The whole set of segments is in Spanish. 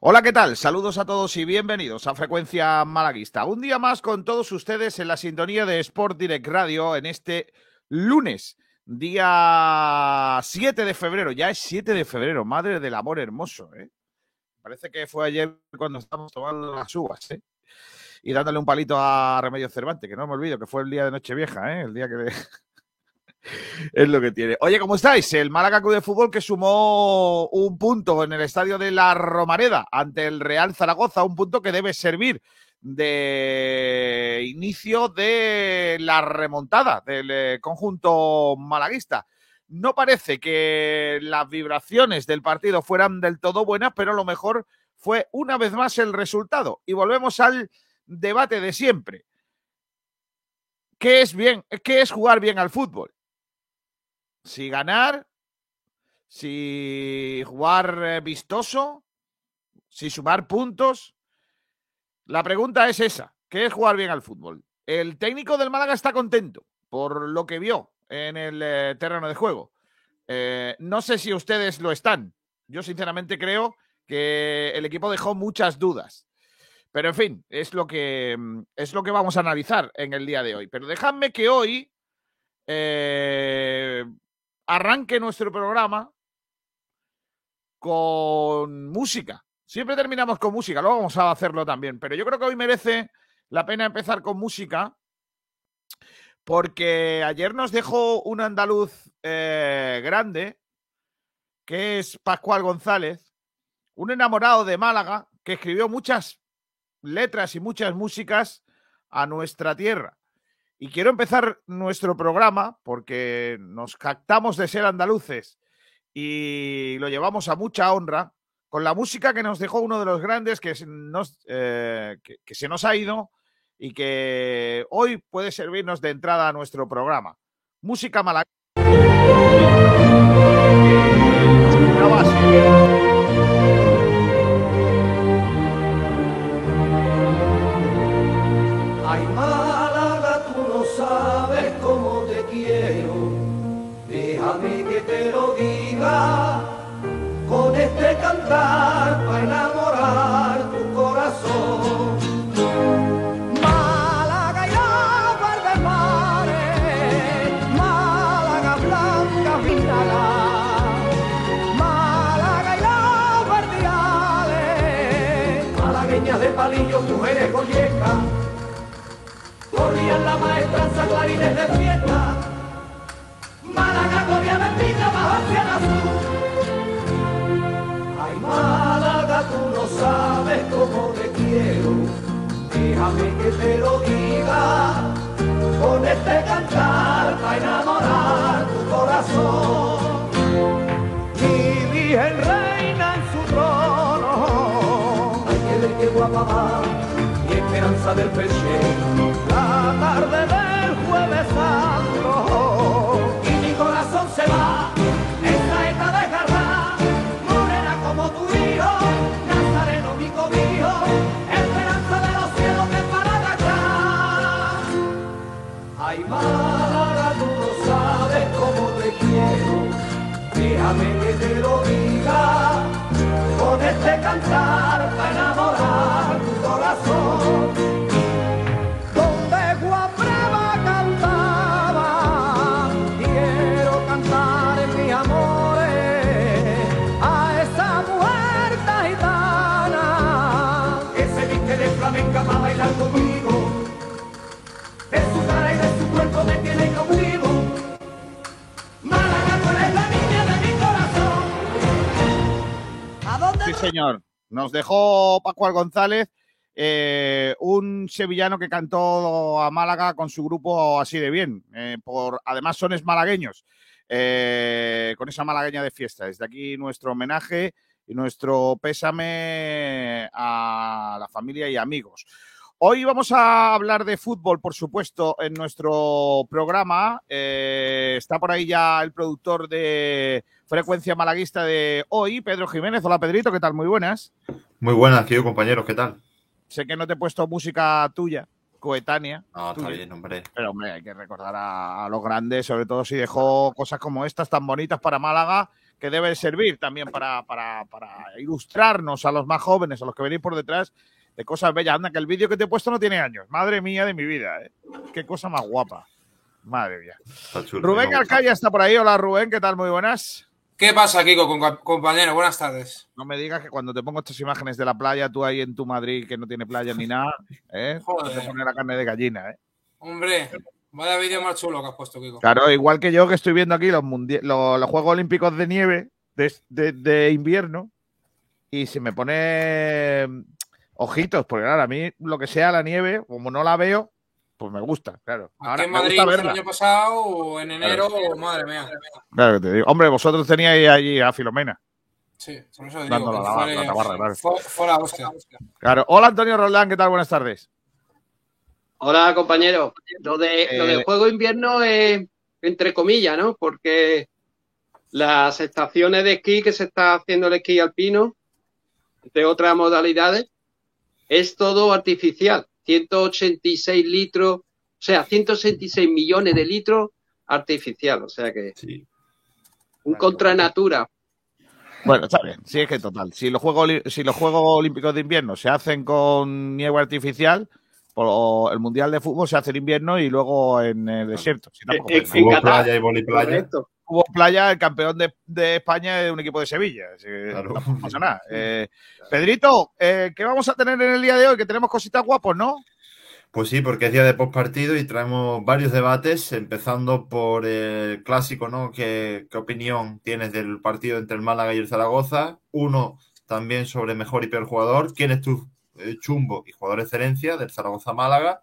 Hola, ¿qué tal? Saludos a todos y bienvenidos a Frecuencia Malaguista. Un día más con todos ustedes en la sintonía de Sport Direct Radio en este lunes, día 7 de febrero. Ya es 7 de febrero, madre del amor hermoso, ¿eh? Parece que fue ayer cuando estábamos tomando las uvas, ¿eh? Y dándole un palito a Remedio Cervantes, que no me olvido que fue el día de Nochevieja, ¿eh? El día que... es lo que tiene. Oye, ¿cómo estáis? El Málaga Club de Fútbol que sumó un punto en el estadio de la Romareda ante el Real Zaragoza, un punto que debe servir de inicio de la remontada del eh, conjunto malaguista. No parece que las vibraciones del partido fueran del todo buenas, pero lo mejor fue una vez más el resultado. Y volvemos al debate de siempre. ¿Qué es bien? ¿Qué es jugar bien al fútbol? Si ganar, si jugar eh, vistoso, si sumar puntos. La pregunta es esa, ¿qué es jugar bien al fútbol? El técnico del Málaga está contento por lo que vio en el eh, terreno de juego. Eh, no sé si ustedes lo están. Yo sinceramente creo que el equipo dejó muchas dudas. Pero en fin, es lo que, mm, es lo que vamos a analizar en el día de hoy. Pero dejadme que hoy arranque nuestro programa con música. Siempre terminamos con música, luego vamos a hacerlo también, pero yo creo que hoy merece la pena empezar con música porque ayer nos dejó un andaluz eh, grande, que es Pascual González, un enamorado de Málaga que escribió muchas letras y muchas músicas a nuestra tierra. Y quiero empezar nuestro programa porque nos captamos de ser andaluces y lo llevamos a mucha honra con la música que nos dejó uno de los grandes que, nos, eh, que, se nos ha ido y que hoy puede servirnos de entrada a nuestro programa. Música mala. Clarines de fiesta. Málaga corría bendita bajo el azul. Málaga, tú no sabes cómo te quiero, déjame que te lo diga, con este cantar para enamorar tu corazón. Mi Virgen reina en su trono, hay que guapa va, y esperanza del peche, la tarde del déjame que te lo diga, con este cantar para enamorar tu corazón. Señor. Nos dejó Paco González, eh, un sevillano que cantó a Málaga con su grupo así de bien. Eh, por, además, son malagueños, eh, con esa malagueña de fiesta. Desde aquí nuestro homenaje y nuestro pésame a la familia y amigos. Hoy vamos a hablar de fútbol, por supuesto, en nuestro programa. está por ahí ya el productor de frecuencia malaguista de hoy, Pedro Jiménez. Hola Pedrito, ¿qué tal? Muy buenas. Muy buenas, tío, compañeros, ¿qué tal? Sé que no te he puesto música tuya, coetánea. No, está bien, hombre. Pero, hombre, hay que recordar a, los grandes, sobre todo si dejó cosas como estas tan bonitas para Málaga, que debe servir también para, para, para ilustrarnos a los más jóvenes, a los que venís por detrás, de cosas bellas. Anda, que el vídeo que te he puesto no tiene años. Madre mía de mi vida, ¿eh? Qué cosa más guapa. Madre mía. Chulo, Rubén. Alcaya está por ahí. Hola, Rubén, ¿qué tal? Muy buenas. ¿Qué pasa, Kiko, con- compañero? Buenas tardes. No me digas que cuando te pongo estas imágenes de la playa, tú ahí en tu Madrid, que no tiene playa ni nada, ¿eh? Joder. Te pone la carne de gallina, ¿eh? Hombre, vaya vídeo más chulo que has puesto, Kiko. Claro, igual que yo que estoy viendo aquí los, mundi- los, los Juegos Olímpicos de nieve de, de- de invierno y se me pone ojitos, porque claro, a mí lo que sea la nieve, como no la veo, pues me gusta, claro. Aquí Ahora en Madrid gusta el año pasado, o en enero, madre mía. Claro que te digo. Hombre, vosotros teníais allí a Filomena. Sí, por eso digo. La- la tabarra, claro. la hostia. Claro. Hola, Antonio Roldán, ¿qué tal? Buenas tardes. Hola, compañero. Lo de, lo Eh, del juego invierno es entre comillas, ¿no? Porque las estaciones de esquí que se está haciendo el esquí alpino, entre otras modalidades, es todo artificial. 186 litros, o sea, 166 millones de litros artificial. O sea que Sí. un contra natura. Bueno, está bien. Sí, es que total. Si los Juegos, si los Juegos Olímpicos de invierno se hacen con nieve artificial, o el Mundial de Fútbol se hace en invierno y luego en el desierto. Si tampoco Eh, pasa En Fútbol Qatar. playa y voli playa. Correcto. Hubo Playa, el campeón de, de España de un equipo de Sevilla. Así que Claro. tampoco pasa nada. Eh, Pedrito, eh, ¿qué vamos a tener en el día de hoy? Que tenemos cositas guapos, ¿no? Pues sí, porque es día de postpartido y traemos varios debates, empezando por el clásico, ¿no? ¿Qué, qué opinión tienes del partido entre el Málaga y el Zaragoza? Uno también sobre mejor y peor jugador. ¿Quién es tu eh, chumbo y jugador excelencia del Zaragoza-Málaga?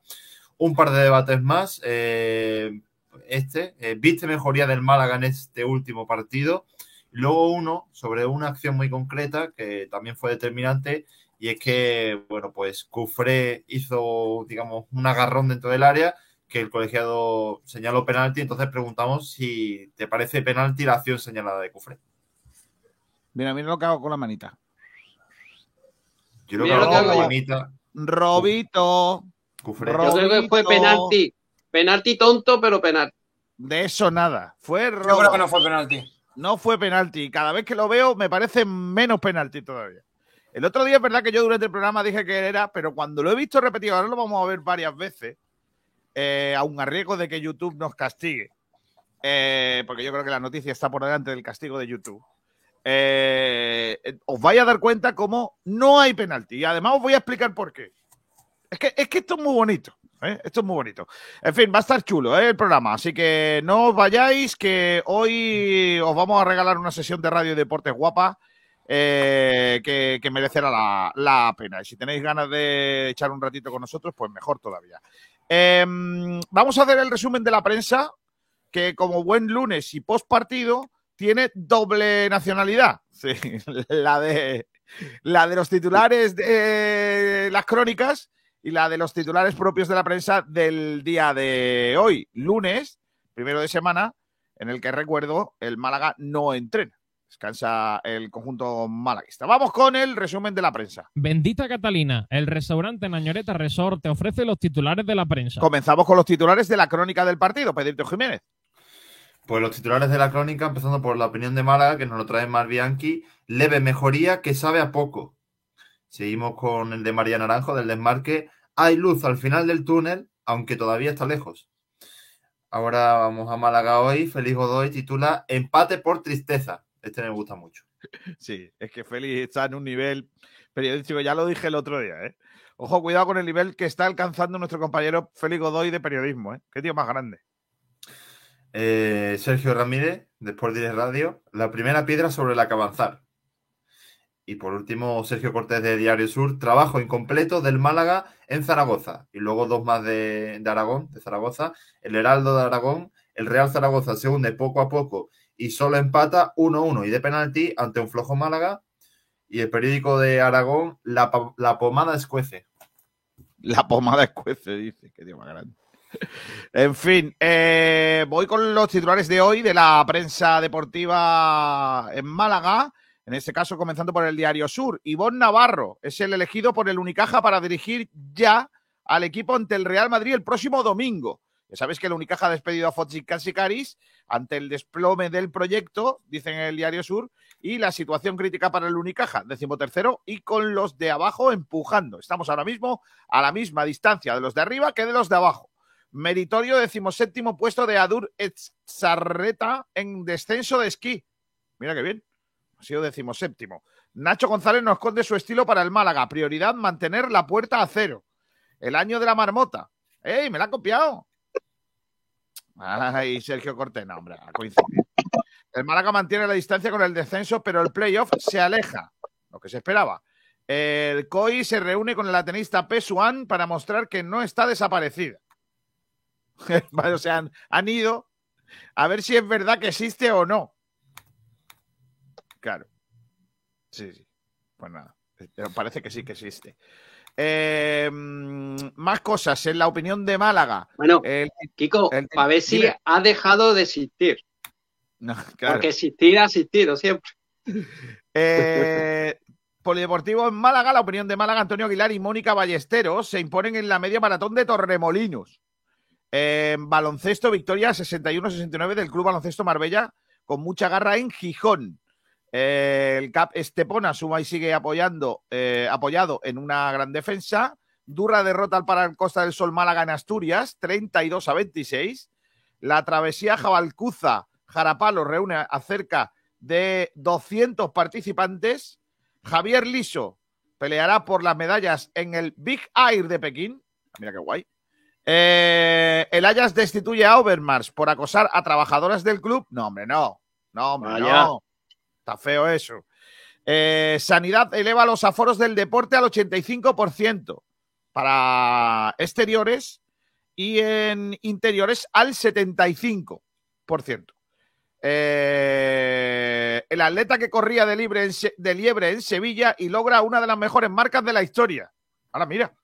Un par de debates más. eh, este, eh, ¿viste mejoría del Málaga en este último partido? Luego uno sobre una acción muy concreta que también fue determinante y es que, bueno, pues Cufré hizo, digamos, un agarrón dentro del área que el colegiado señaló penalti. Entonces preguntamos si te parece penalti la acción señalada de Cufré. Mira, mira lo que hago con la manita. Yo creo Mira que lo que la hago bonita, Robito, Cufré. Yo creo que fue penalti. Penalti tonto, pero penalti. de eso nada. Fue Yo robo. creo que no fue penalti. No fue penalti. Cada vez que lo veo me parece menos penalti todavía. El otro día es verdad que yo durante el programa dije que era, pero cuando lo he visto repetido, ahora lo vamos a ver varias veces, eh, aun a riesgo de que YouTube nos castigue, eh, porque yo creo que la noticia está por delante del castigo de YouTube. eh, os vais a dar cuenta cómo no hay penalti. Y además os voy a explicar por qué. Es que, es que esto es muy bonito. ¿Eh? Esto es muy bonito. En fin, va a estar chulo ¿eh? el programa. Así que no os vayáis, que hoy os vamos a regalar una sesión de radio y deportes guapa. eh, que, merecerá la, pena. Y si tenéis ganas de echar un ratito con nosotros, pues mejor todavía. Em, vamos a hacer el resumen de la prensa, que como buen lunes y post partido, tiene doble nacionalidad. La de los titulares de las crónicas y la de los titulares propios de la prensa del día de hoy, lunes, primero de semana, en el que recuerdo el Málaga no entrena. Descansa el conjunto malaguista. Vamos con el resumen de la prensa. Bendita Catalina, el restaurante Nañoreta Resort te ofrece los titulares de la prensa. Comenzamos con los titulares de la crónica del partido. Pedrito Jiménez. Pues los titulares de la crónica, empezando por la opinión de Málaga, que nos lo trae Mar Bianchi, leve mejoría que sabe a poco. Seguimos con el de María Naranjo, del desmarque. Hay luz al final del túnel, aunque todavía está lejos. Ahora vamos a Málaga hoy. Félix Godoy titula Empate por tristeza. Este me gusta mucho. Sí, es que Félix está en un nivel periodístico, ya lo dije el otro día, ¿eh? Ojo, cuidado con el nivel que está alcanzando nuestro compañero Félix Godoy de periodismo, ¿eh? Qué tío más grande. Eh, Sergio Ramírez, de Sport Direct Radio, la primera piedra sobre la que avanzar. Y por último, Sergio Cortés de Diario Sur, trabajo incompleto del Málaga en Zaragoza. Y luego dos más de, Aragón, de Zaragoza, el Heraldo de Aragón, el Real Zaragoza se hunde poco a poco y solo empata 1-1 y de penalti ante un flojo Málaga. Y el periódico de Aragón, la, la pomada escuece. La pomada escuece, dice. Qué tío más grande. En fin, eh, voy con los titulares de hoy de la prensa deportiva en Málaga. En este caso, comenzando por el Diario Sur. Ivonne Navarro es el elegido por el Unicaja para dirigir ya al equipo ante el Real Madrid el próximo domingo. Ya sabéis que el Unicaja ha despedido a Fotsi Cassicaris ante el desplome del proyecto, dicen en el Diario Sur, y la situación crítica para el Unicaja, decimotercero, y con los de abajo empujando. Estamos ahora mismo a la misma distancia de los de arriba que de los de abajo. Meritorio decimoséptimo puesto de Adur Etzarreta en descenso de esquí. Mira qué bien. Ha sido decimoséptimo. Nacho González nos esconde su estilo para el Málaga. Prioridad mantener la puerta a cero. El año de la marmota. ¡Ey! Me la ha copiado. Ay, Sergio Cortés, no, hombre, coincidido. El Málaga mantiene la distancia con el descenso, pero el playoff se aleja, lo que se esperaba. El COI se reúne con el atenista Pesuan para mostrar que no está desaparecida. o sea, han ido a ver si es verdad que existe o no. Claro. Sí, sí. Pues nada. Pero parece que sí que existe. Eh, mm, más cosas en la opinión de Málaga. Bueno, El- Kiko, el- a ver si ha dejado de existir. no, claro. Porque existir ha existido siempre. Eh, Polideportivo en Málaga, la opinión de Málaga, Antonio Aguilar y Mónica Ballesteros se imponen en la media maratón de Torremolinos. En baloncesto, victoria 61-69 del Club Baloncesto Marbella, con mucha garra en Gijón. Eh, el Cap Estepona suma y sigue apoyando, eh, apoyado en una gran defensa. Dura derrota al para el Costa del Sol Málaga en Asturias, 32 a 26. La travesía Jabalcuza Jarapalo reúne a cerca de 200 participantes. Javier Liso peleará por las medallas en el Big Air de Pekín. Mira qué guay. Eh, el Ajax destituye a Overmars por acosar a trabajadoras del club. No, hombre, no. No, hombre, Vaya. no. Está feo eso. Eh, Sanidad eleva los aforos del deporte al 85% para exteriores y en interiores al 75%. Eh, el atleta que corría de, libre en liebre en Sevilla y logra una de las mejores marcas de la historia. Ahora mira.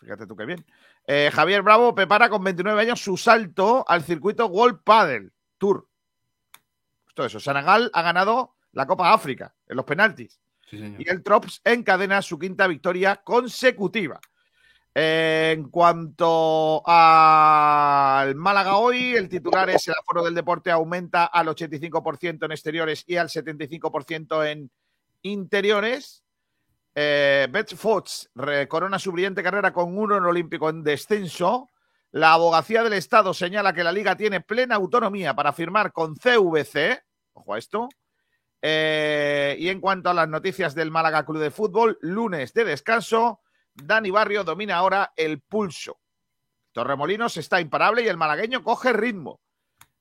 Fíjate tú qué bien. Eh, Javier Bravo prepara con 29 años su salto al circuito World Paddle Tour. Todo eso. Senegal ha ganado la Copa África en los penaltis. Sí, señor. Y el Trops encadena su quinta victoria consecutiva. En cuanto al Málaga hoy, el titular es el aforo del deporte aumenta al 85% en exteriores y al 75% en interiores. Eh, Bet Fox corona su brillante carrera con un oro olímpico en descenso. La abogacía del Estado señala que la liga tiene plena autonomía para firmar con CVC. Ojo a esto. Eh, y en cuanto a las noticias del Málaga Club de Fútbol, lunes de descanso, Dani Barrio domina ahora el pulso. Torremolinos está imparable y el malagueño coge ritmo.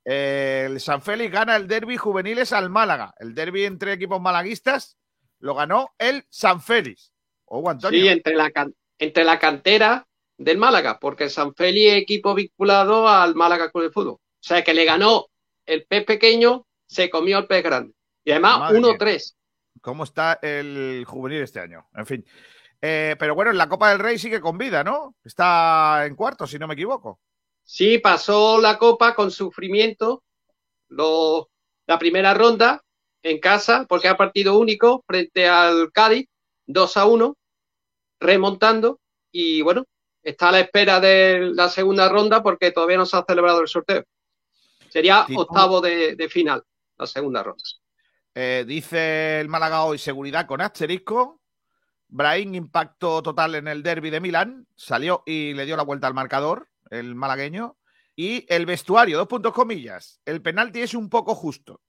El San Félix gana el derby juveniles al Málaga. El derby entre equipos malaguistas lo ganó el San Félix. Antonio. Sí, entre la, entre la cantera del Málaga, porque San Feli es equipo vinculado al Málaga Club de Fútbol. O sea que le ganó el pez pequeño, se comió el pez grande. Y además Madre 1-3. ¿Cómo está el juvenil este año? En fin. Eh, pero bueno, en la Copa del Rey sigue con vida, ¿no? Está en cuarto, si no me equivoco. Sí, pasó la Copa con sufrimiento lo- la primera ronda en casa, porque ha partido único frente al Cádiz, 2 a 1, remontando. Y bueno, está a la espera de la segunda ronda porque todavía no se ha celebrado el sorteo. Sería Tipo- octavo de, de final, la segunda ronda. Eh, dice el Málaga hoy seguridad con asterisco. Brahim impacto total en el derby de Milán. Salió y le dio la vuelta al marcador, el malagueño. Y el vestuario, dos puntos comillas. El penalti es un poco justo.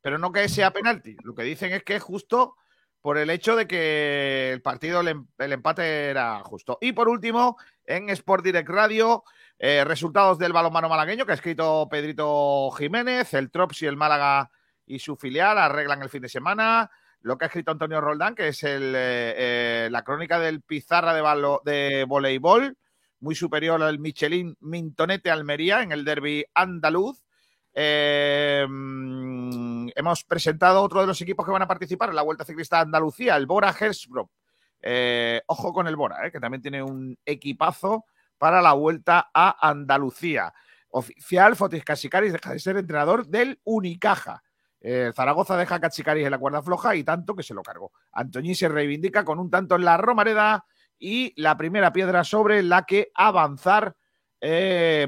Pero no que sea penalti. Lo que dicen es que es justo por el hecho de que el partido, el, em- el empate era justo. Y por último, en Sport Direct Radio, eh, resultados del balonmano malagueño que ha escrito Pedrito Jiménez, el Trops y el Málaga y su filial arreglan el fin de semana. Lo que ha escrito Antonio Roldán, que es el, eh, eh, la crónica del pizarra de, balo- de voleibol, muy superior al Michelin Mintonete Almería en el derby andaluz. Mm, hemos presentado otro de los equipos que van a participar en la Vuelta Ciclista de Andalucía, el Bora Hersbruck. Eh, ojo con el Bora, eh, que también tiene un equipazo para la Vuelta a Andalucía. Oficial, Fotis Casicaris deja de ser entrenador del Unicaja. Eh, Zaragoza deja a Cachicaris en la cuerda floja y tanto que se lo cargó. Antoñí se reivindica con un tanto en la Romareda y la primera piedra sobre la que avanzar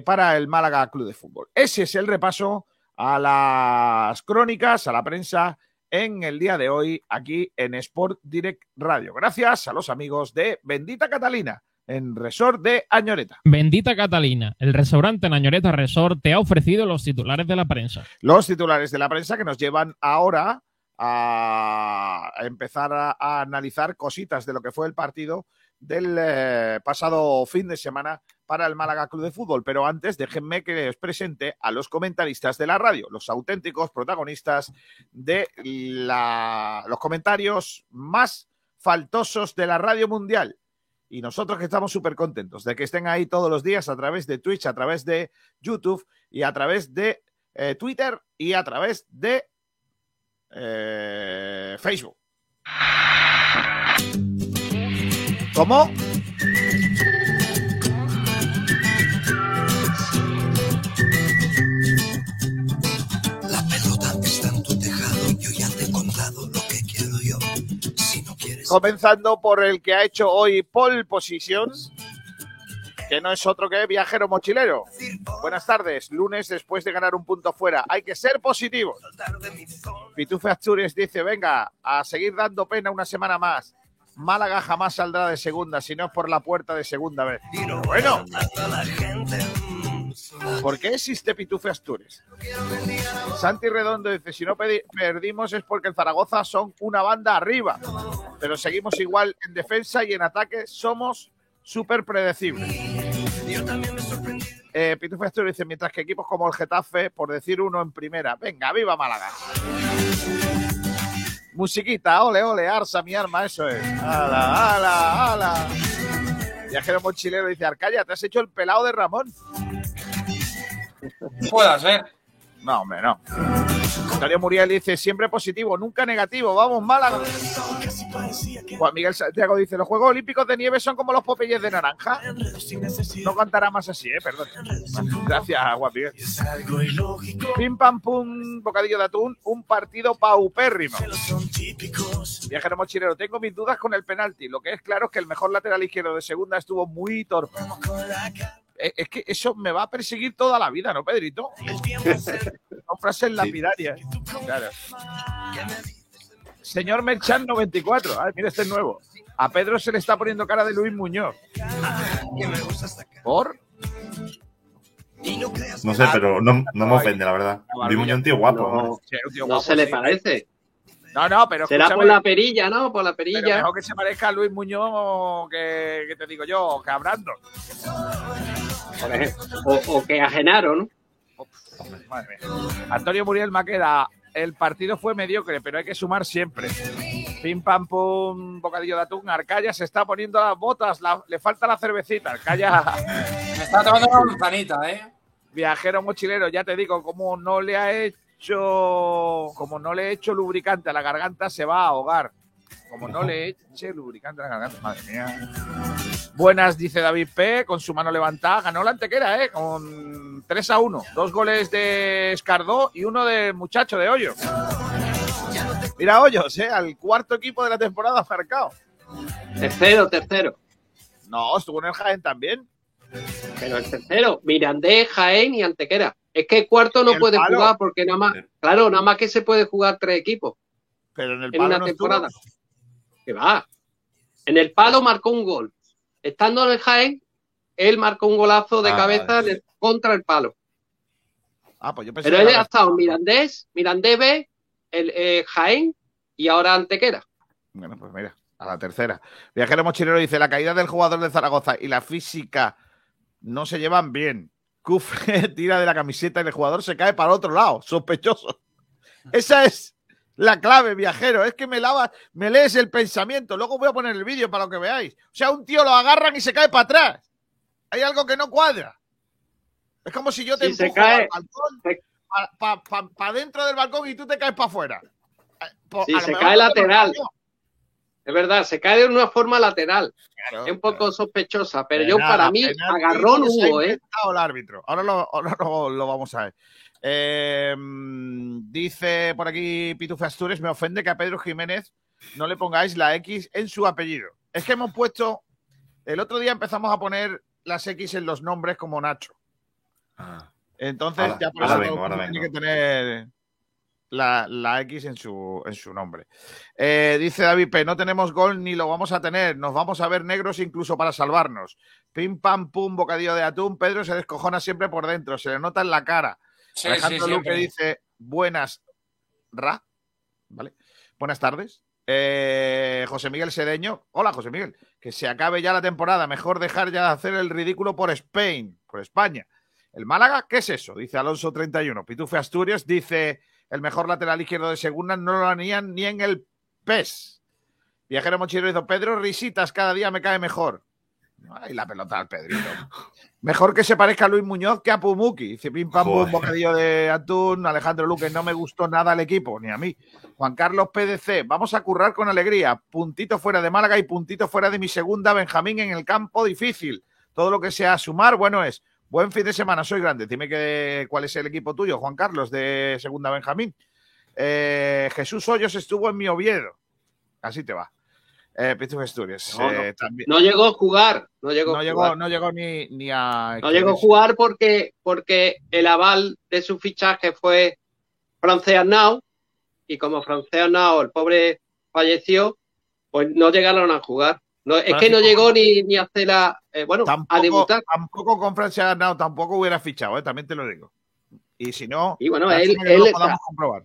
para el Málaga Club de Fútbol. Ese es el repaso a las crónicas, a la prensa en el día de hoy aquí en Sport Direct Radio. Gracias a los amigos de Bendita Catalina en Resort de Añoreta. Bendita Catalina, el restaurante en Añoreta Resort te ha ofrecido los titulares de la prensa. Los titulares de la prensa que nos llevan ahora a empezar a, a analizar cositas de lo que fue el partido del eh, pasado fin de semana para el Málaga Club de Fútbol. Pero antes, déjenme que les presente a los comentaristas de la radio, los auténticos protagonistas de los comentarios más faltosos de la radio mundial. Y nosotros que estamos súper contentos de que estén ahí todos los días a través de Twitch, a través de YouTube y a través de eh, Twitter y a través de eh, Facebook. ¿Cómo? Comenzando por el que ha hecho hoy pole position, que no es otro que viajero mochilero. Buenas tardes, lunes después de ganar un punto fuera. Hay que ser positivos. Pitufe Asturias dice, venga, a seguir dando pena una semana más. Málaga jamás saldrá de segunda, si no es por la puerta de segunda vez. Bueno, ¿por qué existe Pitufe Asturias? Santi Redondo dice, si no perdimos es porque el Zaragoza son una banda arriba, pero seguimos igual en defensa y en ataque somos súper predecibles. Eh, Pitufe Asturias dice, mientras que equipos como el Getafe, por decir uno en primera, venga, viva Málaga. Musiquita, ole, ole, Arsa, mi arma, eso es. Ala, ala, ala. Viajero mochilero dice, Arcaya, te has hecho el pelado de Ramón. Pueda ser. No, hombre, no. Antonio Muriel dice, siempre positivo, nunca negativo, vamos, Málaga. Juan Miguel Santiago dice, los Juegos Olímpicos de nieve son como los popeyes de naranja. No cantará más así, eh, perdón. Gracias, Juan Miguel. Pim pam pum, bocadillo de atún, un partido paupérrimo. Viajero mochilero, tengo mis dudas con el penalti. Lo que es claro es que el mejor lateral izquierdo de segunda estuvo muy torpe. Eh, Es que eso me va a perseguir toda la vida, ¿no, Pedrito? Son frases lapidarias. Claro. Señor Merchan 94. Ay, mira, este es nuevo. A Pedro se le está poniendo cara de Luis Muñoz. ¿Por? No sé, pero no, no me ofende, la verdad. Luis Muñoz un tío guapo. No, ¿no? Se le parece. No, no, pero Será por la perilla, ¿no? Por la pero perilla. mejor que se parezca a Luis Muñoz que, que te digo yo, que a Brandon. Por ejemplo. O, o que a Genaro, ¿no? Madre mía. Antonio Muriel Maqueda, el partido fue mediocre, pero hay que sumar siempre. Pim pam pum, bocadillo de atún. Arcaya se está poniendo las botas, la- le falta la cervecita. Arcaya, Me está tomando una manzanita, ¿eh? viajero mochilero, ya te digo, como no le ha hecho, como no le he hecho lubricante a la garganta, se va a ahogar. Como no le eche lubricante a la garganta, madre mía. Buenas, dice David P. Con su mano levantada. Ganó la antequera, ¿eh? Con 3 a 1. Dos goles de Escardó y uno del muchacho de Hoyo. Mira Hoyos, ¿eh? Al cuarto equipo de la temporada marcado. Tercero, tercero. No, estuvo en el Jaén también. Pero el tercero, Mirandés, Jaén y Antequera. Es que el cuarto no El puede palo. jugar porque nada más, claro, nada más que se puede jugar tres equipos Pero en el en palo una no estuvo. Que va. En el palo marcó un gol. Estando en el Jaén, él marcó un golazo de Ah, cabeza contra el palo. Ah, pues yo pensé Pero que él era- ha estado en Mirandés, Mirandés B, el eh, Jaén y ahora Antequera. Bueno, pues mira, a la tercera. Viajero Mochilero dice, la caída del jugador de Zaragoza y la física no se llevan bien. Cufre tira de la camiseta y el jugador se cae para otro lado, sospechoso. Esa es la clave, viajero. Es que me lavas, me lees el pensamiento. Luego voy a poner el vídeo para lo que veáis. O sea, un tío lo agarran y se cae para atrás. Hay algo que no cuadra. Es como si yo te Si se empujo cae- al balcón, se- para dentro del balcón y tú te caes para afuera. Eh, pues, a lo se cae no lateral. Es verdad, se cae de una forma lateral. Claro, Es un poco sospechosa, pero yo para mí se ha hubo, ¿eh? el árbitro. Ahora lo, ahora lo- lo vamos a ver. Eh, mm, dice por aquí Pitufe Astures, me ofende que a Pedro Jiménez no le pongáis la X en su apellido. Es que hemos puesto, el otro día empezamos a poner las X en los nombres como Nacho. Ah. Entonces, Ahora- ya por eso vengo, tiene que tener la, la X en su, en su nombre. Eh, dice David P. No tenemos gol ni lo vamos a tener. Nos vamos a ver negros incluso para salvarnos. Pim, pam, pum, bocadillo de atún. Pedro se descojona siempre por dentro. Se le nota en la cara. Sí, Alejandro sí, Luque dice buenas, Ra, ¿vale? Buenas tardes. Eh, José Miguel Sedeño, hola José Miguel, que se acabe ya la temporada, mejor dejar ya de hacer el ridículo por Spain, por España. El Málaga, ¿qué es eso? Dice Alonso 31. Pitufe Asturias dice el mejor lateral izquierdo de segunda no lo harían ni en el PES. Viajero mochilero dice Pedro, risitas, cada día me cae mejor. Ay, la pelota al Pedrito. Mejor que se parezca a Luis Muñoz que a Pumuki. Dice pim pam pum, bocadillo de atún. Alejandro Luque, no me gustó nada el equipo, ni a mí. Juan Carlos PDC, vamos a currar con alegría. Puntito fuera de Málaga y puntito fuera de mi segunda Benjamín en el campo difícil. Todo lo que sea sumar, bueno es. Buen fin de semana, soy grande. Dime que, cuál es el equipo tuyo, Juan Carlos, de segunda Benjamín. Eh, Jesús Hoyos estuvo en mi Oviedo. Así te va. Eh, Pitufo Asturias. No, eh, también- No llegó a jugar, no llegó no a llegó, jugar. no llegó ni, ni a. No llegó a jugar porque, porque el aval de su fichaje fue Francés Arnau y como Francés Arnau, el pobre, falleció, pues no llegaron a jugar. No, es que no llegó ni, ni a hacer la, eh, bueno, a Tampoco, debutar. tampoco con Francia ganado, tampoco hubiera fichado, eh, también te lo digo. Y si no, Y bueno, él, no él, lo podamos comprobar.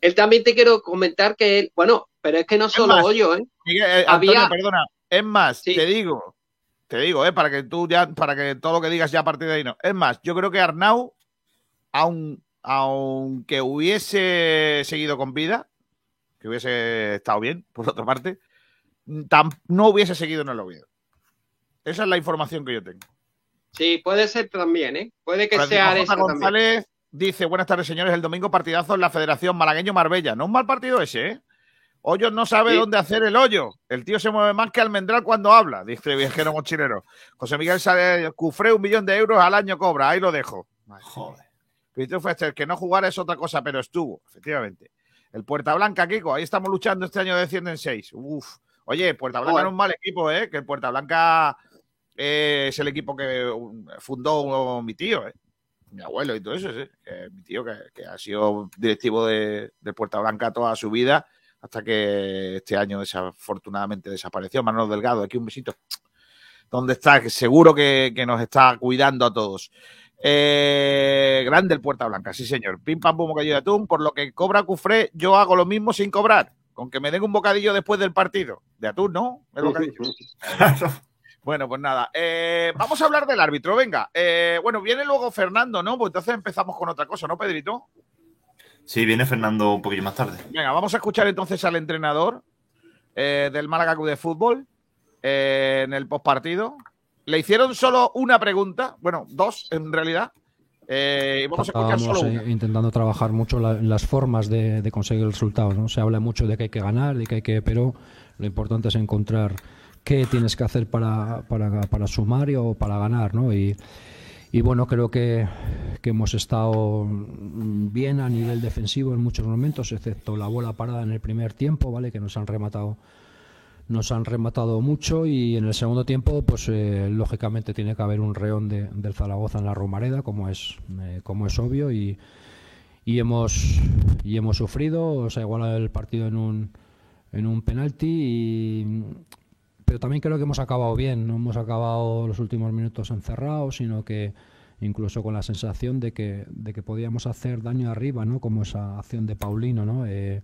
Él también te quiero comentar que él, bueno, pero es que no solo más, Hoyo, ¿eh? Miguel, eh, había- Antonio, perdona. Es más, Sí. te digo, te digo, eh, para que tú ya, para que todo lo que digas ya a partir de ahí no. Es más, yo creo que Arnau, aun, aunque hubiese seguido con vida, que hubiese estado bien, por otra parte, tam- no hubiese seguido en el Oviedo. Esa es la información que yo tengo. Sí, puede ser también, ¿eh? Puede que Francisco sea J. esa también. Dice, buenas tardes, señores. El domingo partidazo en la Federación Malagueño-Marbella. No un mal partido ese, ¿eh? Hoyos no sabe Sí. dónde hacer el hoyo. El tío se mueve más que almendral cuando habla, dice el viajero mochilero. José Miguel sale, Cufré un millón de euros al año cobra. Ahí lo dejo. Joder. Pitufo Fester, que no jugara es otra cosa, pero estuvo, efectivamente. El Puerta Blanca, Kiko, ahí estamos luchando este año descienden seis. Uf. Oye, Puerta Blanca Joder. es un mal equipo, ¿eh? Que el Puerta Blanca eh, es el equipo que um, fundó mi tío, ¿eh? Mi abuelo y todo eso. Que mi tío que, ha sido directivo de, de Puerta Blanca toda su vida hasta que este año desafortunadamente desapareció. Manuel Delgado, aquí un besito. ¿Dónde está? Seguro que, nos está cuidando a todos. Eh, grande el Puerta Blanca, sí señor. Pim pam pum bocadillo de atún. Por lo que cobra Cufré, yo hago lo mismo sin cobrar. Con que me den un bocadillo después del partido. De atún, ¿no? Bocadillo. Bueno, pues nada. Eh, vamos a hablar del árbitro, venga. Eh, bueno, viene luego Fernando, ¿no? Pues entonces empezamos con otra cosa, ¿no, Pedrito? Sí, viene Fernando un poquillo más tarde. Venga, vamos a escuchar entonces al entrenador eh, del Málaga Club de Fútbol eh, en el postpartido. Le hicieron solo una pregunta, bueno, dos en realidad. Eh, y vamos a escuchar solo eh, una. intentando trabajar mucho la- las formas de, de conseguir el resultado. ¿no? Se habla mucho de que hay que ganar, de que hay que, pero lo importante es encontrar qué tienes que hacer para, para, para sumar o para ganar. ¿no? Y, y bueno, creo que, que hemos estado bien a nivel defensivo en muchos momentos, excepto la bola parada en el primer tiempo, ¿vale? que nos han rematado nos han rematado mucho y en el segundo tiempo, pues eh, lógicamente tiene que haber un reón de- del Zaragoza en la Romareda, como es, eh, como es obvio, y, y hemos y hemos sufrido, se ha igualado el partido en un en un penalti, y, pero también creo que hemos acabado bien, no hemos acabado los últimos minutos encerrados, sino que incluso con la sensación de que, de que podíamos hacer daño arriba, ¿no? como esa acción de Paulino, ¿no? Eh,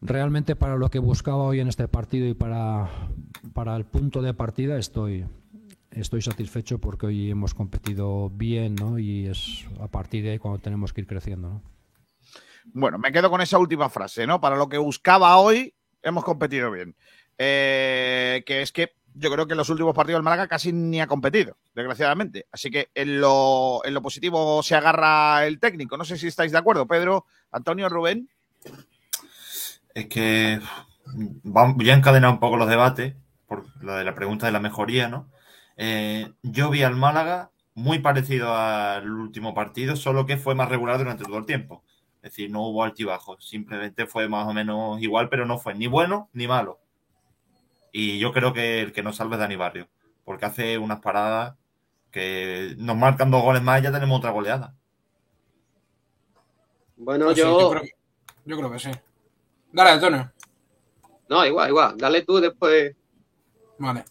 realmente para lo que buscaba hoy en este partido y para, para el punto de partida estoy, estoy satisfecho porque hoy hemos competido bien ¿no? y es a partir de ahí cuando tenemos que ir creciendo. ¿no? Bueno, me quedo con esa última frase, ¿no? Para lo que buscaba hoy, hemos competido bien. Eh, que es que yo creo que en los últimos partidos el Málaga casi ni ha competido, desgraciadamente. Así que en lo, en lo positivo se agarra el técnico. No sé si estáis de acuerdo, Pedro, Antonio, Rubén. Es que voy a encadenar un poco los debates por lo de la pregunta de la mejoría, ¿no? Eh, yo vi al Málaga muy parecido al último partido, solo que fue más regular durante todo el tiempo. Es decir, no hubo altibajos, simplemente fue más o menos igual, pero no fue ni bueno ni malo. Y yo creo que el que nos salve es Dani Barrio. porque hace unas paradas que nos marcan dos goles más y ya tenemos otra goleada. Bueno, Pues sí, yo... yo, creo, que- yo creo que sí. Dale, Antonio. No, igual, igual. Dale tú después. Vale.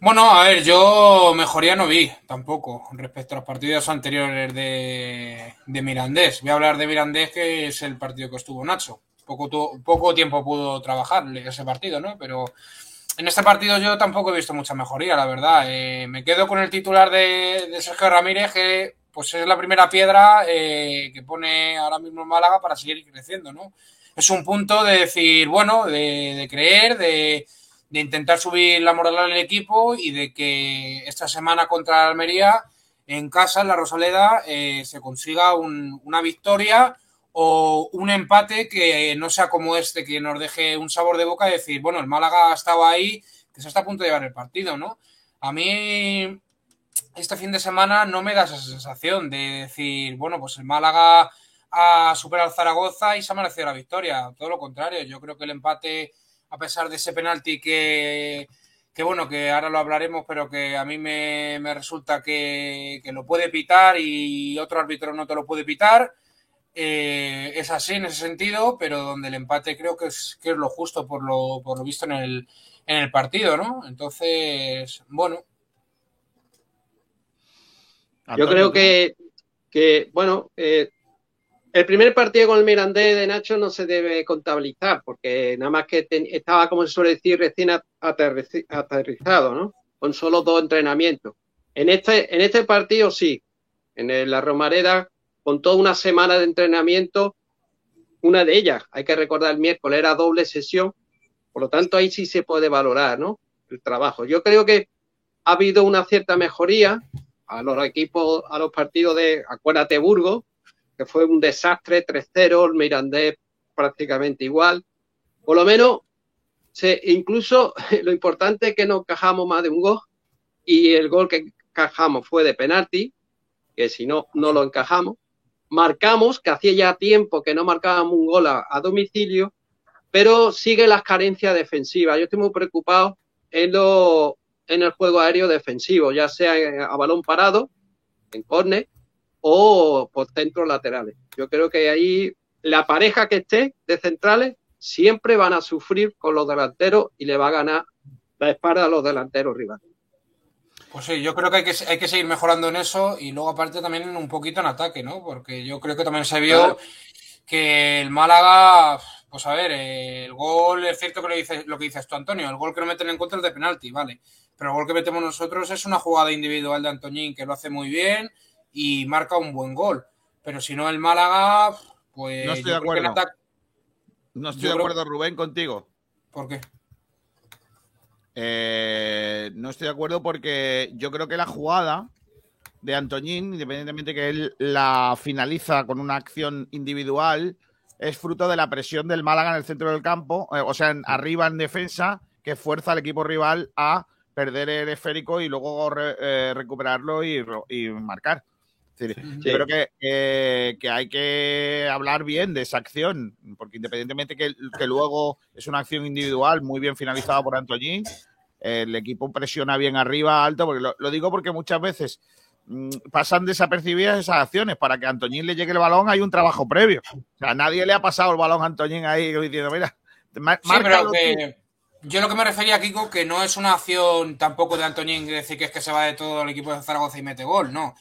Bueno, a ver, yo mejoría no vi tampoco respecto a los partidos anteriores de, de Mirandés. Voy a hablar de Mirandés, que es el partido que estuvo Nacho. Poco, tu- poco tiempo pudo trabajar ese partido, ¿no? Pero en este partido yo tampoco he visto mucha mejoría, la verdad. Eh, me quedo con el titular de, Sergio Ramírez, que pues es la primera piedra eh, que pone ahora mismo Málaga para seguir creciendo, ¿no? Es un punto de decir, bueno, de, creer, de, intentar subir la moral al equipo y de que esta semana contra Almería, en casa, en la Rosaleda, eh, se consiga un- una victoria o un empate que no sea como este, que nos deje un sabor de boca y decir, bueno, el Málaga estaba ahí, que se está a punto de llevar el partido, ¿no? A mí este fin de semana no me da esa sensación de decir, bueno, pues el Málaga ha superado Zaragoza y se ha merecido la victoria. Todo lo contrario, yo creo que el empate, a pesar de ese penalti que, que bueno, que ahora lo hablaremos, pero que a mí me, me resulta que, que lo puede pitar y otro árbitro no te lo puede pitar. Eh, es así en ese sentido, pero donde el empate creo que es, que es lo justo por lo, por lo visto en el, en el partido, ¿no? Entonces, bueno, Yo creo que, que, bueno, eh, el primer partido con el Mirandés de Nacho no se debe contabilizar, porque nada más que ten- estaba, como se suele decir, recién aterrizado, ¿no? Con solo dos entrenamientos. En este, en este partido sí, en el- la Romareda, con toda una semana de entrenamiento, una de ellas, hay que recordar el miércoles, era doble sesión, por lo tanto ahí sí se puede valorar, ¿no? El trabajo. Yo creo que ha habido una cierta mejoría a los equipos, a los partidos de, acuérdate, Burgos, que fue un desastre, 3-0, el Mirandés prácticamente igual. Por lo menos, se, incluso lo importante es que no encajamos más de un gol y el gol que encajamos fue de penalti, que si no, no lo encajamos. Marcamos, que hacía ya tiempo que no marcábamos un gol a, domicilio, pero sigue las carencias defensivas. Yo estoy muy preocupado en, lo, en el juego aéreo defensivo, ya sea a balón parado, en córner, o por centros laterales. Yo creo que ahí la pareja que esté de centrales siempre van a sufrir con los delanteros y le va a ganar la espalda a los delanteros rivales. Pues sí, yo creo que hay que, hay que seguir mejorando en eso y luego aparte también un poquito en ataque, ¿no? Porque yo creo que también se vio Claro. que el Málaga, pues a ver, eh, el gol, es cierto que lo, dices, lo que dices tú, Antonio, el gol que no meten en contra es de penalti, vale, pero el gol que metemos nosotros es una jugada individual de Antoñín que lo hace muy bien y marca un buen gol, pero si no el Málaga, pues... No estoy de acuerdo. ataque- No estoy Yo de creo- acuerdo, Rubén, contigo. ¿Por qué? Eh, no estoy de acuerdo porque yo creo que la jugada de Antoñín, independientemente que él la finaliza con una acción individual, es fruto de la presión del Málaga en el centro del campo, eh, o sea, arriba en defensa, que fuerza al equipo rival a perder el esférico y luego eh, recuperarlo y marcar. Es decir, Sí. yo creo que, que- que hay que hablar bien de esa acción, porque independientemente que, que luego es una acción individual muy bien finalizada por Antoñín, el equipo presiona bien arriba, alto, porque lo, lo digo porque muchas veces mm, pasan desapercibidas esas acciones. Para que a Antoñín le llegue el balón hay un trabajo previo. O sea, nadie le ha pasado el balón a Antoñín ahí diciendo, mira, Sí, pero márcalo tú". que yo lo que me refería, Kiko, que no es una acción tampoco de Antoñín de decir que es que se va de todo el equipo de Zaragoza y mete gol, no.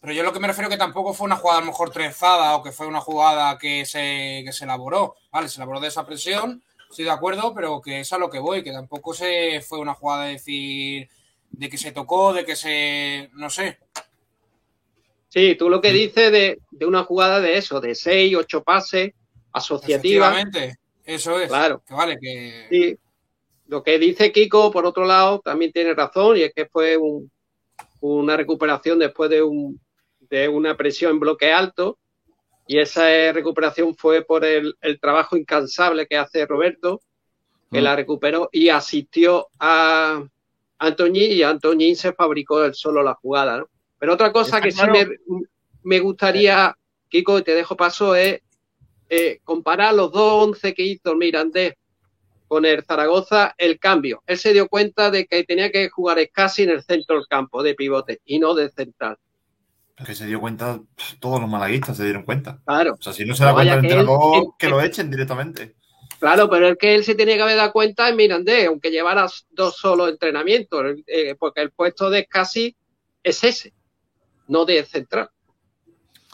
Pero yo lo que me refiero que tampoco fue una jugada a lo mejor trenzada o que fue una jugada que se, que se elaboró. Vale, se elaboró de esa presión, estoy de acuerdo, pero que es a lo que voy, que tampoco se fue una jugada de decir de que se tocó, de que se. no sé. Sí, tú lo que dices de, de una jugada de eso, de seis, ocho pases, asociativa. Efectivamente, eso es. Claro. Que vale, que. Sí. Lo que dice Kiko, por otro lado, también tiene razón, y es que fue un- una recuperación después de, un, de una presión en bloque alto, y esa eh, recuperación fue por el, el trabajo incansable que hace Roberto, que la recuperó y asistió a Antoñín, y Antoñín se fabricó él solo la jugada. ¿no? Pero otra cosa que sí me, me gustaría, Kiko, y te dejo paso, es eh, comparar los dos once que hizo Mirandés con el Zaragoza el cambio. Él se dio cuenta de que tenía que jugar casi en el centro del campo de pivote y no de central. Que se dio cuenta, todos los malaguistas se dieron cuenta. Claro. O sea, si no se da cuenta el que él- entrenador, él- que lo echen directamente. Claro, pero es que él se tenía que haber dado cuenta en Mirandés, aunque llevara dos solos entrenamientos, eh, porque el puesto de casi es ese, no de central.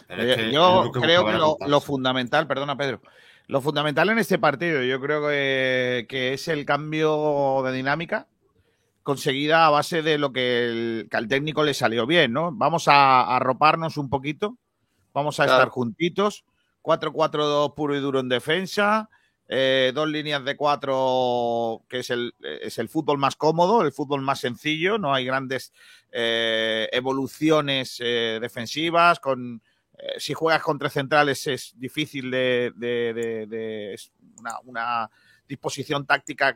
Es que yo es lo que creo que lo, lo fundamental, perdona Pedro, lo fundamental en este partido, yo creo que, que es el cambio de dinámica conseguida a base de lo que, el, que al técnico le salió bien, ¿no? Vamos a a arroparnos un poquito, vamos a Claro. estar juntitos, 4-4-2 puro y duro en defensa, eh, dos líneas de cuatro, que es el, es el fútbol más cómodo, el fútbol más sencillo, no hay grandes eh, evoluciones eh, defensivas, con si juegas con tres centrales es difícil de, de- de- de- es una, una disposición táctica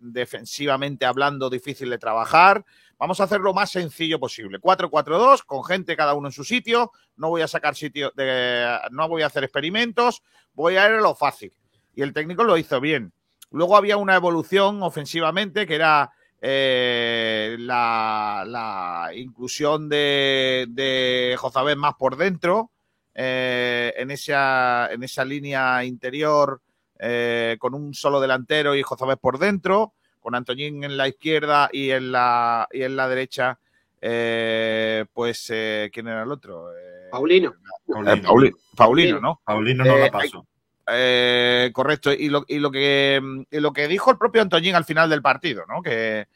defensivamente hablando difícil de trabajar. Vamos a hacer lo más sencillo posible. 4-4-2 con gente cada uno en su sitio. No voy a sacar sitio de, no voy a hacer experimentos. Voy a ir a lo fácil. Y el técnico lo hizo bien. Luego había una evolución ofensivamente que era eh, la, inclusión de, de Jozabed más por dentro, eh, en, esa, en esa línea interior eh, con un solo delantero y Jozabed por dentro, con Antoñín en la izquierda y en la, y en la derecha, eh, pues, eh, ¿quién era el otro? Eh, Paulino. eh, Paulino. Pauli- Paulino, ¿no? Paulino no Eh, la pasó. Eh, correcto. Y lo, y lo que y lo que dijo el propio Antoñín al final del partido, ¿no? Que,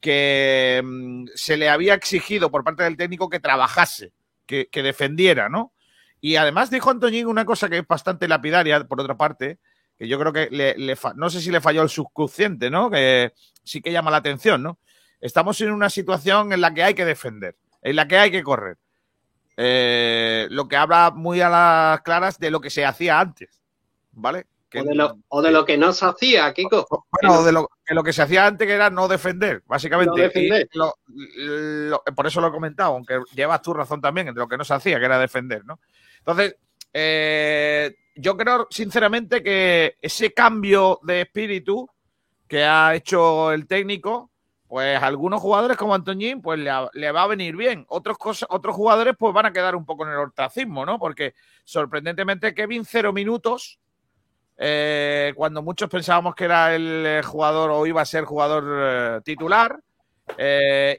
que mm, se le había exigido por parte del técnico que trabajase, que, que defendiera, ¿no? Y además dijo Antoñín una cosa que es bastante lapidaria, por otra parte, que yo creo que le, le fa- no sé si le falló el subconsciente, ¿no? Que sí que llama la atención, ¿no? Estamos en una situación en la que hay que defender, en la que hay que correr. Eh, lo que habla muy a las claras de lo que se hacía antes, ¿vale? Que- O de, lo, o de lo que no se hacía, Kiko. bueno, de lo, que lo que se hacía antes que era no defender, básicamente. No defender. Lo- por eso lo he comentado, aunque llevas tu razón también entre lo que no se hacía, que era defender, ¿no? Entonces, eh, yo creo sinceramente que ese cambio de espíritu que ha hecho el técnico, pues a algunos jugadores como Antoñín, pues le, le va a venir bien. Otros, otros jugadores, pues van a quedar un poco en el hortacismo, ¿no? Porque sorprendentemente Kevin, cero minutos. eh, cuando muchos pensábamos que era el eh, jugador o iba a ser jugador eh, titular,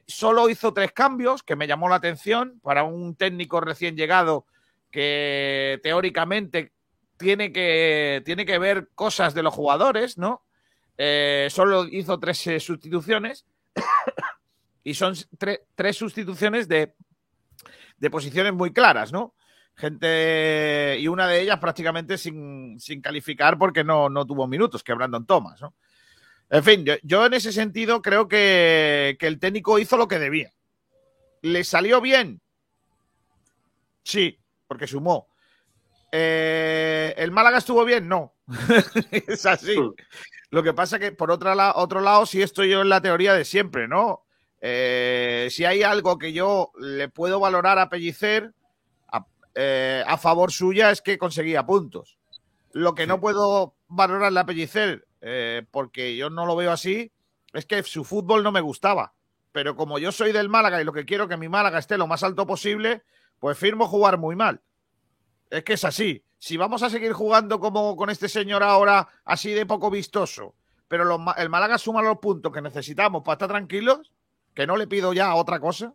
solo hizo tres cambios que me llamó la atención para un técnico recién llegado que teóricamente tiene que, tiene que ver cosas de los jugadores, ¿no? Eh, solo hizo tres eh, sustituciones y son tre- tres sustituciones de, de posiciones muy claras, ¿no? Gente, y una de ellas prácticamente sin, sin calificar porque no, no tuvo minutos, que Brandon Thomas, ¿no? En fin, yo, yo en ese sentido creo que, que el técnico hizo lo que debía. ¿Le salió bien? Sí, porque sumó. Eh, ¿El Málaga estuvo bien? No. es así. Lo que pasa que, por otra la- otro lado, sí estoy yo en la teoría de siempre, ¿no? Eh, si hay algo que yo le puedo valorar a Pellicer a, eh, a favor suya es que conseguía puntos. Lo que no puedo valorarle a Pellicer, porque yo no lo veo así, es que su fútbol no me gustaba. Pero como yo soy del Málaga y lo que quiero que mi Málaga esté lo más alto posible, pues firmo jugar muy mal. Es que es así. Si vamos a seguir jugando como con este señor ahora, así de poco vistoso, pero los el Málaga suma los puntos que necesitamos para estar tranquilos, que no le pido ya otra cosa,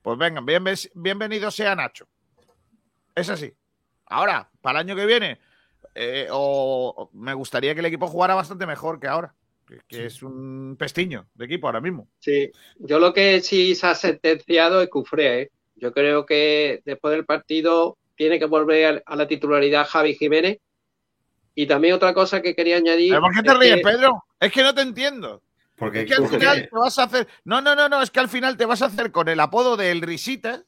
pues vengan, bienve- bienvenido sea Nacho. Es así. Ahora, para el año que viene, eh, o, me gustaría que el equipo jugara bastante mejor que ahora, que, que es un pestiño de equipo ahora mismo. Sí, yo lo que sí se ha sentenciado es Cufré, ¿eh? Yo creo que después del partido tiene que volver a la titularidad Javi Jiménez. Y también otra cosa que quería añadir. ¿Pero ¿Por qué te es ríes, que- Pedro? Es que no te entiendo. Porque, Es que al porque- final te vas a hacer. No, no, no, no, es que al final te vas a hacer con el apodo del Risita.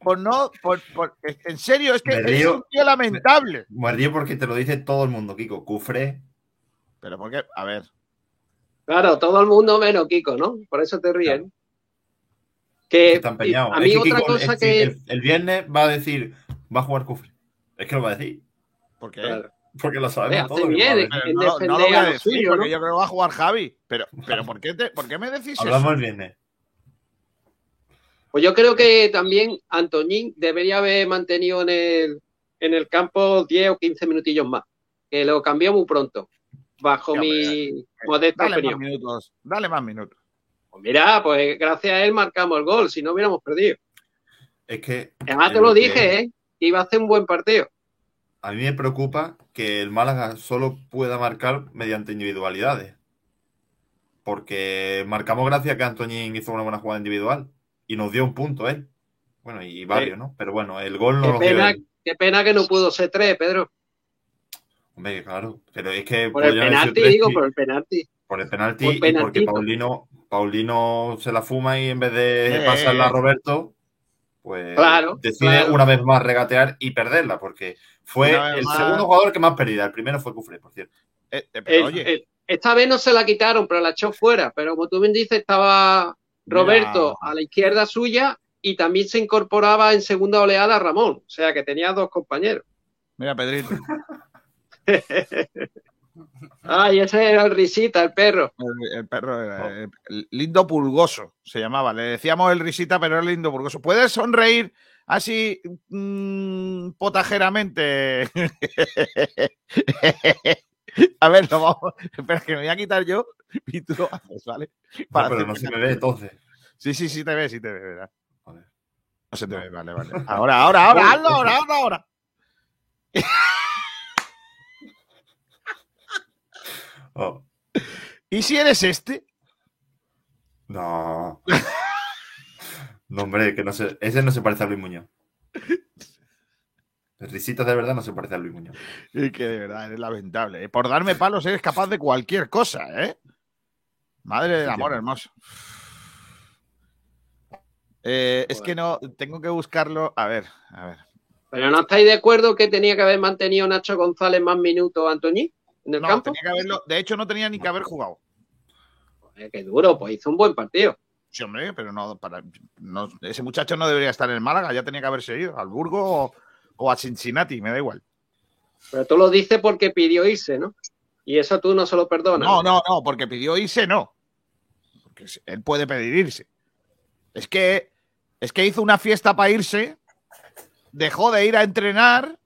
Por no. Por, por- en serio, es que Me es río. un tío lamentable. me río porque te lo dice todo el mundo, Kiko. Cufre. Pero porque, a ver. Claro, todo el mundo menos Kiko, ¿no? Por eso te ríen. Que Está empeñado. a Es mí que otra Kiko, cosa es- que. el, el viernes va a decir, va a jugar Cufre. Es que lo va a decir. ¿Por qué? Claro. Porque lo sabemos todos. bien, no, no lo voy a decir suyo, porque ¿no? yo creo que va a jugar Javi. Pero, pero ¿por, qué te- ¿por qué me decís eso? Hablamos el viernes. Pues yo creo que también Antoñín debería haber mantenido en el, en el campo 10 o 15 minutillos más, que lo cambió muy pronto, bajo Sí, hombre, mi modesta Dale más opinión. minutos. Dale más minutos. Pues mira, pues gracias a él marcamos el gol, si no hubiéramos perdido. Es que. Además te eh, lo que dije, ¿eh? que iba a hacer un buen partido. A mí me preocupa que el Málaga solo pueda marcar mediante individualidades. Porque marcamos gracias a que Antoñín hizo una buena jugada individual. Y nos dio un punto él. Bueno, y varios, ¿no? Pero bueno, el gol no Qué dio pena, él. qué pena que no pudo ser tres, Pedro. Hombre, claro. Pero es que. Por el penalti, digo, por el penalti. por el penalti por y porque. Paulino, Paulino se la fuma y en vez de Eh, pasarla eh. a Roberto, pues Claro, decide claro. una vez más regatear y perderla, porque fue el más. segundo jugador que más pérdida. El primero fue Cufré, por cierto. Eh, eh, pero El- oye, el- esta vez no se la quitaron, pero la echó fuera. Pero como tú bien dices, estaba Roberto Mira. a la izquierda suya y también se incorporaba en segunda oleada Ramón. O sea que tenía dos compañeros. mira, Pedrito. Ay, ese era el risita, el perro. El, el perro era el lindo pulgoso, se llamaba. Le decíamos el risita, pero era el lindo pulgoso. ¿Puedes sonreír así mm, potajeramente? a ver, lo vamos. Espera, que me voy a quitar yo y tú lo haces, ¿vale? No, Para pero no se me ve entonces. Sí, sí, sí te ve, sí te ve, ¿verdad? No se te ve, vale, vale. Ahora, ahora, ahora, hazlo, ahora, ahora, ahora. Oh, ¿Y si eres este? no. No, hombre, que no se, ese no se parece a Luis Muñoz. El risita de verdad no se parece a Luis Muñoz. Es que de verdad eres lamentable. ¿eh? Por darme palos eres capaz de cualquier cosa, ¿eh? Madre del amor hermoso. Eh, es que no, tengo que buscarlo. A ver, a ver. Pero ¿no estáis de acuerdo que tenía que haber mantenido Nacho González más minutos Antoñí en el No, campo? tenía que haberlo. De hecho, no tenía ni que haber jugado. Joder, qué duro, pues hizo un buen partido. Sí, hombre, pero no, para, no- ese muchacho no debería estar en Málaga, ya tenía que haberse ido al Burgo o, o a Cincinnati, me da igual. Pero tú lo dices porque pidió irse, ¿no? Y eso tú no se lo perdonas. No, no, no, porque pidió irse, no. Porque él puede pedir irse. Es que, es que hizo una fiesta para irse, dejó de ir a entrenar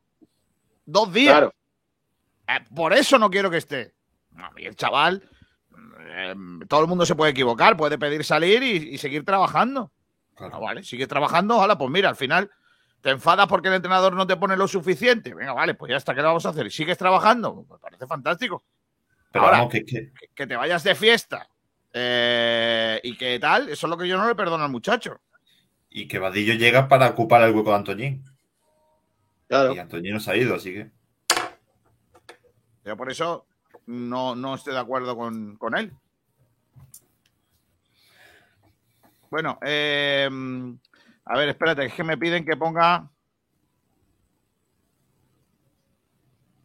dos días. Claro. Eh, por eso no quiero que esté. Y el chaval, eh, todo el mundo se puede equivocar, puede pedir salir y, y seguir trabajando. Claro. Ah, vale, sigue trabajando, ojalá, pues mira, al final te enfadas porque el entrenador no te pone lo suficiente. Venga, vale, pues ya está, ¿qué le vamos a hacer? ¿Y sigues trabajando? Me parece fantástico. Pero Ahora- vamos, que, que- Que, que te vayas de fiesta eh, y que tal, eso es lo que yo no le perdono al muchacho. y que Vadillo llega para ocupar el hueco de Antoñín. Claro. Y Antoñín no se ha ido, así que. Yo por eso no, no estoy de acuerdo con, con él. Bueno, eh, a ver, espérate, es que me piden que ponga.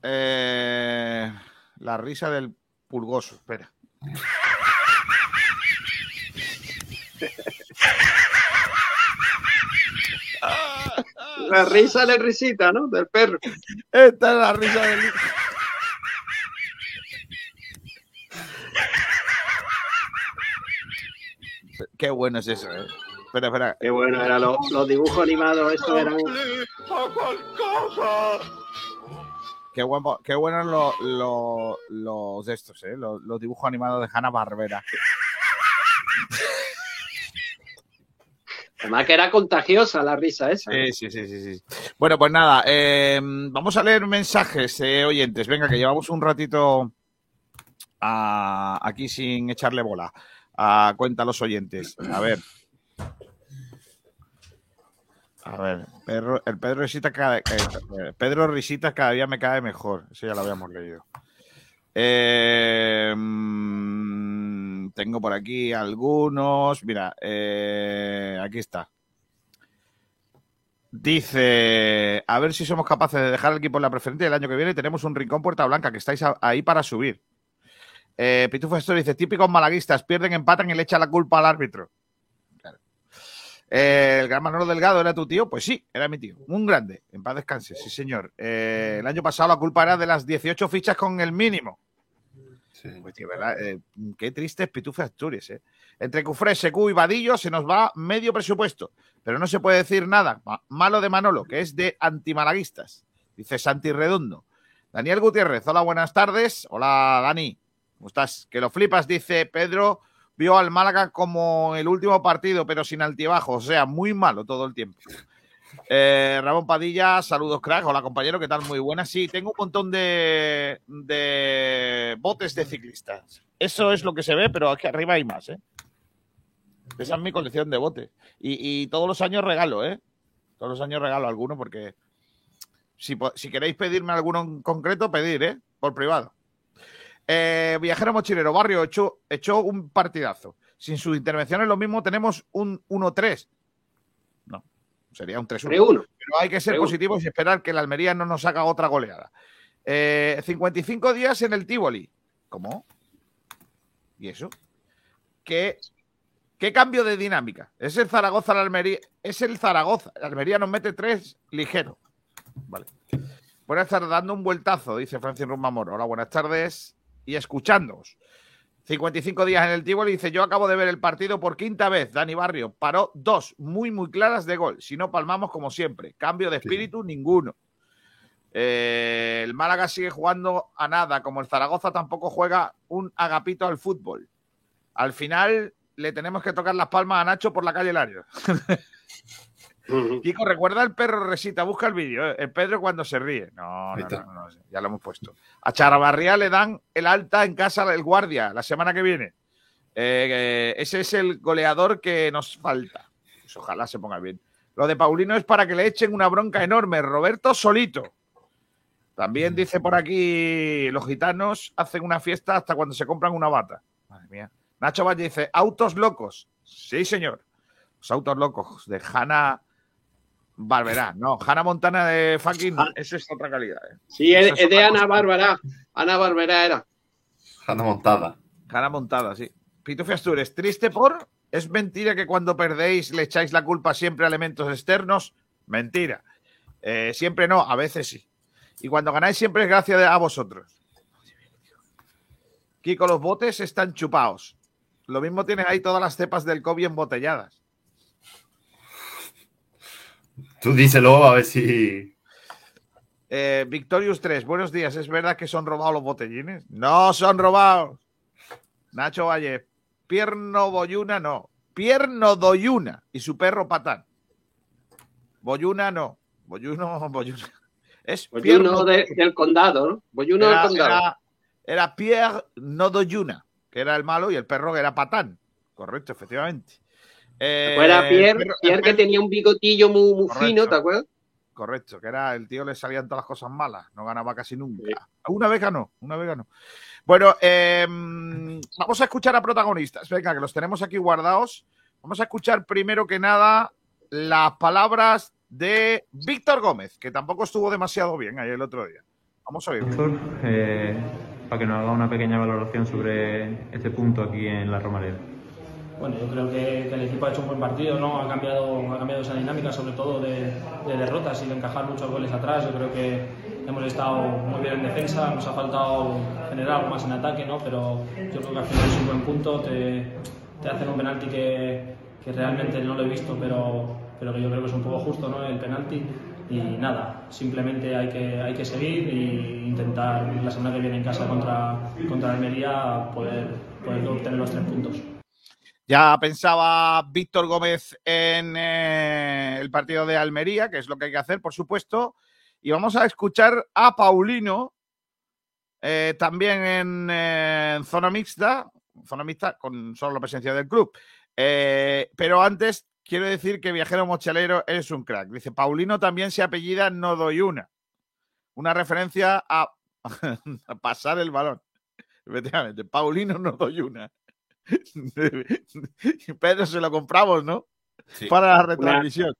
eh, la risa del pulgoso. Espera. La risa de risita, ¿no? Del perro. Esta es la risa del. Qué bueno es eso, ¿eh? Espera, espera. Qué bueno, eran los, los dibujos animados, eso eran. Qué, guapo, qué buenos los, los, los de estos, ¿eh? Los, los dibujos animados de Hanna Barbera. Además que era contagiosa la risa esa. Sí, sí, sí, sí, sí. Bueno, pues nada, eh, vamos a leer mensajes, eh, oyentes. Venga, que llevamos un ratito a- aquí sin echarle bola. A cuenta a los oyentes. A ver. A ver, Pedro- el Pedro Risita cada, eh, Pedro Risita cada día me cae mejor. Eso ya lo habíamos leído. Eh, mm, tengo por aquí algunos. Mira, eh, aquí está. Dice, a ver si somos capaces de dejar el equipo en la preferente el año que viene. Tenemos un rincón Puerta Blanca, que estáis ahí para subir. Eh, Pitufo Story dice, típicos malaguistas, pierden, empatan y le echan la culpa al árbitro. Claro. Eh, el gran Manolo Delgado era tu tío, pues sí, era mi tío. Un grande, en paz descanse, sí señor. Eh, el año pasado la culpa era de las 18 fichas con el mínimo. Sí. Pues tío, ¿verdad? Eh, qué triste es Pitufe Asturias, ¿eh? Entre Cufré, Secu y Vadillo se nos va medio presupuesto, pero no se puede decir nada ma- malo de Manolo, que es de antimalaguistas, dice Santi Redondo. Daniel Gutiérrez, hola, buenas tardes. Hola, Dani, ¿cómo estás? Que lo flipas, dice Pedro. Vio al Málaga como el último partido, pero sin altibajos, o sea, muy malo todo el tiempo. Eh, Ramón Padilla, saludos, crack. Hola, compañero, ¿qué tal? Muy buenas. Sí, tengo un montón de, de botes de ciclistas. Eso es lo que se ve, pero aquí arriba hay más, ¿eh? Esa es mi colección de botes. Y, y todos los años regalo, ¿eh? Todos los años regalo alguno porque si, si queréis pedirme alguno en concreto, pedir, ¿eh? Por privado. Eh, viajero mochilero, Barrio echó, echó un partidazo. Sin sus intervenciones, lo mismo tenemos un 1-3. No, sería un 3-1. 3-1. Pero hay que ser 3-1. positivos y esperar que el Almería no nos haga otra goleada. Eh, 55 días en el Tivoli. ¿Cómo? ¿Y eso? ¿Qué, qué cambio de dinámica? ¿Es el Zaragoza la Almería? Es el Zaragoza. La Almería nos mete tres ligero. Vale. Buenas tardes, dando un vueltazo, dice Francis Rumamor. Hola, buenas tardes. Y escuchándoos. 55 días en el Tivoli. Dice: Yo acabo de ver el partido por quinta vez. Dani Barrio paró dos muy, muy claras de gol. Si no palmamos, como siempre. Cambio de espíritu, ninguno. Eh, el Málaga sigue jugando a nada. Como el Zaragoza tampoco juega un agapito al fútbol. Al final le tenemos que tocar las palmas a Nacho por la calle Lario. Kiko, recuerda el perro Resita, busca el vídeo. ¿eh? El Pedro cuando se ríe. No, no, no, no, ya lo hemos puesto. A Charabarría le dan el alta en casa del guardia la semana que viene. Eh, eh, ese es el goleador que nos falta. Pues ojalá se ponga bien. Lo de Paulino es para que le echen una bronca enorme. Roberto Solito. También dice por aquí, los gitanos hacen una fiesta hasta cuando se compran una bata. Madre mía. Nacho Valle dice, autos locos. Sí, señor. Los autos locos de Hanna Barberá. No, Hanna Montana de fucking. Ah. Eso es otra calidad. ¿eh? Sí, es, es es de Ana. Bárbara. Ana Bárbara era. Hanna montada. Hanna Montada, sí. Pitufi Astures, triste por. ¿Es mentira que cuando perdéis le echáis la culpa siempre a elementos externos? Mentira. Eh, siempre no, a veces sí. Y cuando ganáis siempre es gracias a vosotros. Kiko, los botes están chupados. Lo mismo tienes ahí todas las cepas del COVID embotelladas. Tú díselo a ver si. Eh, Victorious 3, buenos días. ¿Es verdad que son robados los botellines? No son robados. Nacho Valle, Pierno Boyuna no. Pierno Doyuna y su perro Patán. Boyuna no. Boyuno, Boyuna. Es Boyuno Pierno- de- del condado, ¿no? Boyuno del era, condado. era- era Pierre Nodoyuna, que era el malo, y el perro que era Patán. Correcto, efectivamente. Eh, era Pierre, que tenía un bigotillo muy, muy Correcto. fino, ¿te acuerdas? Correcto, que era el tío le salían todas las cosas malas, no ganaba casi nunca. Una vez ganó, una vez ganó. Bueno, eh, vamos a escuchar a protagonistas. Venga, que los tenemos aquí guardados. Vamos a escuchar primero que nada las palabras de Víctor Gómez, que tampoco estuvo demasiado bien ayer el otro día. Vamos a oír. Víctor, eh, para que nos haga una pequeña valoración sobre este punto aquí en la Romareda. Bueno, yo creo que, el equipo ha hecho un buen partido, ¿no? Ha cambiado, ha cambiado esa dinámica, sobre todo de, de derrotas y de encajar muchos goles atrás. Yo creo que hemos estado muy bien en defensa, nos ha faltado generar algo más en ataque, ¿no? Pero yo creo que al final es un buen punto. Te, te hacen un penalti que, que realmente no lo he visto, pero, pero que yo creo que es un poco justo, ¿no? El penalti. Y nada, simplemente hay que, hay que seguir e intentar la semana que viene en casa contra, contra Almería poder, poder obtener los tres puntos. Ya pensaba Víctor Gómez en eh, el partido de Almería, que es lo que hay que hacer, por supuesto. Y vamos a escuchar a Paulino, eh, también en, eh, en zona mixta, zona mixta con solo la presencia del club. Pero antes quiero decir que Viajero Mochalero es un crack. Dice, Paulino también se apellida No Doy Una. Una referencia a, a pasar el balón. Efectivamente, Paulino No Doy Una. Pedro se lo compramos, ¿no? Para la retransmisión.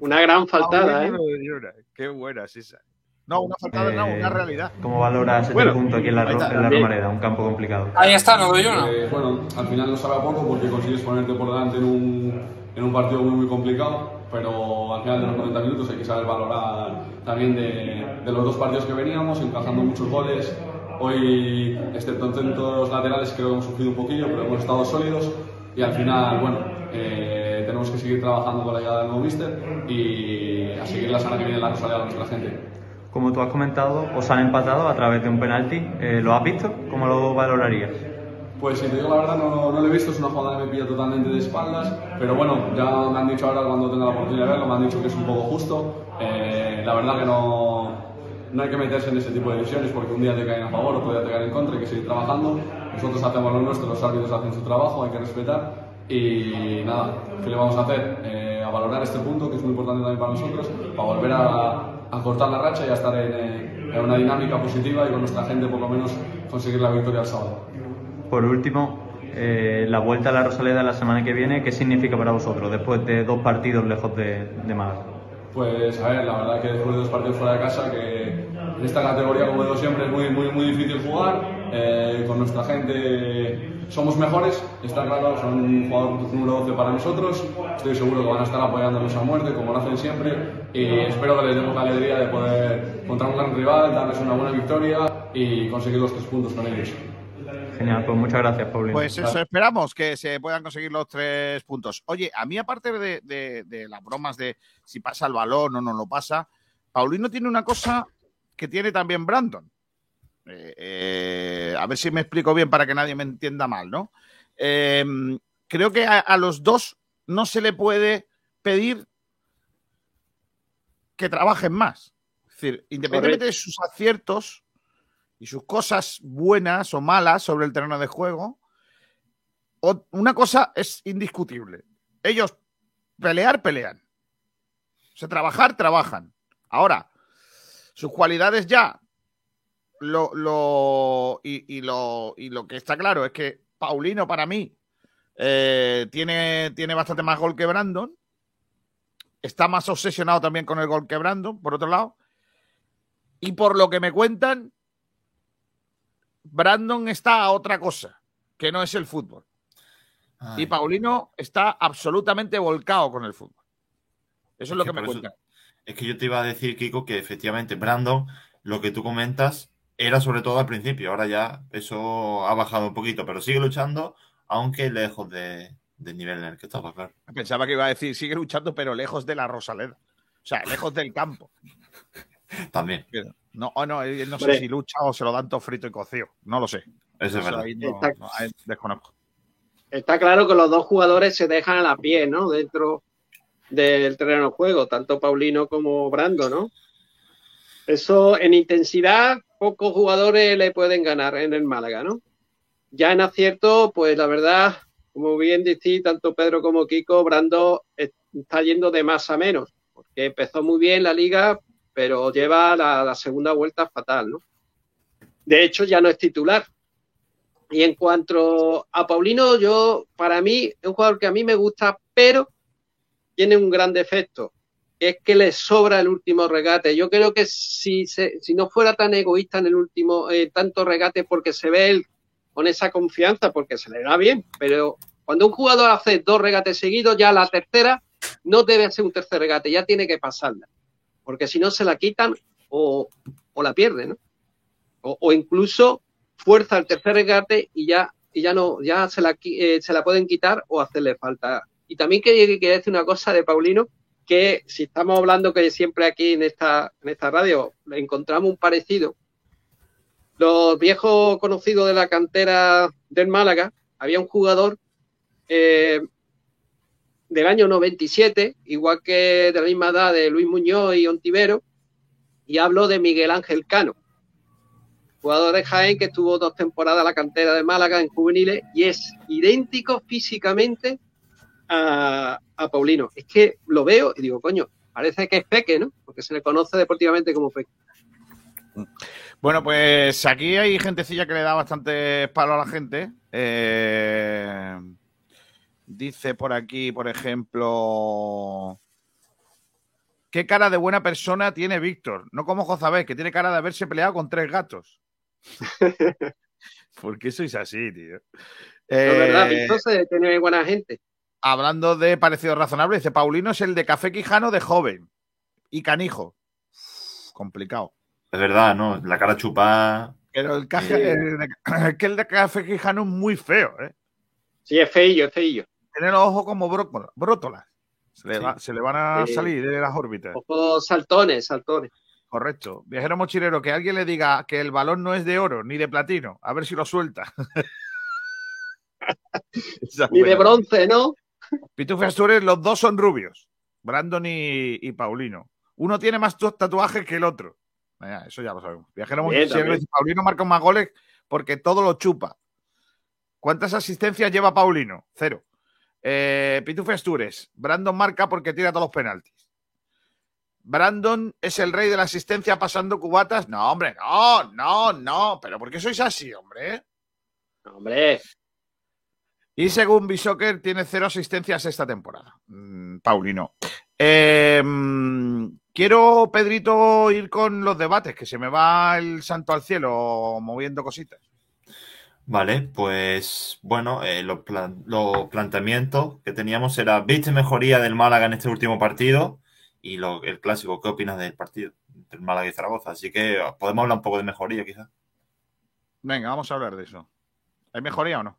Una gran faltada, Paulino ¿eh? Una. Qué buena es esa. No, una faltada, no, una Eh, realidad. ¿Cómo valoras este Bueno, punto aquí en la, está, en la. Romareda? Un campo complicado. Ahí está, no doy una. Eh, bueno, al final no sabe a poco porque consigues ponerte por delante en un, en un partido muy, muy complicado, pero al final de los 90 minutos hay que saber valorar también de, de los dos partidos que veníamos, encajando muchos goles. Hoy, excepto en centros laterales, creo que hemos sufrido un poquillo, pero hemos estado sólidos y al final, bueno, eh, tenemos que seguir trabajando con la llegada del nuevo míster y a seguir la semana que viene la Rosaleda a nuestra gente. Como tú has comentado, os han empatado a través de un penalti. Eh, ¿Lo has visto? ¿Cómo lo valorarías? Pues si te digo la verdad, no, no lo he visto, es una jugada que me pilla totalmente de espaldas, pero bueno, ya me han dicho ahora cuando tenga la oportunidad de verlo, me han dicho que es un poco justo. Eh, la verdad que no, no hay que meterse en ese tipo de decisiones porque un día te caen a favor, otro día te caen en contra, hay que seguir trabajando. Nosotros hacemos lo nuestro, los árbitros hacen su trabajo, hay que respetar. Y nada, ¿qué le vamos a hacer? Eh, a valorar este punto, que es muy importante también para nosotros, para volver a, cortar la racha y a estar en, eh, en una dinámica positiva y con nuestra gente por lo menos conseguir la victoria el sábado. Por último, eh, la vuelta a la Rosaleda la semana que viene, ¿qué significa para vosotros después de dos partidos lejos de, de Málaga? Pues a ver, la verdad que después de dos partidos fuera de casa, que en esta categoría, como digo siempre, es muy, muy, muy difícil jugar. eh, con nuestra gente somos mejores, está claro, son un jugador número 12 para nosotros. Estoy seguro que van a estar apoyándonos a muerte, como lo hacen siempre. Y espero que les demos la alegría de poder contra un gran rival, darles una buena victoria y conseguir los tres puntos con ellos. Genial, pues muchas gracias, Paulino. Pues eso esperamos, que se puedan conseguir los tres puntos. Oye, a mí aparte de, de- de las bromas de si pasa el balón o no lo pasa, Paulino tiene una cosa que tiene también Brandon. Eh, eh, a ver si me explico bien para que nadie me entienda mal, ¿no? Eh, creo que a, a los dos no se le puede pedir que trabajen más. Es decir, independientemente de sus aciertos y sus cosas buenas o malas sobre el terreno de juego, una cosa es indiscutible. Ellos pelear, pelean. O sea, trabajar, trabajan. Ahora, sus cualidades ya. Lo, lo, y, y lo, y lo que está claro es que Paulino, para mí, eh, tiene, tiene bastante más gol que Brandon. Está más obsesionado también con el gol que Brandon, por otro lado. Y por lo que me cuentan, Brandon está a otra cosa, que no es el fútbol. Ay, Y Paulino está absolutamente volcado con el fútbol. Eso es lo que, me por eso- cuentan. Es que yo te iba a decir, Kiko, que efectivamente Brandon, lo que tú comentas, era sobre todo al principio. Ahora ya eso ha bajado un poquito, pero sigue luchando, aunque lejos de, del nivel en el que estaba, claro. Pensaba que iba a decir, sigue luchando, pero lejos de la Rosaleda. O sea, lejos del campo. También, Pero No, o no, eh, no sé si lucha o se lo dan todo frito y cocido. No lo sé. eso es verdad. no- Está- no, desconozco. Está claro que los dos jugadores se dejan a la pie, ¿no? Dentro del terreno de juego, tanto Paulino como Brando, ¿no? Eso en intensidad, pocos jugadores le pueden ganar en el Málaga, ¿no? Ya en acierto, pues la verdad, como bien decís, tanto Pedro como Kiko, Brando eh, está yendo de más a menos, porque empezó muy bien la liga, pero lleva la, segunda vuelta fatal, ¿no? De hecho, ya no es titular. Y en cuanto a Paulino, yo, para mí, es un jugador que a mí me gusta, pero tiene un gran defecto, que es que le sobra el último regate. Yo creo que si, se- si no fuera tan egoísta en el último, eh, tanto regate, porque se ve él con esa confianza, porque se le da bien, pero cuando un jugador hace dos regates seguidos, ya la tercera no debe hacer un tercer regate, ya tiene que pasarla, porque si no se la quitan o, o la pierde, ¿no? O, o incluso fuerza el tercer regate y ya, y ya no, ya se la, eh, se la pueden quitar o hacerle falta. Y también quería, quería decir una cosa de Paulino, que si estamos hablando que siempre aquí en esta, en esta radio encontramos un parecido, los viejos conocidos de la cantera del Málaga, había un jugador eh, del año 97, igual que de la misma edad de Luis Muñoz y Ontivero, y hablo de Miguel Ángel Cano, jugador de Jaén que estuvo dos temporadas en la cantera de Málaga en juveniles y es idéntico físicamente a, Paulino. Es que lo veo y digo, coño, parece que es Peque, ¿no? Porque se le conoce deportivamente como Peque. Bueno, pues aquí hay gentecilla que le da bastante palo a la gente. Eh, dice por aquí, por ejemplo. ¿Qué cara de buena persona tiene Víctor? No como Jozabés, que tiene cara de haberse peleado con tres gatos. ¿Por qué sois así, tío? No es verdad, Eh, Víctor se tiene buena gente. hablando de parecido razonable, dice Paulino es el de café quijano de joven y canijo. Complicado. Es verdad, ¿no? La cara chupada. Pero el café, Eh. el que el de café quijano es muy feo, ¿eh? Sí, es feillo, es feillo. Tiene los ojos como brótolas. Se le, va- se le van a salir de las órbitas. Ojos saltones, saltones. Correcto. Viajero mochilero, que alguien le diga que el balón no es de oro ni de platino. A ver si lo suelta. Ni de bronce, ¿no? Pitufo y Astures, los dos son rubios. Brandon y, y Paulino. Uno tiene más tu- tatuajes que el otro. Eso ya lo sabemos. Viajero Bien, mochilero dice, Paulino marca más goles porque todo lo chupa. ¿Cuántas asistencias lleva Paulino? Cero. Eh, Pitufo y Astures. Brandon marca porque tira todos los penaltis. Brandon es el rey de la asistencia pasando cubatas. No, hombre, no, no, no. ¿Pero por qué sois así, hombre? Hombre, Y según Bishoker, tiene cero asistencias esta temporada. Mm, Paulino. Eh, quiero, Pedrito, ir con los debates, que se me va el santo al cielo moviendo cositas. Vale, pues bueno, eh, los, plan- los planteamientos que teníamos era, ¿viste mejoría del Málaga en este último partido? Y lo- el clásico, ¿qué opinas del partido entre el Málaga y Zaragoza? Así que podemos hablar un poco de mejoría, quizás. Venga, vamos a hablar de eso. ¿Hay mejoría o no?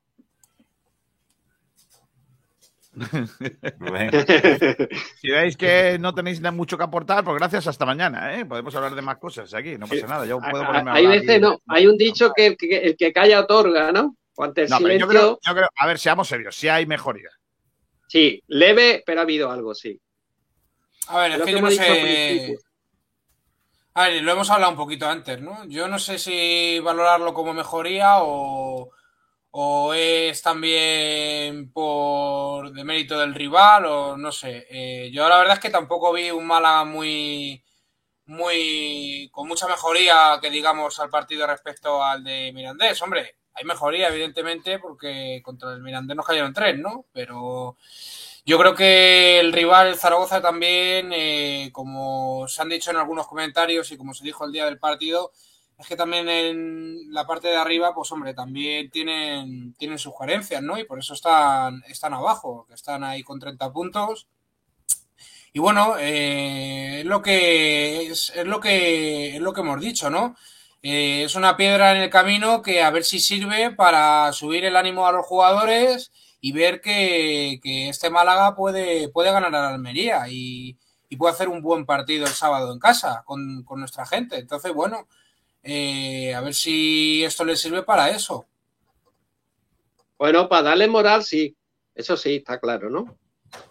Si veis que no tenéis nada mucho que aportar, pues gracias, hasta mañana. ¿eh? Podemos hablar de más cosas aquí, no pasa nada. Yo puedo ponerme a hay veces no. Hay un dicho que el que, el que calla otorga, ¿no? O ante el No, pero yo silencio, creo, yo creo- a ver, seamos serios, si hay mejoría. sí, leve, pero ha habido algo, sí. A ver, es Lo que que yo no sé. A ver, lo hemos hablado un poquito antes, ¿no? Yo no sé si valorarlo como mejoría o, o es también por de mérito del rival o no sé. Eh, yo la verdad es que tampoco vi un Málaga muy, muy con mucha mejoría que digamos al partido respecto al de Mirandés. Hombre, hay mejoría evidentemente porque contra el Mirandés nos cayeron tres, ¿no? Pero yo creo que el rival, el Zaragoza, también, eh, como se han dicho en algunos comentarios y como se dijo el día del partido, es que también en la parte de arriba, pues hombre, también tienen, tienen sus carencias, ¿no? Y por eso están, están abajo, que están ahí con 30 puntos. Y bueno, eh, es lo que es, es lo que es lo que hemos dicho, ¿no? Eh, es una piedra en el camino que a ver si sirve para subir el ánimo a los jugadores y ver que, que este Málaga puede, puede ganar a Almería y, y puede hacer un buen partido el sábado en casa con, con nuestra gente. Entonces, bueno, eh, a ver si esto le sirve para eso. Bueno, para darle moral, sí. Eso sí, está claro, ¿no?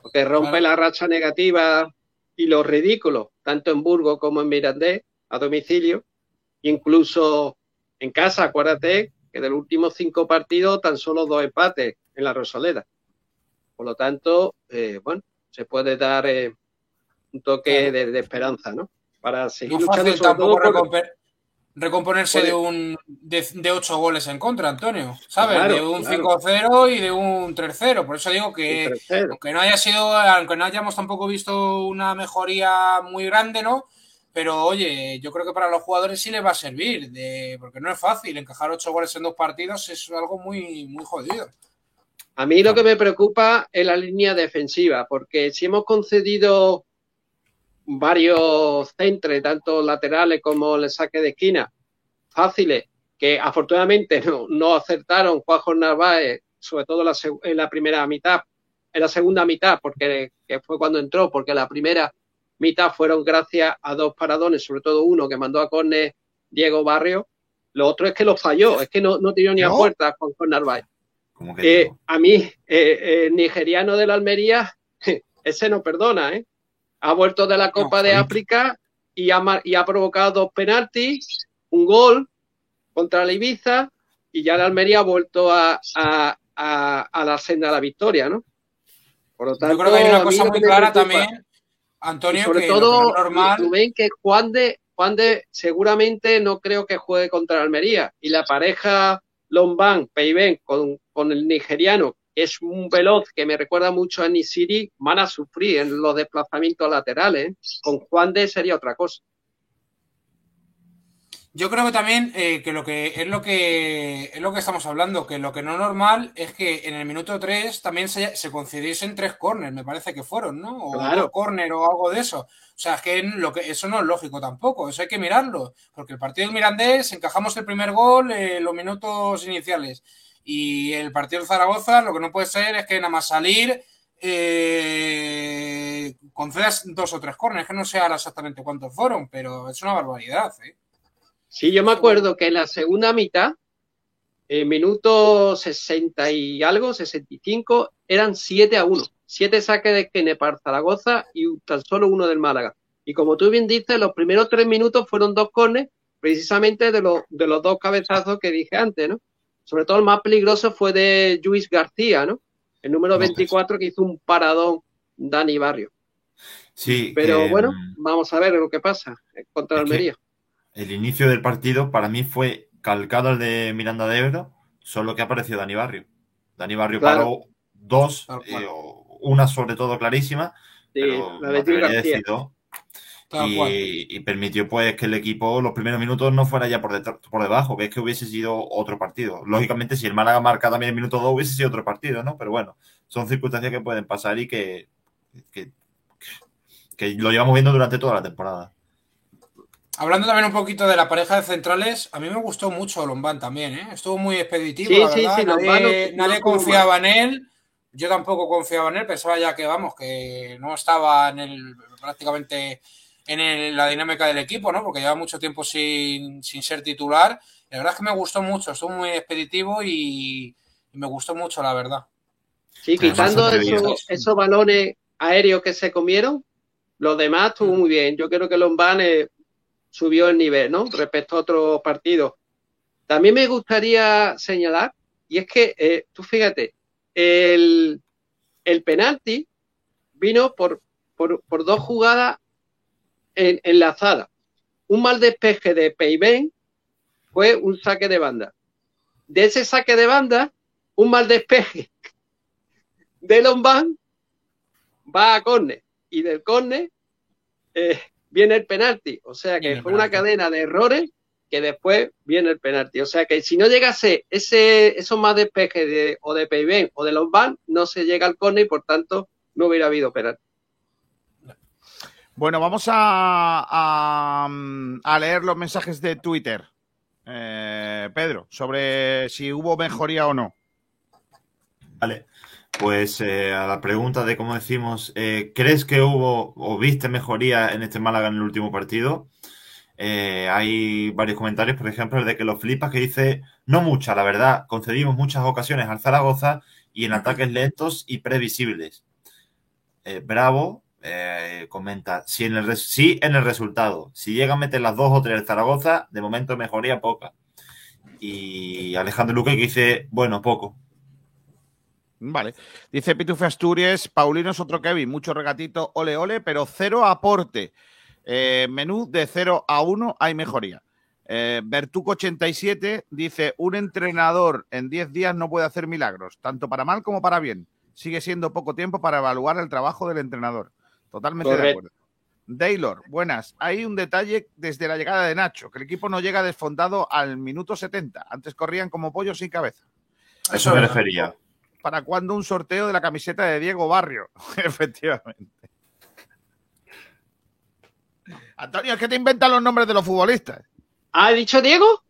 Porque rompe Claro. la racha negativa y los ridículos, tanto en Burgos como en Mirandés, a domicilio, incluso en casa, acuérdate que de los últimos cinco partidos tan solo dos empates en la Rosaleda. Por lo tanto, eh, bueno, se puede dar eh, un toque de, de esperanza, ¿no? Para seguir No luchando sobre todo por- recomponerse de un de, de ocho goles en contra, Antonio. ¿Sabes? Claro, de un claro. 5-0 y de un 3-0. Por eso digo que aunque no haya sido, aunque no hayamos tampoco visto una mejoría muy grande, ¿no? Pero oye, yo creo que para los jugadores sí les va a servir, de, porque no es fácil encajar ocho goles en dos partidos, es algo muy, muy jodido. A mí lo que me preocupa es la línea defensiva, porque si hemos concedido varios centros, tanto laterales como el saque de esquina, fáciles, que afortunadamente no, no acertaron Juanjo Narváez, sobre todo en la, seg- en la primera mitad, en la segunda mitad, porque que fue cuando entró, porque la primera mitad fueron gracias a dos paradones, sobre todo uno que mandó a córner Diego Barrio, lo otro es que lo falló, es que no, no tiró ni a ¿No? puerta Juanjo Narváez. Eh, a mí, eh, eh, nigeriano de la Almería, ese no perdona, ¿eh? Ha vuelto de la Copa de. África y ha, mar- y ha provocado dos penaltis, un gol contra la Ibiza y ya la Almería ha vuelto a, a- a- a la senda de la victoria, ¿no? Por lo tanto, Yo creo que hay una cosa lo muy clara también, Antonio, y sobre que lo todo, es normal. Rubén, que Juan de, Juan de seguramente no creo que juegue contra la Almería. Y la pareja Lombán, Peiben, con, con el nigeriano, es un veloz que me recuerda mucho a Nisiri, van a sufrir en los desplazamientos laterales. Con Juan de sería otra cosa. Yo creo que también eh, que lo que es lo que es lo que estamos hablando, que lo que no es normal es que en el minuto 3 también se, se concediesen tres corners, me parece que fueron, ¿no? O Claro. corner o algo de eso. O sea, es que, lo que eso no es lógico tampoco, eso hay que mirarlo. Porque el partido del Mirandés encajamos el primer gol en los minutos iniciales. Y el partido del Zaragoza, lo que no puede ser es que nada más salir eh, concedas dos o tres corners, que no sé ahora exactamente cuántos fueron, pero es una barbaridad, ¿eh? Sí, yo me acuerdo que en la segunda mitad, en minuto 60 y algo, 65, eran 7 a 1. 7 saques de esquina para Zaragoza y tan solo uno del Málaga. Y como tú bien dices, los primeros tres minutos fueron dos cornes, precisamente de de los dos cabezazos que dije antes, ¿no? Sobre todo el más peligroso fue de Luis García, ¿no? El número 24 que hizo un paradón Dani Barrio. Sí, Pero que, bueno, vamos a ver lo que pasa contra Almería. el inicio del partido para mí fue calcado al de Miranda de Ebro, solo que apareció Dani Barrio. Dani Barrio Claro. paró dos, eh, una sobre todo clarísima, Sí, pero la de García. Y, y permitió pues que el equipo los primeros minutos no fuera ya por, detrás- por debajo, que es que hubiese sido otro partido. Lógicamente, si el Málaga marca también el minuto 2 hubiese sido otro partido, ¿no? Pero bueno, son circunstancias que pueden pasar y que, que, que lo llevamos viendo durante toda la temporada. Hablando también un poquito de la pareja de centrales, a mí me gustó mucho Lombán también, ¿eh? Estuvo muy expeditivo, Sí, la sí, verdad. sí, nadie no- nadie no confiaba en él. Yo tampoco confiaba en él, pensaba ya que, vamos, que no estaba en el prácticamente en el- la dinámica del equipo, ¿no? Porque lleva mucho tiempo sin, sin ser titular. La verdad es que me gustó mucho, estuvo muy expeditivo y, y me gustó mucho, la verdad. Sí, quitando esos, esos balones aéreos que se comieron, los demás estuvo muy bien. Yo creo que Lombán eh, subió el nivel, ¿no? Respecto a otros partidos. También me gustaría señalar, y es que, eh, tú fíjate, el, el penalti vino por, por, por dos jugadas en- enlazadas. Un mal despeje de Peiben fue un saque de banda. De ese saque de banda, un mal despeje de Lombán va a córner y del córner eh, viene el penalti. O sea que fue una cadena de errores que después viene el penalti. O sea que si no llegase ese, esos más despejes de, o de Peiben o de Lombán, no se llega al córner y por tanto no hubiera habido penalti. Bueno, vamos a, mm, a leer los mensajes de Twitter. Eh, Pedro, sobre si hubo mejoría o no. Vale, pues eh, a la pregunta de cómo decimos, eh, ¿crees que hubo o viste mejoría en este Málaga en el último partido? Hay varios comentarios, por ejemplo, el de que lo flipas que dice, no mucha, la verdad, concedimos muchas ocasiones al Zaragoza y en ataques lentos y previsibles. Bravo eh, comenta, sí en, el sí en el resultado, si llega a meter las dos o tres el Zaragoza, de momento mejoría poca. Y Alejandro Luque que dice, bueno, poco. Vale. Dice Pitufe Asturias, Paulino es otro Kevin, mucho regatito, ole ole, pero cero aporte. Eh, menú de 0 a 1 hay mejoría. Eh, Bertuco87 dice, un entrenador en 10 días no puede hacer milagros, tanto para mal como para bien. Sigue siendo poco tiempo para evaluar el trabajo del entrenador. Totalmente de acuerdo. Taylor, buenas. Hay un detalle desde la llegada de Nacho, que el equipo no llega desfondado al minuto 70. Antes corrían como pollos sin cabeza. Eso me refería. ¿Para cuándo un sorteo de la camiseta de Diego Barrio? Efectivamente. Antonio, es que te inventan los nombres de los futbolistas. ¿Ha dicho Diego?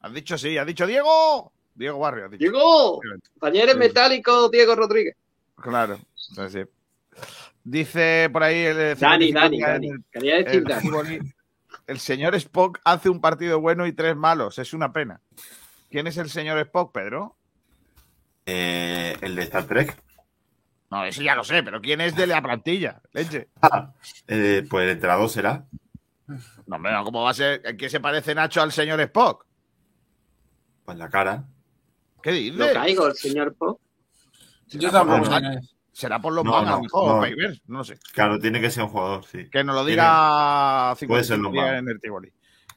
Has dicho sí, has dicho Diego. Diego Barrio, has dicho. Diego. Sí. metálicos Diego Rodríguez. Claro. sí. Dice por ahí el Dani, 55 Dani, Dani. el- Quería decir el, Dani. Tivoli, el señor Spock hace un partido bueno y tres malos. Es una pena. ¿Quién es el señor Spock, Pedro? Eh, el de Star Trek. No, eso ya lo sé, pero ¿quién es de la plantilla? Leche. Eh, pues el entrenador será. No, hombre, no, ¿cómo va a ser? ¿En qué se parece Nacho al señor Spock? Pues la cara. ¿Qué dices? No caigo, el señor Po. Yo tampoco Será por los No, mangas, no, mejor, no. no sé. Claro, tiene que ser un jugador, sí. Que nos lo diga Puede ser 55 los días mangas. en el Tivoli.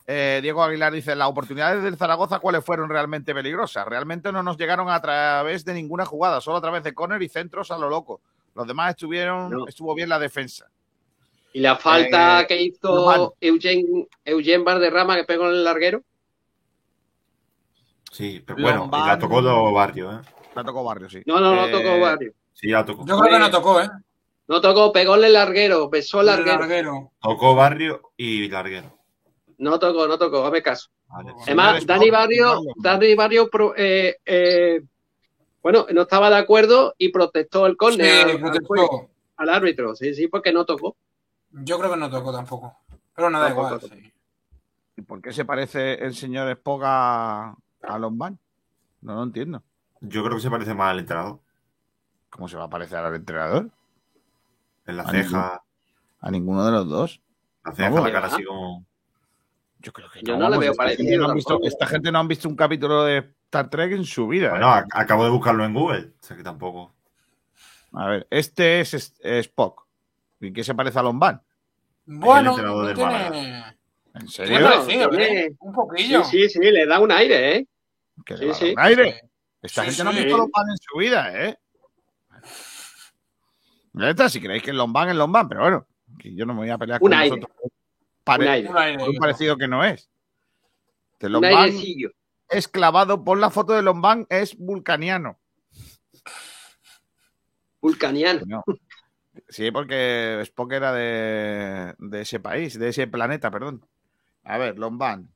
Eh, Diego Aguilar dice, las oportunidades del Zaragoza, ¿cuáles fueron realmente peligrosas? Realmente no nos llegaron a través de ninguna jugada, solo a través de córner y centros a lo loco. Los demás estuvieron, No. estuvo bien la defensa. Y la falta Eh, que hizo Eugen, Eugen Valderrama que pegó en el larguero. Sí, pero bueno, y la tocó dos barrios, ¿eh? La tocó Barrio, sí. No, no, no Eh, tocó Barrio. Sí, la tocó. Yo creo que no tocó, ¿eh? No tocó, pegó en el larguero, besó el El larguero. larguero. Tocó barrio y larguero. No tocó, no tocó, hazme caso. Vale. Además, Dani Barrio. Dani Barrio pro- eh, eh, bueno, no estaba de acuerdo y protestó el Sí, córner al- árbitro. Sí, sí, porque no tocó. Yo creo que no tocó tampoco. Pero nada Tampoco igual. tocó. sí. ¿Y por qué se parece el señor Espoga a Lombán? No lo entiendo. Yo creo que se parece más al entrenador. ¿Cómo se va a parecer al entrenador? En la A ceja, A ninguno de los dos. la ceja, la cara así como. Yo creo que Yo no le veo esta gente parecido no visto- esta gente no han visto un capítulo de Star Trek en su vida. Bueno, ¿eh? ac- acabo de buscarlo en Google. O sea que tampoco. A ver, este es, Spock. ¿Y qué se parece a Lombán? Bueno, no tiene... ¿En serio? Parecido, ¿eh? Un poquillo. Sí, sí, sí, le da un aire, ¿eh? Que le Sí, un aire. Esta Sí, gente no ha visto Lombán en su vida, ¿eh? Está, si creéis que es Lombán, es Lombán, pero bueno, que yo no me voy a pelear Un con aire. vosotros. Pare- Un aire. Un aire. por un parecido que no es. De Un Lombán airecillo. es clavado, pon la foto de Lombán, es vulcaniano. Vulcaniano. No. Sí, porque Spock era de, de ese país, de ese planeta, perdón. A ver, Lombán.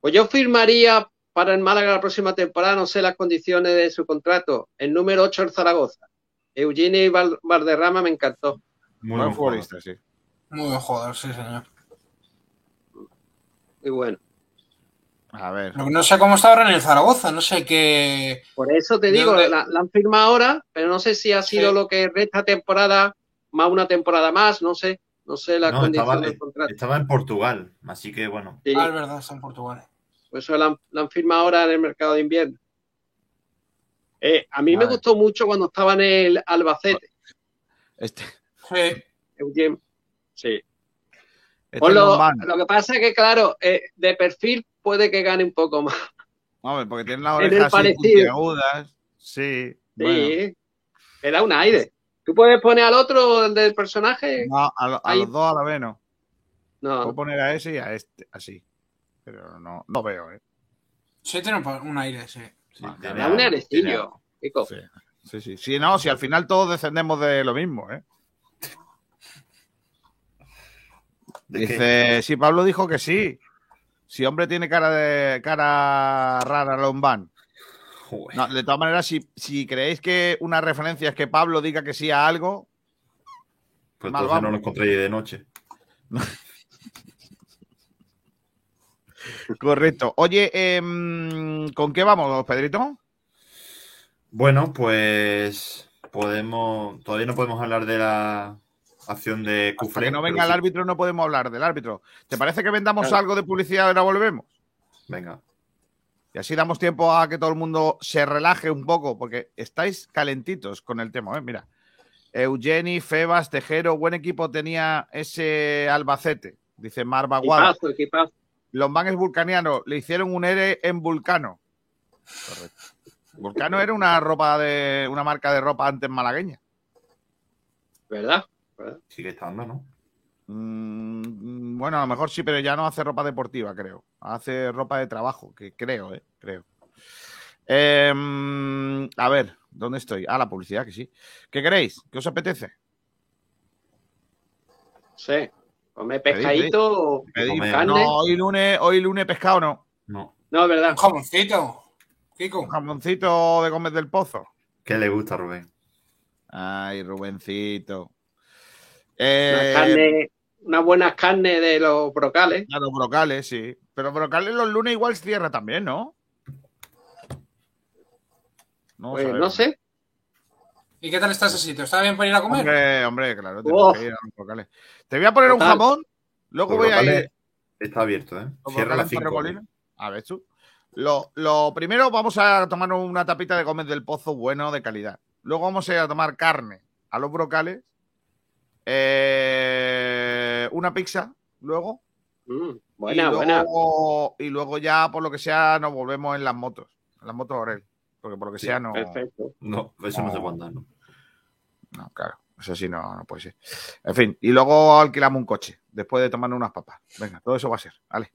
Pues yo firmaría para el Málaga la próxima temporada, no sé las condiciones de su contrato. El número 8 el Zaragoza. Eugenio Val- Valderrama me encantó. Muy Buen futbolista, sí. Muy buen jugador, sí, señor. Muy bueno. A ver. No sé cómo está ahora en el Zaragoza, no sé qué. Por eso te ¿De digo, la, la han firmado ahora, pero no sé si ha sido Sí. lo que resta temporada, más una temporada más, no sé. No sé las No, condiciones estaba, del contrato. estaba en Portugal. Así que bueno. Sí, Ah, es verdad, está en Portugal. por eso la, han- la han firmado ahora en el mercado de invierno. Eh, a mí me gustó mucho cuando estaba en el Albacete. Este, Sí. Sí. este Pues es lo, lo que pasa es que, claro, eh, de perfil puede que gane un poco más. Hombre, porque tiene las en el orejas puntiagudas. Sí. Sí, bueno. le da un aire. ¿Tú puedes poner al otro el del personaje? No, a, lo- a Ahí. los dos a la vez no. Puedo No, poner a ese y a este, así. Pero no, no veo, ¿eh? Sí, tiene un aire, sí. Sí, un. Sí, sí, sí. No, si al final todos descendemos de lo mismo, ¿eh? Dice, sí, Pablo dijo que sí. Si hombre tiene cara de cara rara Lombán. No, de todas maneras, si, si creéis que una referencia es que Pablo diga que sí a algo, Pues entonces no vamos. lo encontré de noche. correcto. Oye, em, ¿con qué vamos, Pedrito? Bueno, pues podemos. Todavía no podemos hablar de la acción de Hasta Cufré. que no venga el sí. árbitro no podemos hablar del árbitro. ¿Te parece que vendamos Claro. algo de publicidad y ahora volvemos? Venga. Y así damos tiempo a que todo el mundo se relaje un poco, porque estáis calentitos con el tema, ¿eh? Mira. Eugeni, Febas, Tejero, buen equipo tenía ese Albacete, dice Marva Guada. Equipazo, equipazo. Lombán es vulcaniano, le hicieron un ERE en Vulcano. Correcto. Vulcano era una ropa de una marca de ropa antes malagueña. ¿Verdad? Sigue estando, ¿no? Mm, bueno, a lo mejor sí, pero ya no hace ropa deportiva, creo. Hace ropa de trabajo, que creo, eh, creo. Em, a ver, ¿dónde estoy? Ah, la publicidad, que sí. ¿Qué queréis? ¿Qué os apetece? Sí. Come pescadito, Pedid- Comer. carne. No, hoy lunes, hoy lunes pescado no. No. No, es verdad. Un jamoncito. Kiko. Un jamoncito de comer del pozo. ¿Qué le gusta, Rubén? Ay, Rubencito. Una Eh, carne, unas buenas carnes de los brocales. A los brocales, sí. Pero brocales los lunes igual cierra también, ¿no? No, Pues no sé. ¿Y qué tal está ese sitio? ¿Está bien para ir a comer? Hombre, hombre, claro, Oh. que ir a los brocales. Te voy a poner un jamón, luego voy a ir. Está abierto, ¿eh? Cierra las brocales 5. Torremolinos. A ver tú. Lo, lo primero, vamos a tomar una tapita de comer del pozo bueno de calidad. Luego vamos a ir a tomar carne a los brocales. Eh, una pizza, luego. Mm, buena, y buena. Y luego ya, por lo que sea, nos volvemos en las motos. En las motos Orel. Porque por lo que Sí, sea, no. Perfecto. No, eso no, No. se cuenta, ¿no? No, claro. Eso sí, no, no puede ser. En fin, y luego alquilamos un coche. Después de tomarnos unas papas. Venga, todo eso va a ser. Vale.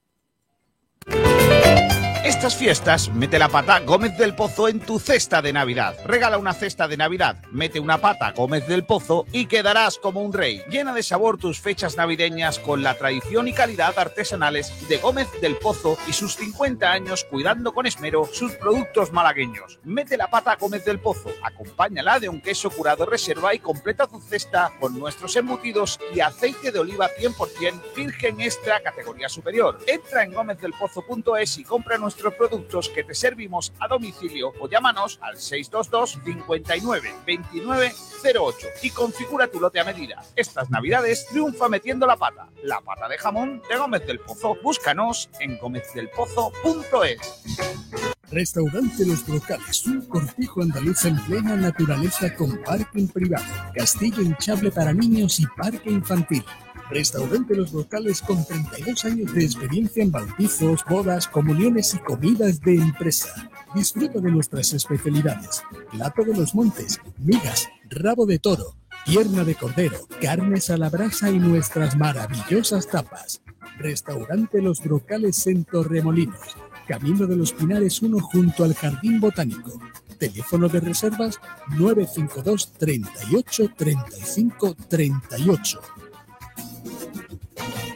Estas fiestas, mete la pata Gómez del Pozo en tu cesta de Navidad. Regala una cesta de Navidad, mete una pata Gómez del Pozo y quedarás como un rey. Llena de sabor tus fechas navideñas con la tradición y calidad artesanales de Gómez del Pozo y sus 50 años cuidando con esmero sus productos malagueños. Mete la pata Gómez del Pozo, acompáñala de un queso curado reserva y completa tu cesta con nuestros embutidos y aceite de oliva 100% virgen extra categoría superior. Entra en gómezdelpozo.es y compra nuestros productos que te servimos a domicilio o llámanos al 622 59 29 08 y configura tu lote a medida. Estas navidades triunfa metiendo la pata. La pata de jamón de Gómez del Pozo. Búscanos en gómezdelpozo.es. Restaurante Los Brocales, un cortijo andaluz en plena naturaleza con parking privado, castillo hinchable para niños y parque infantil. Restaurante Los Brocales con 32 años de experiencia en bautizos, bodas, comuniones y comidas de empresa. Disfruta de nuestras especialidades. Plato de los montes, migas, rabo de toro, pierna de cordero, carnes a la brasa y nuestras maravillosas tapas. Restaurante Los Brocales en Torremolinos. Camino de los Pinares 1 junto al Jardín Botánico. Teléfono de reservas 952 38 35 38.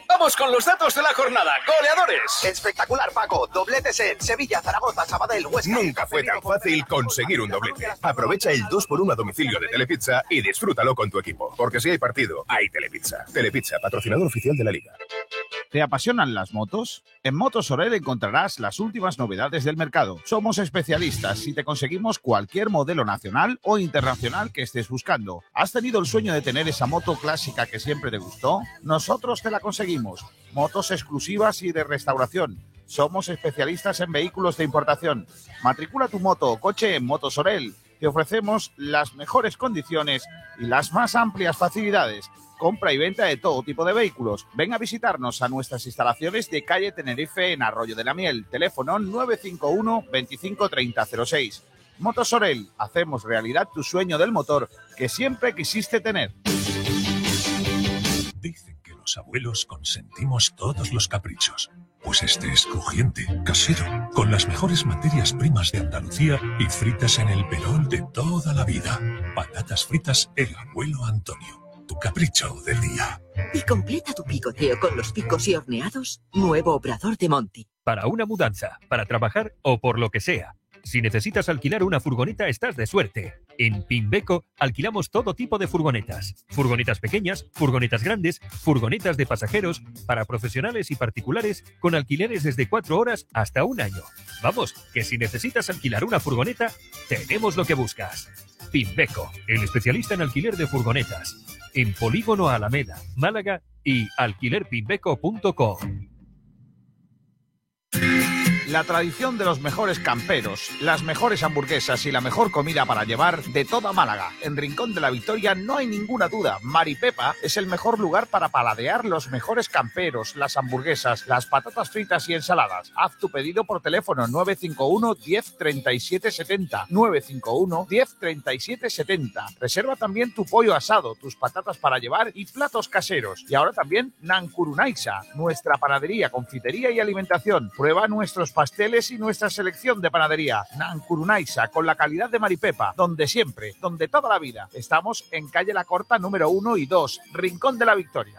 Vamos con los datos de la jornada. Goleadores. Espectacular, Paco. Dobletes en Sevilla, Zaragoza, Sabadell, Huesca. Nunca fue tan fácil conseguir un doblete. Aprovecha el 2x1 a domicilio de Telepizza y disfrútalo con tu equipo. Porque si hay partido, hay Telepizza. Telepizza, patrocinador oficial de la liga. ¿Te apasionan las motos? En Motos Orel encontrarás las últimas novedades del mercado. Somos especialistas y te conseguimos cualquier modelo nacional o internacional que estés buscando. ¿Has tenido el sueño de tener esa moto clásica que siempre te gustó? Nosotros te la conseguimos. Motos exclusivas y de restauración. Somos especialistas en vehículos de importación. Matricula tu moto o coche en Motos Orel. Te ofrecemos las mejores condiciones y las más amplias facilidades compra y venta de todo tipo de vehículos. Ven a visitarnos a nuestras instalaciones de calle Tenerife en Arroyo de la Miel. Teléfono 951 25 30 06. Motosorel, hacemos realidad tu sueño del motor que siempre quisiste tener. Dicen que los abuelos consentimos todos los caprichos. Pues este es crujiente, casero, con las mejores materias primas de Andalucía y fritas en el perol de toda la vida. Patatas fritas El Abuelo Antonio. Tu capricho del día. Y completa tu picoteo con los picos y horneados. Nuevo obrador de Monty. Para una mudanza, para trabajar o por lo que sea. Si necesitas alquilar una furgoneta, estás de suerte. En Pimbeco alquilamos todo tipo de furgonetas. Furgonetas pequeñas, furgonetas grandes, furgonetas de pasajeros, para profesionales y particulares, con alquileres desde cuatro horas hasta un año. Vamos, que si necesitas alquilar una furgoneta, tenemos lo que buscas. Pimbeco, el especialista en alquiler de furgonetas. En Polígono Alameda, Málaga y alquilerpimbeco.com. La tradición de los mejores camperos, las mejores hamburguesas y la mejor comida para llevar de toda Málaga. En Rincón de la Victoria no hay ninguna duda. Maripepa es el mejor lugar para paladear los mejores camperos, las hamburguesas, las patatas fritas y ensaladas. Haz tu pedido por teléfono 951 10 37 70. 951 10 37 70. Reserva también tu pollo asado, tus patatas para llevar y platos caseros. Y ahora también Nankurunaisa, nuestra panadería, confitería y alimentación. Prueba nuestros pasteles y nuestra selección de panadería. Nankurunaisa, con la calidad de Maripepa, donde siempre, donde toda la vida. Estamos en calle La Corta número 1 y 2, Rincón de la Victoria.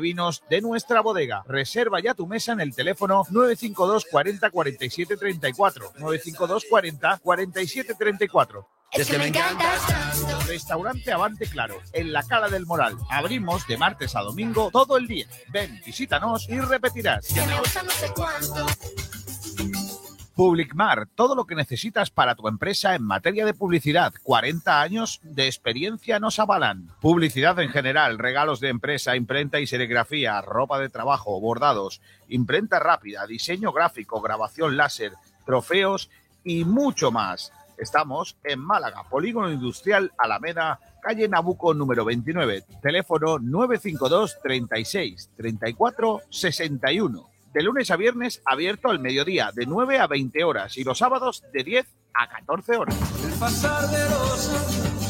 vinos de nuestra bodega. Reserva ya tu mesa en el teléfono 952 40 47 34. 952 40 47 34. Es que me encantas tanto. Restaurante Avante Claro, en la Cala del Moral. Abrimos de martes a domingo todo el día. Ven, visítanos y repetirás. Que me gusta no sé cuánto. Publicmar, todo lo que necesitas para tu empresa en materia de publicidad. 40 años de experiencia nos avalan. Publicidad en general, regalos de empresa, imprenta y serigrafía, ropa de trabajo, bordados, imprenta rápida, diseño gráfico, grabación láser, trofeos y mucho más. Estamos en Málaga, Polígono Industrial Alameda, calle Nabuco número 29, teléfono 952 36 34 61. De lunes a viernes abierto al mediodía, de 9 a 20 horas y los sábados de 10 a 14 horas. El pasar de los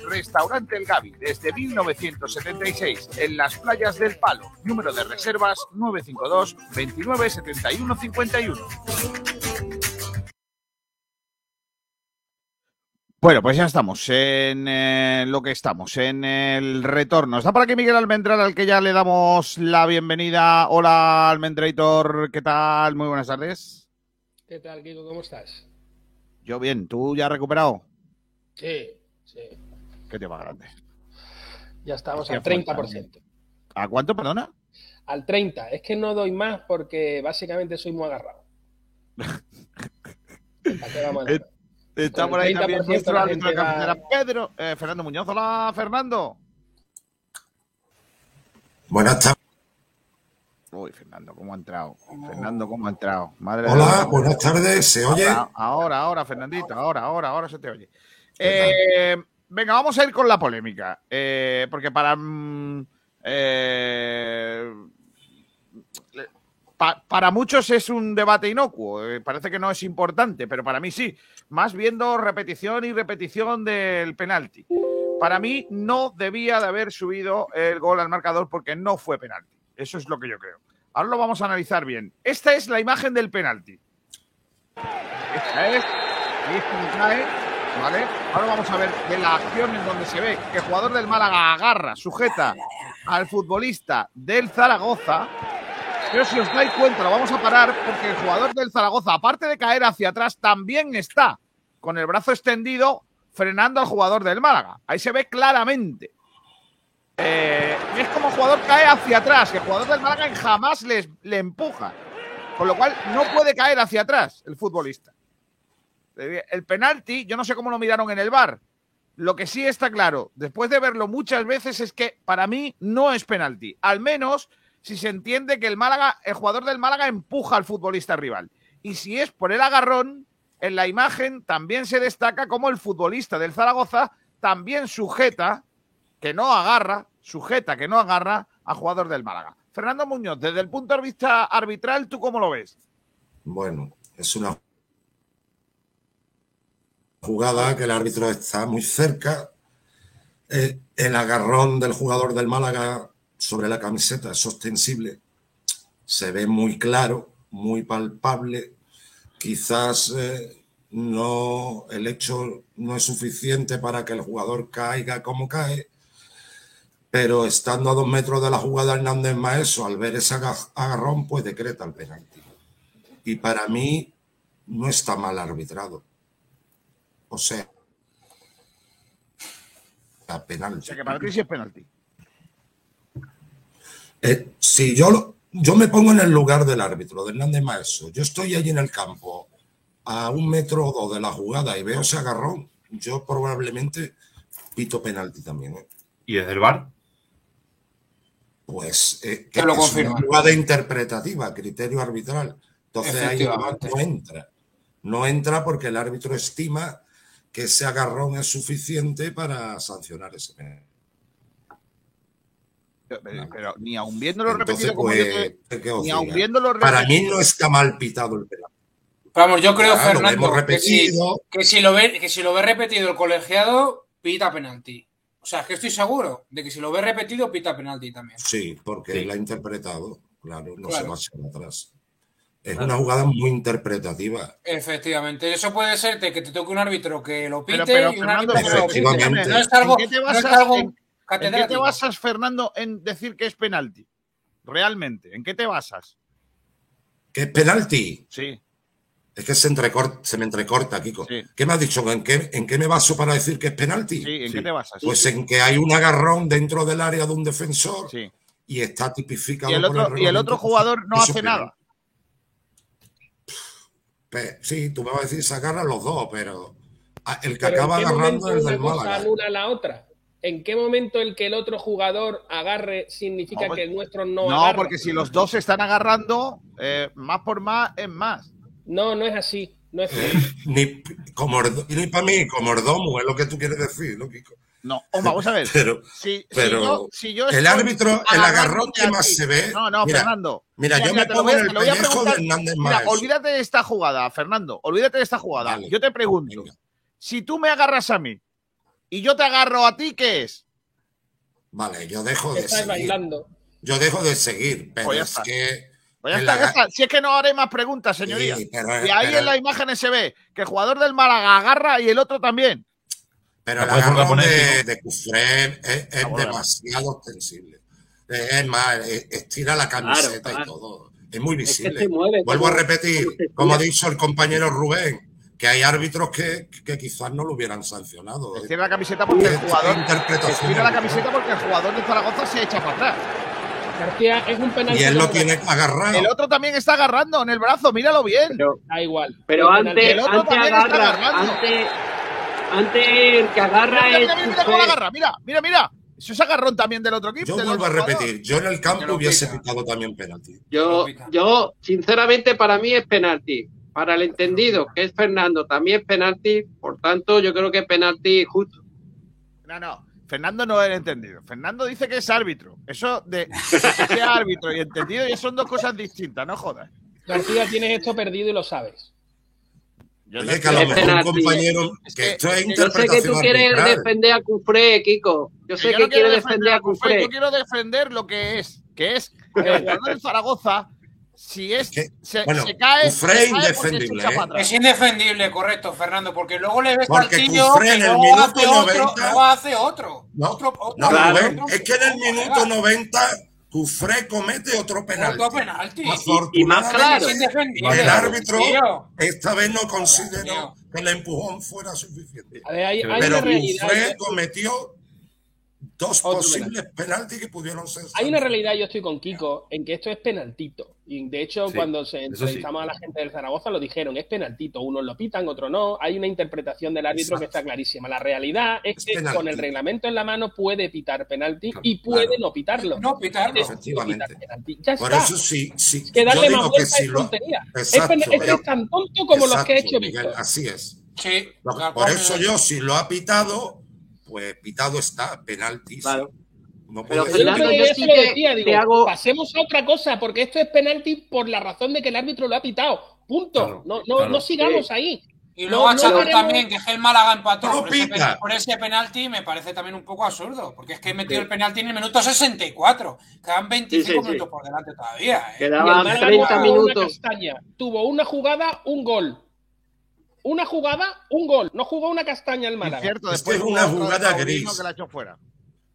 Restaurante El Gavi, desde 1976, en las playas del Palo. Número de reservas 952 29 71 51. Bueno, pues ya estamos en eh, lo que estamos, en el retorno. Está por aquí Miguel Almendral, al que ya le damos la bienvenida. Hola, Almendrator, ¿qué tal? Muy buenas tardes. ¿Qué tal, Kiko? ¿Cómo estás? Yo bien, ¿tú ya has recuperado? Sí, sí. ¿Qué te va grande? Ya estamos al 30%. ¿A cuánto, perdona? Al 30%. Es que no doy más porque básicamente soy muy agarrado. ¿Para qué Eh, Está por ahí también 30% nuestro la árbitro de gente va- cabecera, Pedro, eh, Fernando Muñoz. Hola, Fernando. Buenas tardes. Uy, Fernando, ¿cómo ha entrado? Fernando, ¿cómo ha entrado? Madre Hola, buenas tardes. ¿Se oye? Ahora, ahora, ahora, Fernandito, ahora, ahora, ahora se te oye. Eh, venga, vamos a ir con la polémica. eh, porque para. mm, eh, pa- para muchos es un debate inocuo. eh, parece que no es importante, pero para mí sí. Más viendo repetición y repetición del penalti. Para mí no debía de haber subido el gol al marcador porque no fue penalti. Eso es lo que yo creo. Ahora lo vamos a analizar bien. Esta es la imagen del penalti. Esta es. Ahí es Ahora vamos a ver de la acción en donde se ve que el jugador del Málaga agarra, sujeta al futbolista del Zaragoza. Pero si os dais cuenta, lo vamos a parar porque el jugador del Zaragoza, aparte de caer hacia atrás, también está con el brazo extendido frenando al jugador del Málaga. Ahí se ve claramente. Eh, es como el jugador cae hacia atrás, que el jugador del Málaga jamás le empuja. Con lo cual no puede caer hacia atrás el futbolista. Eh, El penalti, yo no sé cómo lo miraron en el bar. Lo que sí está claro, después de verlo muchas veces, es que para mí no es penalti. Al menos si se entiende que el Málaga, el jugador del Málaga empuja al futbolista rival. Y si es por el agarrón, en la imagen también se destaca como el futbolista del Zaragoza también sujeta, que no agarra, sujeta, que no agarra a jugador del Málaga. Fernando Muñoz, desde el punto de vista arbitral, ¿tú cómo lo ves? Bueno, es una jugada que el árbitro está muy cerca. Eh, el agarrón del jugador del Málaga sobre la camiseta es ostensible. Se ve muy claro, muy palpable. Quizás eh, no el hecho no es suficiente para que el jugador caiga como cae, pero estando a dos metros de la jugada Hernández Maeso, al ver ese aga- agarrón, pues decreta el penalti. Y para mí no está mal arbitrado. O sea, la penalti. O sea, que para ti sí es penalti. Eh, si yo, lo- yo me pongo en el lugar del árbitro, de Hernández Maeso, yo estoy allí en el campo a un metro o dos de la jugada y veo ese agarrón, yo probablemente pito penalti también. ¿eh? ¿Y desde el bar? Pues eh, Te lo es una jugada interpretativa, criterio arbitral. Entonces ahí el VAR Efectivamente. no entra. No entra porque el árbitro estima que ese agarrón es suficiente para sancionar ese penalti. Pero, pero ni aún viéndolo Entonces, repetido como pues, yo te- ¿qué os ni diga? viéndolo Para repetido- mí no está mal pitado el penalti. Vamos, yo creo, lo Fernando, que si, repetido. que, si lo ve, que si lo ve repetido el colegiado, pita penalti. O sea, es que estoy seguro de que si lo ve repetido, pita penalti también. Sí, porque él ha interpretado, claro, no se Claro. va hacia atrás. Es una jugada muy interpretativa. Efectivamente, eso puede ser de que te toque un árbitro que lo pite Pero, pero y un Fernando, árbitro que lo pite. Efectivamente. No es algo, ¿en qué te no basas, algo en- en qué te catedrático. basas, Fernando, en decir que es penalti? Realmente, ¿en qué te basas? ¿Qué es penalti? Sí. Es que se, entrecor- se me entrecorta, Kiko. ¿Qué me has dicho? ¿En qué, ¿En qué me baso para decir que es penalti? Sí, ¿en qué te basas? Pues en que hay un agarrón dentro del área de un defensor Sí. y está tipificado Y el por otro, y el otro jugador no hace penalti. nada. Pe- Sí, tú me vas a decir, se agarran los dos, pero el que Pero acaba ¿en qué agarrando es el del Málaga. anula la otra? ¿En qué momento el que el otro jugador agarre significa No, que el nuestro no, No, agarra? porque si los dos se están agarrando, eh, más por más es más. No, no es así. No es así. Ni, como, ni para mí, como Ordomo, es lo que tú quieres decir, ¿no, Kiko? No, o vamos a ver. Pero, Si, yo, si yo el árbitro, el agarrón que más se ve. No, no, mira, Fernando. Mira, yo me te lo pongo voy a- en el voy a de preguntar. Hernández Mira, olvídate de esta jugada, Fernando. Olvídate de esta jugada. Yo te pregunto, si tú me agarras a mí y yo te agarro a ti, ¿qué es? Vale, yo dejo de Estás seguir. bailando. Yo dejo de seguir, pero Pues ya es está. que. Pues ya está, ya aga- está. Si es que no haré más preguntas, señoría. Sí, pero- y ahí pero- en las imágenes se ve que el jugador del Málaga agarra y el otro también. Pero el agarrón de, de Cufré es, demasiado ostensible. Es más, es- estira la camiseta Claro, y todo. Es muy Es que visible. mueve Vuelvo a repetir, como ha dicho el compañero Rubén, que hay árbitros que, que quizás no lo hubieran sancionado. Estira la camiseta porque el jugador. interpretación Estira la camiseta porque el jugador de Zaragoza se echa para atrás. García es un penalti. Y él lo tiene agarrado. El otro también está agarrando en el brazo, míralo bien. Da igual. Pero Es antes. El otro antes también está agarra, agarrando. antes, antes el que agarra Mira, es mira, mira, cómo agarra, mira, mira, mira. Eso es agarrón también del otro equipo. Yo vuelvo a repetir, yo en el campo hubiese pita. pitado también penalti. Yo, yo, sinceramente, para mí es penalti. Para el entendido, que es Fernando, también es penalti. Por tanto, yo creo que es penalti justo. No, no. Fernando no era entendido. Fernando dice que es árbitro. Eso de que sea árbitro y entendido ya son dos cosas distintas, no jodas. García, tienes esto perdido y lo sabes. Yo Oye, que a lo mejor un compañero Es que que- esto es yo sé que tú quieres arbitral. defender a Cufré, Kiko. Yo sé yo que no quiero quieres defender a Cufré. Yo quiero defender lo que es, que es que el jugador de Zaragoza, si es, que- se, bueno, se cae, Cufré se cae indefendible, se ¿eh? Es indefendible, correcto, Fernando, porque luego le ves Porque al tío Cufré que en el luego minuto hace otro, 90 luego hace otro. No, otro, otro no, Claro. Rubén, es que en el minuto 90 Cufré comete otro penalti. Otro penalti. Y más claro. El árbitro Tío. esta vez no consideró Tío. que el empujón fuera suficiente. Ver, hay, hay Pero. Cufré cometió dos Otro posibles penaltis que pudieron ser. Hay una realidad, yo estoy con Kiko, en que esto es penaltito. Y de hecho, Sí, cuando se sí. entrevistamos a la gente del Zaragoza, lo dijeron, es penaltito. Unos lo pitan, otros no. Hay una interpretación del árbitro que está clarísima. La realidad es, Es que penalti. con el reglamento en la mano puede pitar penalti Claro, y puede claro. no pitarlo. No pitarlo. No Efectivamente. pitar penalti. Ya Por está. eso sí, sí. que darle yo más vuelta si es lo. Es, Exacto, es, pero- es tan tonto como los que Exacto, hecho Miguel, así es. Sí. Por eso yo, si lo ha pitado, pues pitado está, penalti. sí. Claro. No Pero que yo sí que decía, digo, te hago- pasemos a otra cosa, porque esto es penalti por la razón de que el árbitro lo ha pitado. Punto. Claro, no, no, claro. no sigamos ahí. Y No, luego no achacar queremos- también que el Málaga empató No por ese, por ese penalti me parece también un poco absurdo, porque es que he metido el penalti en el minuto 64. Quedan 25 Sí, sí, sí. minutos por delante todavía. ¿eh? Quedaban Málaga 30 tuvo Una minutos. castaña. Tuvo una jugada, un gol. Una jugada, un gol. No jugó una castaña el Málaga. Cierto, Es después es una jugada gris. que la echó fuera.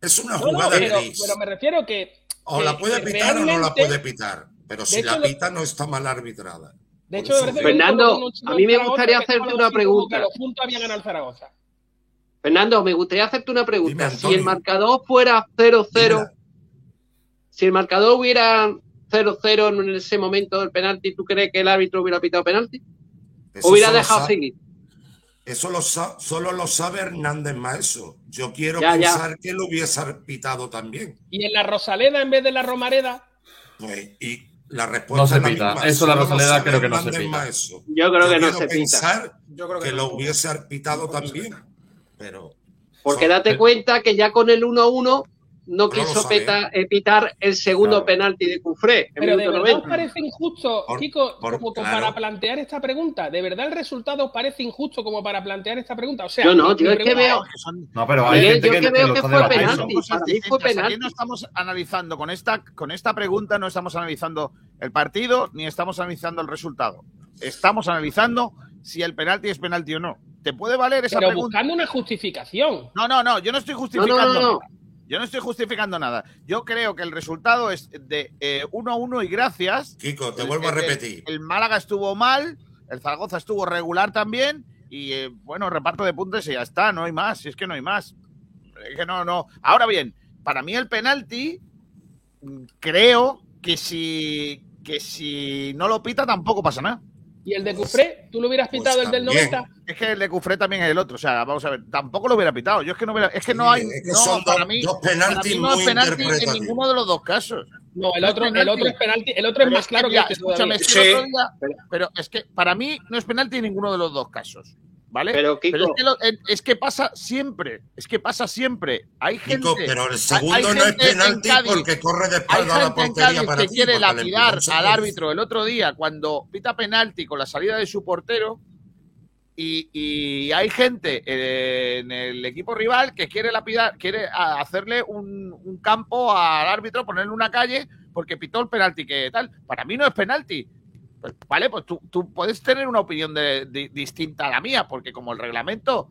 Es una No, no, jugada pero, gris. pero me refiero que. O que- la puede pitar o no la puede pitar. Pero si hecho, la lo- pita no está mal arbitrada. De hecho, Fernando, un a mí me gustaría hacerte una pregunta. que los puntos había ganado el Zaragoza. Fernando, me gustaría hacerte una pregunta. Si el marcador fuera 0-0, Dímela. si el marcador hubiera 0-0 en ese momento del penalti, ¿tú crees que el árbitro hubiera pitado penalti? Eso ¿O hubiera dejado sa- seguir? Eso lo sa- solo lo sabe Hernández Maeso. Yo quiero Ya, ya. pensar que lo hubiese pitado también. Y en la Rosaleda en vez de la Romareda. Pues, y la respuesta No se es la pita. misma. Eso la Rosaleda sabe creo que no se pita. Maeso. Yo creo que no se pita. Yo creo que que no. lo hubiese pitado también. Pero Porque son- date cuenta que ya con el 1-1 no quiso evitar eh, el segundo penalti de Cufré. Pero de verdad 90. os parece injusto, por, Kiko, como para plantear esta pregunta. ¿De verdad el resultado parece injusto como para plantear esta pregunta? O sea, yo no, yo es que veo. No, pero hay gente yo que, que, veo que, fue penalti. Aquí no estamos analizando con esta, con esta pregunta, no estamos analizando el partido ni estamos analizando el resultado. Estamos analizando si el penalti es penalti o no. ¿Te puede valer esa pero pregunta? Pero buscando una justificación. No, no, no, yo no estoy justificando. No, no, no, yo no estoy justificando nada. Yo creo que el resultado es de 1 eh, a uno y gracias. Kiko, te el, vuelvo a repetir. El, Málaga estuvo mal, el Zaragoza estuvo regular también y eh, bueno, reparto de puntos y ya está, no hay más, es que no hay más. Es que no, no. Ahora bien, para mí el penalti mm, creo que si que si no lo pita tampoco pasa nada. Y el de Cufré, tú lo hubieras pitado el del 90. Es que el de Cufré también es el otro. O sea, vamos a ver, tampoco lo hubiera pitado. Yo es que no hubiera, es que no hay. Es no, para mí, no hay penalti en ninguno de los dos casos. No, el otro, el otro es penalti, el otro es más claro que, ya, que. Escúchame, sí. pero es que para mí no es penalti en ninguno de los dos casos. ¿vale? Pero, Kiko, pero es, que lo, eh, es, que pasa siempre, es que pasa siempre. Hay gente, Kiko, pero el segundo no es penalti porque corre de espalda a la portería que quiere lapidar al árbitro el otro día cuando pita penalti con la salida de su portero. Y, y hay gente eh, en el equipo rival que quiere lapidar, quiere hacerle un, un campo al árbitro, ponerle una calle porque pitó el penalti que tal. Para mí no es penalti. Pues, vale, pues tú, tú, puedes tener una opinión de, de, distinta a la mía, porque como el reglamento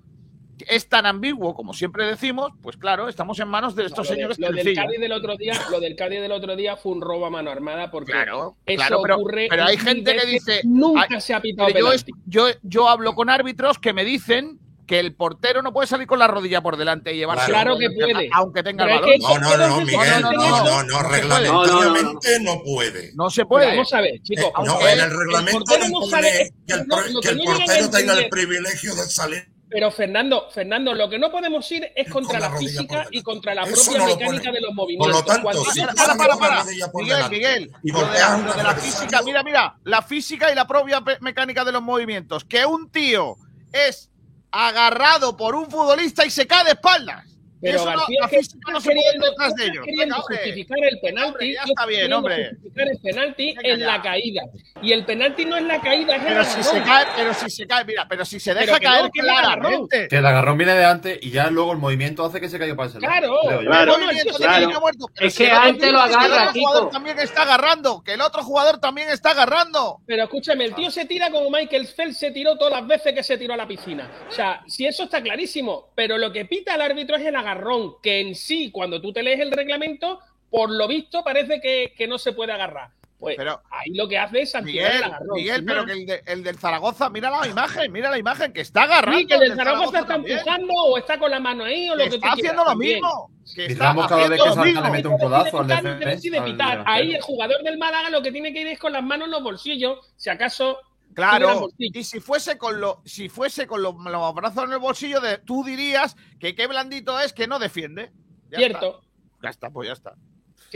es tan ambiguo, como siempre decimos, pues claro, estamos en manos de estos no, lo señores. De, lo, del Cádiz del otro día, lo del Cádiz del otro día fue un robo a mano armada, porque claro, eso ocurre. Pero hay gente que dice. Nunca se ha pitado yo, yo, yo hablo con árbitros que me dicen que el portero no puede salir con la rodilla por delante y llevarse. Claro, que puede. Aunque tenga el balón. No, no, no, Miguel. No, no, no, reglamentariamente no puede. No se puede. Vamos a ver, chicos. No, en el reglamento no pone que el portero tenga el privilegio de salir pero Fernando, Fernando, lo que no podemos ir es contra con la, la física y contra la Eso propia no mecánica de los movimientos. Por lo tanto, si para, para, para. Miguel, Miguel, y lo, de, lo de la física, mira, mira, la física y la propia mecánica de los movimientos. Que un tío es agarrado por un futbolista y se cae de espaldas. Pero García no, está justificar el penalti. Hombre, ya está bien, hombre. Justificar el penalti en la caída. Y el penalti no es la caída, es pero el si se cae, Pero si se cae, mira, pero si se deja caer no, que claramente. El que el agarrón viene de antes y ya luego el movimiento hace que se caiga para ese Claro, claro. Es que antes lo agarra, El otro jugador también está agarrando, que el otro jugador también está agarrando. Pero escúchame, el tío ah. se tira como Michael Phelps se tiró todas las veces que se tiró a la piscina. O sea, si eso está clarísimo, pero lo que pita el árbitro es el agarrón que en sí, cuando tú te lees el reglamento, por lo visto parece que, que no se puede agarrar. Pues pero, ahí lo que hace es Miguel, el pero que el, de, el, del Zaragoza, mira la imagen, mira la imagen, que está agarrando. El del Zaragoza, está empujando o está con la mano ahí o lo que, que está haciendo lo mismo. Que Miramos cada vez que salta le mete un codazo al defensa. ¿eh? Ahí el jugador del Málaga lo que tiene que ir es con las manos en los bolsillos, si acaso Claro, y si fuese con, lo, si fuese con los brazos en el bolsillo, tú dirías que qué blandito es que no defiende. Cierto. Ya está, pues ya está.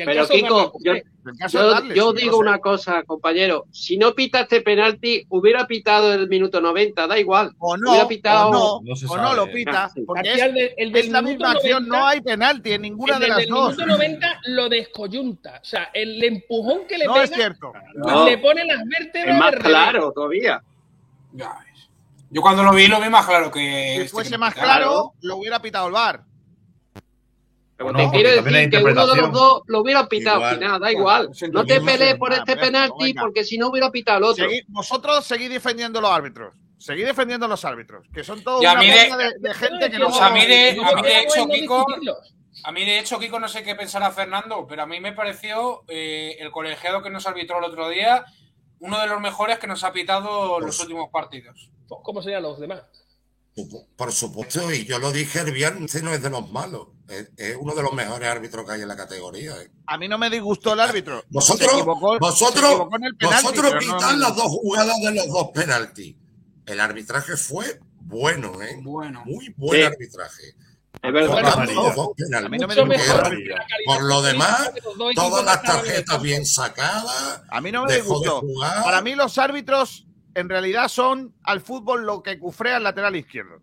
Pero Kiko, yo, digo una cosa, compañero. Si no pita este penalti, hubiera pitado el minuto 90, da igual. O no, hubiera pitado... o no, o no lo pita. Ah, porque es, el, de, la misma no hay penalti en ninguna de, las dos. El minuto 90 lo descoyunta. O sea, el empujón que le pega... Es cierto. Le pone las vértebras... Es más claro todavía. Yo cuando lo vi, lo vi más claro que... Si este fuese más claro, claro, lo hubiera pitado el bar. Quiero decir que uno de los dos lo hubiera pitado da igual. No te pelees por este penalti porque si no hubiera pitado el otro. Vosotros seguís defendiendo los árbitros. Seguid defendiendo los árbitros, que son todos una mire, de, gente que no... A mí de, a mí de hecho, Kiko... A mí, de hecho, Kiko, no sé qué pensará Fernando, pero a mí me pareció eh, el colegiado que nos arbitró el otro día uno de los mejores que nos ha pitado los pues- últimos partidos. Pues, ¿Cómo serían los demás? Por supuesto, y yo lo dije el viernes, no es de los malos. Es, uno de los mejores árbitros que hay en la categoría. Eh. A mí no me disgustó el árbitro. Vosotros, vosotros, vosotros quitan las dos jugadas de los dos penaltis. El arbitraje fue bueno, ¿eh? Bueno. Muy buen arbitraje. Por lo demás, todas las tarjetas bien sacadas. A mí no me, me gustó. Para mí los árbitros en realidad son al fútbol lo que cufrea el lateral izquierdo.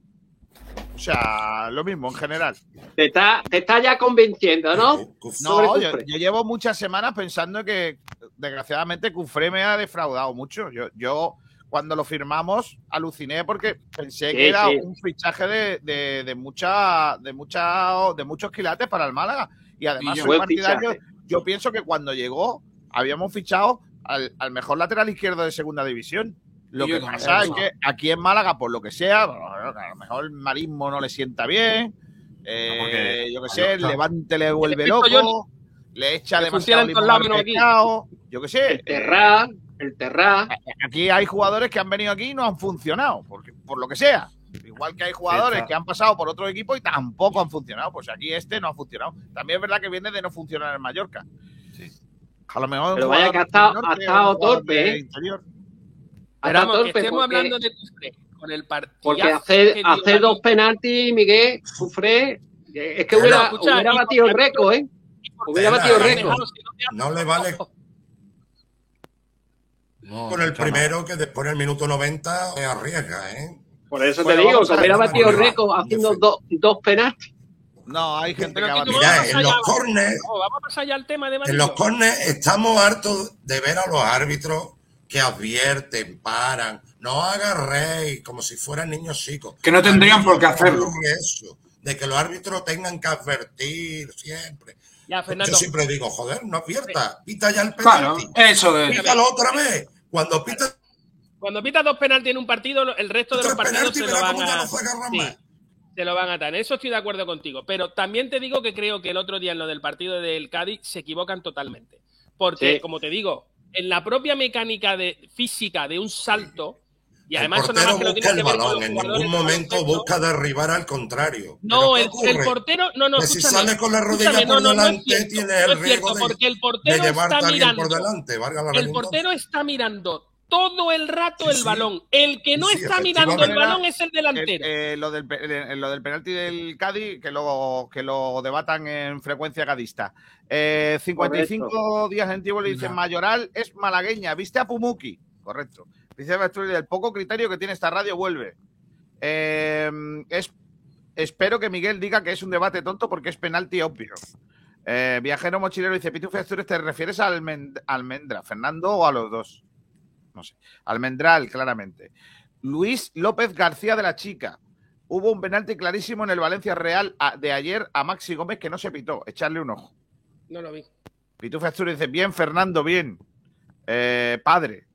O sea, lo mismo en general. Te está, te está ya convenciendo, ¿no? No, yo, llevo muchas semanas pensando que, desgraciadamente, Cufré me ha defraudado mucho. Yo, yo cuando lo firmamos, aluciné porque pensé que era un fichaje de, de, de, mucha, de, mucha, de muchos quilates para el Málaga. Y además, y soy partidario. Yo pienso que cuando llegó, habíamos fichado al mejor lateral izquierdo de segunda división. Lo que pasa es ¿no? que aquí en Málaga, por lo que sea, a lo mejor el marismo no le sienta bien. eh, porque- yo qué sé, el. Levante le vuelve yo- loco, le echa demasiado limón al pescado, yo qué sé. El Terra, el Terra. Aquí hay jugadores que han venido aquí y no han funcionado, porque, por lo que sea. Igual que hay jugadores que han pasado por otro equipo y tampoco han funcionado. Pues aquí este no ha funcionado. También es verdad que viene de no funcionar en Mallorca. A lo mejor Pero vaya que ha estado- torpe, ¿eh? interior. Pero vamos, que torpe estemos porque- hablando de Cufré con el partido. Porque hacer, hacer dos penaltis, Miguel, Cufré, eh, es que hubiera, escucha, hubiera y- batido el récord, ¿eh? Hubiera batido el eh, récord. No le vale No, con el primero que después en el minuto 90 se arriesga, ¿eh? Por eso Bueno, te digo, que hubiera batido el récord haciendo dos, dos penaltis. No, hay gente Pero que batido. Mira, vamos en los vamos. corners, No, vamos a pasar ya al tema de en los corners estamos hartos de ver a los árbitros que advierten, paran, no agarréis como si fueran niños chicos. Que no tendrían por qué hacerlo. Eso, de que los árbitros tengan que advertir siempre. Ya, Fernando. Yo siempre digo, joder, no advierta, pita ya el Claro, penalti. eso es. Pítalo otra vez. Cuando pita Cuando pitas dos penaltis en un partido, el resto de los partidos se lo van a. no se Sí, lo van a dar. Eso estoy de acuerdo contigo. Pero también te digo que creo que el otro día en lo del partido del Cádiz se equivocan totalmente. Porque, Sí. como te digo, en la propia mecánica de física de un salto, y El además eso nada portero más que lo busca el que ver con balón, los en ningún momento busca derribar al contrario. No, ¿Pero qué el, el portero, no, no, si sale con la rodilla por no, no, no delante, cierto, tiene no el es riesgo cierto, de, porque el de portero a está alguien mirando. por delante. Valga la El portero está mirando todo el rato Sí, el sí. balón. El que no Sí, está mirando el balón es el delantero. Eh, eh, lo, del, eh, lo del penalti del Cádiz, que lo, que lo debatan en frecuencia cadista. Eh, 55 días en Tíboli dice: Mayoral es malagueña. ¿Viste a Pumuki? Correcto. Dice Basturi, el poco criterio que tiene esta radio vuelve. Eh, es, espero que Miguel diga que es un debate tonto porque es penalti obvio. Eh, viajero mochilero dice: Pitufo Asturias, ¿te refieres a Almend- Almendra, Fernando o a los dos? No sé. Almendral, claramente. Luis López García de la Chica. Hubo un penalti clarísimo en el Valencia Real de ayer a Maxi Gómez que no se pitó. Echarle un ojo. No lo vi. Pitufo Asturias dice: Bien, Fernando, bien. Eh, padre.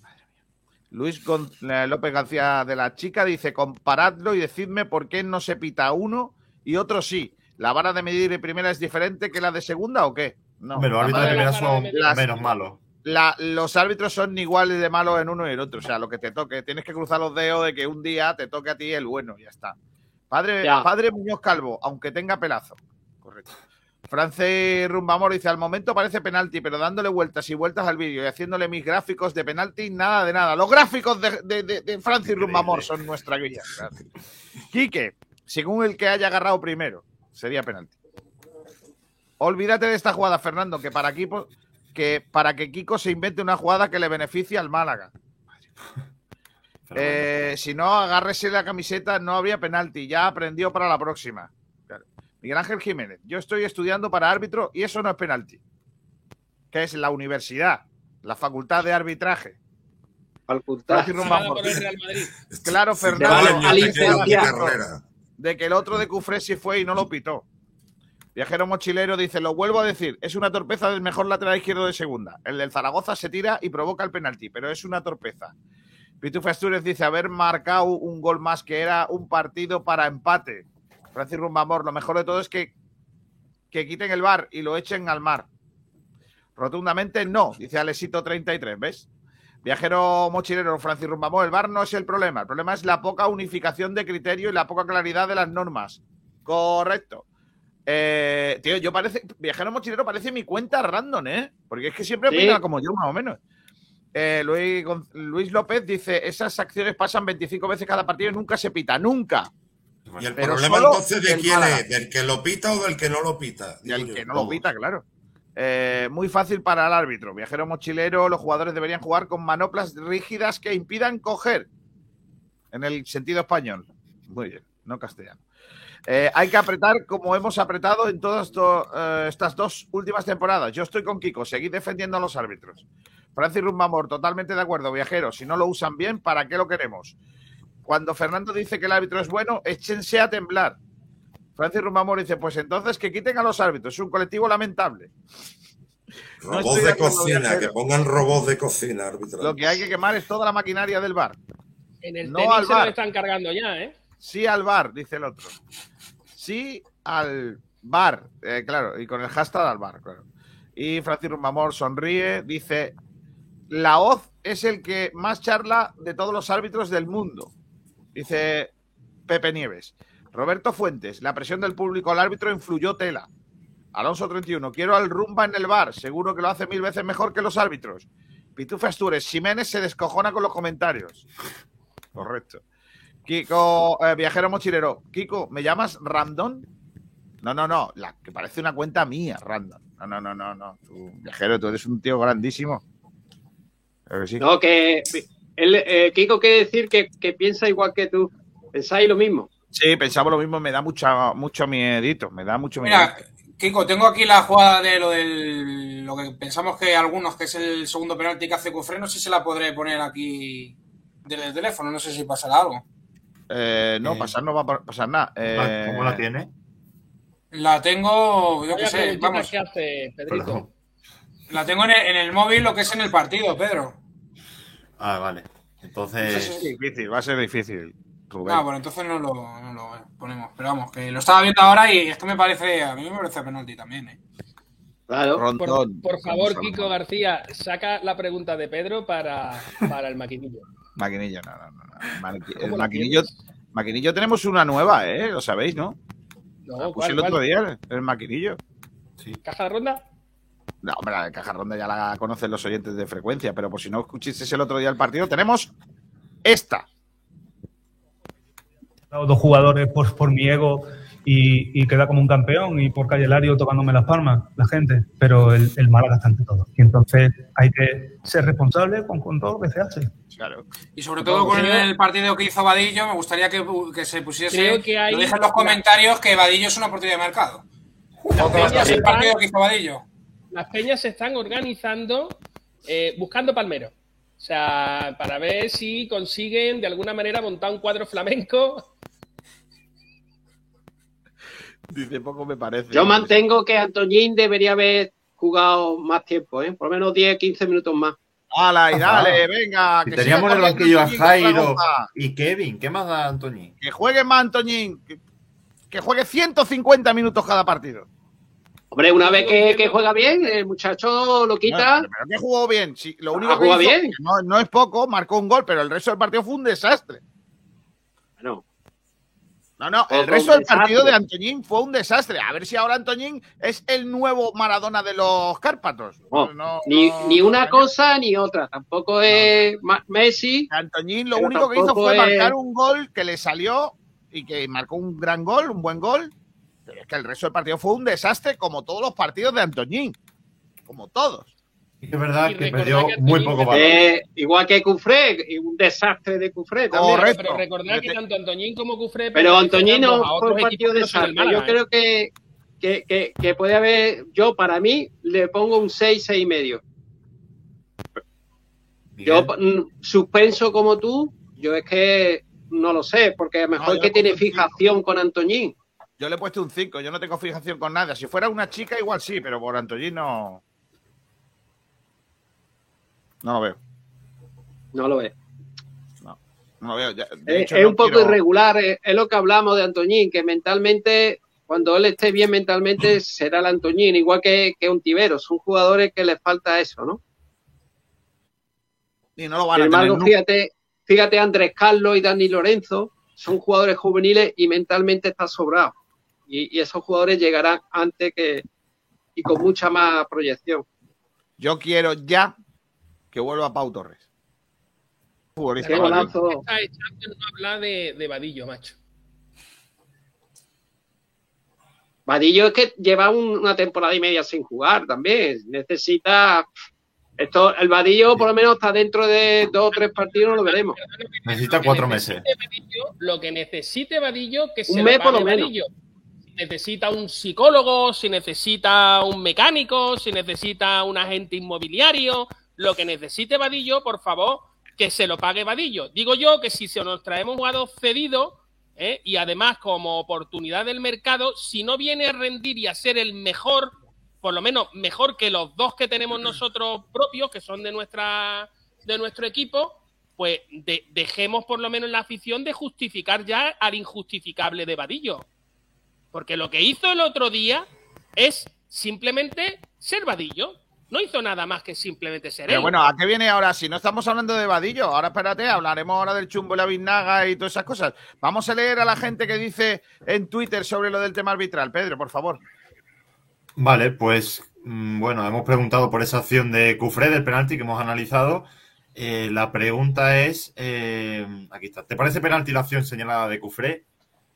Madre mía. Luis Gon- eh, López García de la Chica dice: Comparadlo y decidme por qué no se pita uno y otro sí. ¿La vara de medir de primera es diferente que la de segunda o qué? No. Los árbitros de primera son menos malos. La- los árbitros son iguales de malos en uno y en otro. O sea, lo que te toque. Tienes que cruzar los dedos de que un día te toque a ti el bueno, ya está. Padre, Ya. padre Muñoz Calvo, aunque tenga pelazo. Correcto. Francis Rumbamor dice: al momento parece penalti, pero dándole vueltas y vueltas al vídeo y haciéndole mis gráficos de penalti, nada de nada. Los gráficos de, de- de- de Francis Rumbamor son nuestra guía. Gracias. Quique, según el que haya agarrado primero, sería penalti. Olvídate de esta jugada, Fernando, que para equipo, que para que Kiko se invente una jugada que le beneficie al Málaga. Eh, si no, agárrese la camiseta, no habría penalti. Ya aprendió para la próxima. Claro. Miguel Ángel Jiménez, yo estoy estudiando para árbitro y eso no es penalti. Que es la universidad, la facultad de arbitraje. Facultad. Francis Rumbamor. Pagado por el Real Madrid. Claro, Fernando. de que el otro de Cufré sí fue y no lo pitó. Viajero mochilero dice, lo vuelvo a decir, es una torpeza del mejor lateral izquierdo de segunda. El del Zaragoza se tira y provoca el penalti, pero es una torpeza. Pitufo Asturias dice, haber marcado un gol más que era un partido para empate. Francis Rumbamor, lo mejor de todo es que, que quiten el bar y lo echen al mar. Rotundamente no, dice Alesito 33, ¿ves? Viajero mochilero, Francis Rumbamor, el bar no es el problema. El problema es la poca unificación de criterio y la poca claridad de las normas. Correcto. Eh, tío, yo parece. Viajero mochilero parece mi cuenta random, ¿eh? Porque es que siempre Sí. opina como yo, más o menos. Eh, Luis, López dice: esas acciones pasan 25 veces cada partido y nunca se pita, nunca. Y el Pero problema entonces de del quién Málaga. es, del que lo pita o del que no lo pita. Y el Digo que no lo pita, claro. Eh, muy fácil para el árbitro. Viajero mochilero, los jugadores deberían jugar con manoplas rígidas que impidan coger. En el sentido español. Muy bien. no castellano. Eh, hay que apretar como hemos apretado en todas eh, estas dos últimas temporadas. Yo estoy con Kiko, seguid defendiendo a los árbitros. Francis Rumbamor, totalmente de acuerdo, viajeros. Si no lo usan bien, ¿para qué lo queremos? Cuando Fernando dice que el árbitro es bueno, échense a temblar. Francis Rumbamor dice, pues entonces que quiten a los árbitros, es un colectivo lamentable. Robots de cocina, que pongan robots de cocina arbitral. Lo que hay que quemar es toda la maquinaria del bar. En el No tenis al se lo están cargando ya, ¿eh? Sí al bar, dice el otro. Sí al bar, eh, claro, y con el hashtag al bar, claro. Y Francis Rumbamor sonríe, dice, la OZ es el que más charla de todos los árbitros del mundo, dice Pepe Nieves. Roberto Fuentes, la presión del público al árbitro influyó tela. Alonso 31, quiero al rumba en el bar, seguro que lo hace mil veces mejor que los árbitros. Pitufa Astures, Jiménez se descojona con los comentarios. Correcto. Kiko, eh, viajero mochilero. Kiko, ¿me llamas Random? No, no, no, la que parece una cuenta mía, Random. No, no, no, no, no. Tú, viajero, tú eres un tío grandísimo. Creo que sí. No, que él, eh, Kiko quiere decir que, que piensa igual que tú. Pensáis lo mismo. Sí, pensaba lo mismo, me da mucha, mucho miedito, me da mucho miedo. Mira, Kiko, tengo aquí la jugada de lo del. Lo que pensamos que algunos, que es el segundo penalti que hace Cufré, no sé si la podré poner aquí desde el teléfono, no sé si pasará algo. Eh, no, pasar no va a pa- pasar nada. Eh, ¿Cómo la tiene? La tengo, yo qué sé, vamos. que hace Pedrito. La tengo en el, en el móvil, lo que es en el partido, Pedro. Ah, vale. Es Entonces. difícil, va a ser difícil. Rubén. Ah, bueno, entonces no lo, no lo ponemos. Pero vamos, que lo estaba viendo ahora y es que me parece, a mí me parece penalti también, ¿eh? Claro. Por favor, Kiko García, saca la pregunta de Pedro para, para el maquinillo. Maquinillo, no, no, no. no. Maqui- El ¿Cómo la maquinillo, maquinillo tenemos una nueva, ¿eh? Lo sabéis, ¿no? No, La puse ¿cuál, el otro cuál? día, el maquinillo. ¿Caja de ronda? No, hombre, la de caja ronda ya la conocen los oyentes de frecuencia, pero por si no escuchasteis el otro día el partido, tenemos esta. dos jugadores por, por mi ego y, y queda como un campeón y por Calle Lario tocándome las palmas la gente, pero el, el Málaga está ante todo. Y entonces hay que ser responsable con, con todo lo que se hace. Claro. Y sobre todo con el partido que hizo Vadillo, me gustaría que, que se pusiese. Creo que hay- Lo dije en los comentarios que Vadillo es una oportunidad de mercado. peñas el están- partido que hizo Vadillo. Las peñas se están organizando eh, buscando palmero. O sea, para ver si consiguen de alguna manera montar un cuadro flamenco. Dice poco me parece. Yo mantengo que Antoñín debería haber jugado más tiempo, ¿eh? por lo menos 10, 15 minutos más. ¡Hala, y dale, venga! Si que teníamos en el banquillo a Jairo y Kevin, ¿qué más da Antoñín? Que juegue más Antoñín. Que, que juegue 150 minutos cada partido. Hombre, una vez que, que juega bien, el muchacho lo quita. No, pero que jugó bien. Sí, lo único Ah, que juega hizo, bien. que no, no es poco, marcó un gol, pero el resto del partido fue un desastre. No. No, el resto del partido de Antoñín fue un desastre. A ver si ahora Antoñín es el nuevo Maradona de los Cárpatos. No, No, ni, no, ni no, una cosa ni otra. Tampoco es Messi. Antoñín lo único que hizo fue es- marcar un gol que le salió y que marcó un gran gol, un buen gol. Pero es que el resto del partido fue un desastre, como todos los partidos de Antoñín. Como todos. Es verdad Y que perdió que muy Antoñín poco valor. Eh, igual que Cufré, y un desastre de Cufré también. Correcto. Pero recordad que tanto Antoñín como Cufré. Pero pertenecen Antoñino ambos a fue un partido no son desastre. Yo creo que, que, que, que puede haber, yo para mí le pongo un 6, 6 y medio. Yo mm, suspenso como tú, yo es que no lo sé, porque a lo mejor que tiene fijación con Antoñín. Yo le he puesto un 5, yo no tengo fijación con nada. Si fuera una chica, igual sí, pero por Antoñín no. No lo veo. No lo es. No lo veo. Ya- de Es, hecho, es no un poco quiero- irregular, es, es lo que hablamos de Antoñín, que mentalmente, cuando él esté bien mentalmente, será el Antoñín, igual que, que un Tibero. Son jugadores que les falta eso, ¿no? Y no lo Sin van a tener fíjate, fíjate Andrés Carlos y Dani Lorenzo, son jugadores juveniles y mentalmente está sobrado. Y, y esos jugadores llegarán antes que y con mucha más proyección. Yo quiero ya que vuelva Pau Torres. Qué madrileño. golazo. Está echando en no hablar de, de Vadillo, macho. Vadillo es que lleva un- una temporada y media sin jugar también. Necesita Esto, el vadillo por lo menos está dentro de dos o tres partidos, no lo veremos. Necesita cuatro meses. Vadillo, lo que necesite Vadillo, que se Un lo mes por lo menos. Vadillo. Si necesita un psicólogo, si necesita un mecánico, si necesita un agente inmobiliario, lo que necesite Vadillo, por favor, que se lo pague Vadillo. Digo yo que si se nos traemos jugador cedido ¿eh? y además como oportunidad del mercado, si no viene a rendir y a ser el mejor, por lo menos mejor que los dos que tenemos nosotros propios, que son de nuestra de nuestro equipo, pues de- dejemos por lo menos la afición de justificar ya al injustificable de Vadillo. Porque lo que hizo el otro día es simplemente ser Vadillo. No hizo nada más que simplemente ser Pero él. bueno, ¿a qué viene ahora? Si no estamos hablando de Vadillo, ahora espérate, hablaremos ahora del chumbo y la biznaga y todas esas cosas. Vamos a leer a la gente que dice en Twitter sobre lo del tema arbitral. Pedro, por favor. Vale, pues mm, bueno, hemos preguntado por esa acción de Cufré del penalti que hemos analizado. Eh, la pregunta es, eh, aquí está, ¿te parece penalti la acción señalada de Cufré?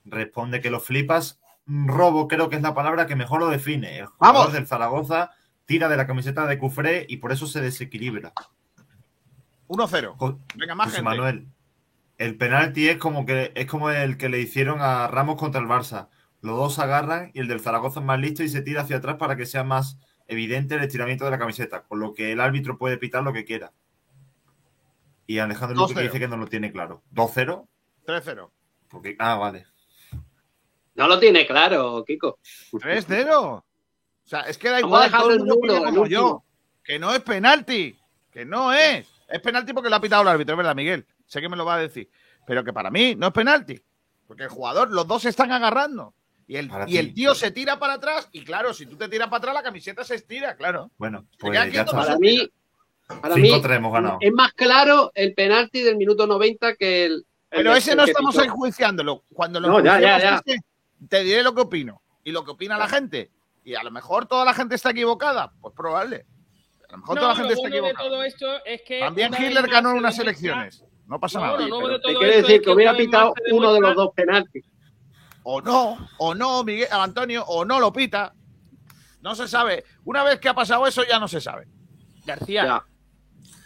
Responde que lo flipas. Robo creo que es la palabra que mejor lo define. El jugador ¡Vamos! del Zaragoza tira de la camiseta de Cufré y por eso se desequilibra. 1-0. Venga, más José gente. Manuel, el penalti es como que es como el que le hicieron a Ramos contra el Barça. Los dos se agarran y el del Zaragoza es más listo y se tira hacia atrás para que sea más evidente el estiramiento de la camiseta, con lo que el árbitro puede pitar lo que quiera. Y Alejandro Luque 2-0. dice que no lo tiene claro. ¿2-0? 3-0. Porque, ah, vale. No lo tiene claro, Kiko. 3-0. O sea, es que da igual, todo el mundo el como yo. Que no es penalti. Que no es. Es penalti porque lo ha pitado el árbitro, es verdad, Miguel. Sé que me lo va a decir. Pero que para mí no es penalti. Porque el jugador, los dos se están agarrando. Y el, y el tío se tira para atrás. Y claro, si tú te tiras para atrás, la camiseta se estira, claro. Bueno, pues ya está. Para mí, para mí 5-3 hemos ganado. es más claro el penalti del minuto 90 que el. el Pero ese el no estamos enjuiciándolo. Cuando lo No, ya, ya, ya. te diré lo que opino. Y lo que opina la gente. Y a lo mejor toda la gente está equivocada. Pues probable. A lo mejor No, toda la lo gente está de equivocada. todo esto es que. También Hitler ganó se unas elecciones. No pasa No, nada. Te quiere decir es que hubiera pitado uno de los dos penaltis. O no, o no, Miguel Antonio, o no lo pita. No se sabe. Una vez que ha pasado eso, ya no se sabe. García. Ya.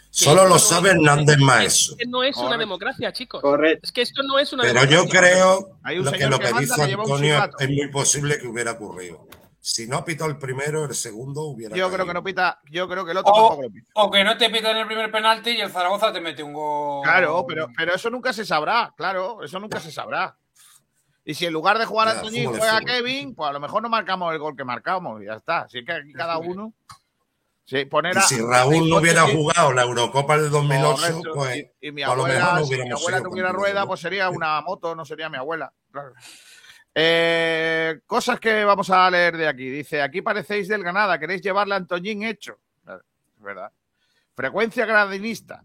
Solo lo sabe Hernández Maeso. que no es una Correcto. democracia, chicos. Correcto. Es que esto no es una Pero democracia. yo creo Hay un lo que señor lo que que un Antonio es muy posible que hubiera ocurrido. Si no pitó el primero, el segundo hubiera Yo creo que no pita. Yo creo que el otro O, tampoco lo pita. o que no te pitan el primer penalti y el Zaragoza te mete un gol. Claro, pero, pero eso nunca se sabrá. Claro, eso nunca se sabrá. Y si en lugar de jugar a Antoñín es juega. Kevin, pues a lo mejor no marcamos el gol que marcamos y ya está. Así que aquí cada uno. Sí, poner Y a- si Raúl no hubiera jugado la Eurocopa del 2008, Correcto. pues y, y mi a lo abuela, mejor no si mi abuela tuviera rueda, pues sería una moto, no sería mi abuela. Claro. Eh, cosas que vamos a leer de aquí. Dice, aquí parecéis del Granada, queréis llevarle a Antoñín hecho. Es verdad. Frecuencia granadinista.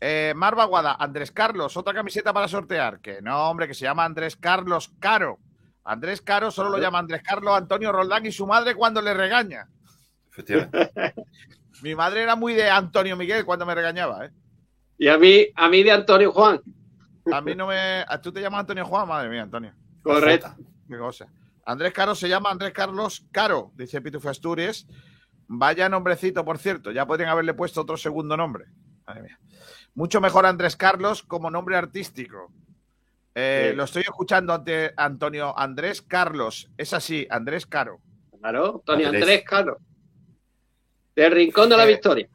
Eh, Mar Baguada, Andrés Carlos, otra camiseta para sortear. Que no, hombre, que se llama Andrés Carlos Caro. Andrés Caro solo lo llama Andrés Carlos Antonio Roldán y su madre cuando le regaña. Efectivamente. Mi madre era muy de Antonio Miguel cuando me regañaba, ¿eh? Y a mí, a mí de Antonio Juan. A mí no me. ¿a ¿Tú te llamas Antonio Juan? Madre mía, Antonio. Correcto. Cosa. Andrés Caro se llama Andrés Carlos Caro, dice Pitufo Asturias. Vaya nombrecito, por cierto. Ya podrían haberle puesto otro segundo nombre. Madre mía. Mucho mejor Andrés Carlos como nombre artístico. Eh, Sí. Lo estoy escuchando ante Antonio Andrés Carlos. Es así, Andrés Caro. Claro, Antonio Andrés. Andrés Carlos. Del Rincón de la Eh, Victoria.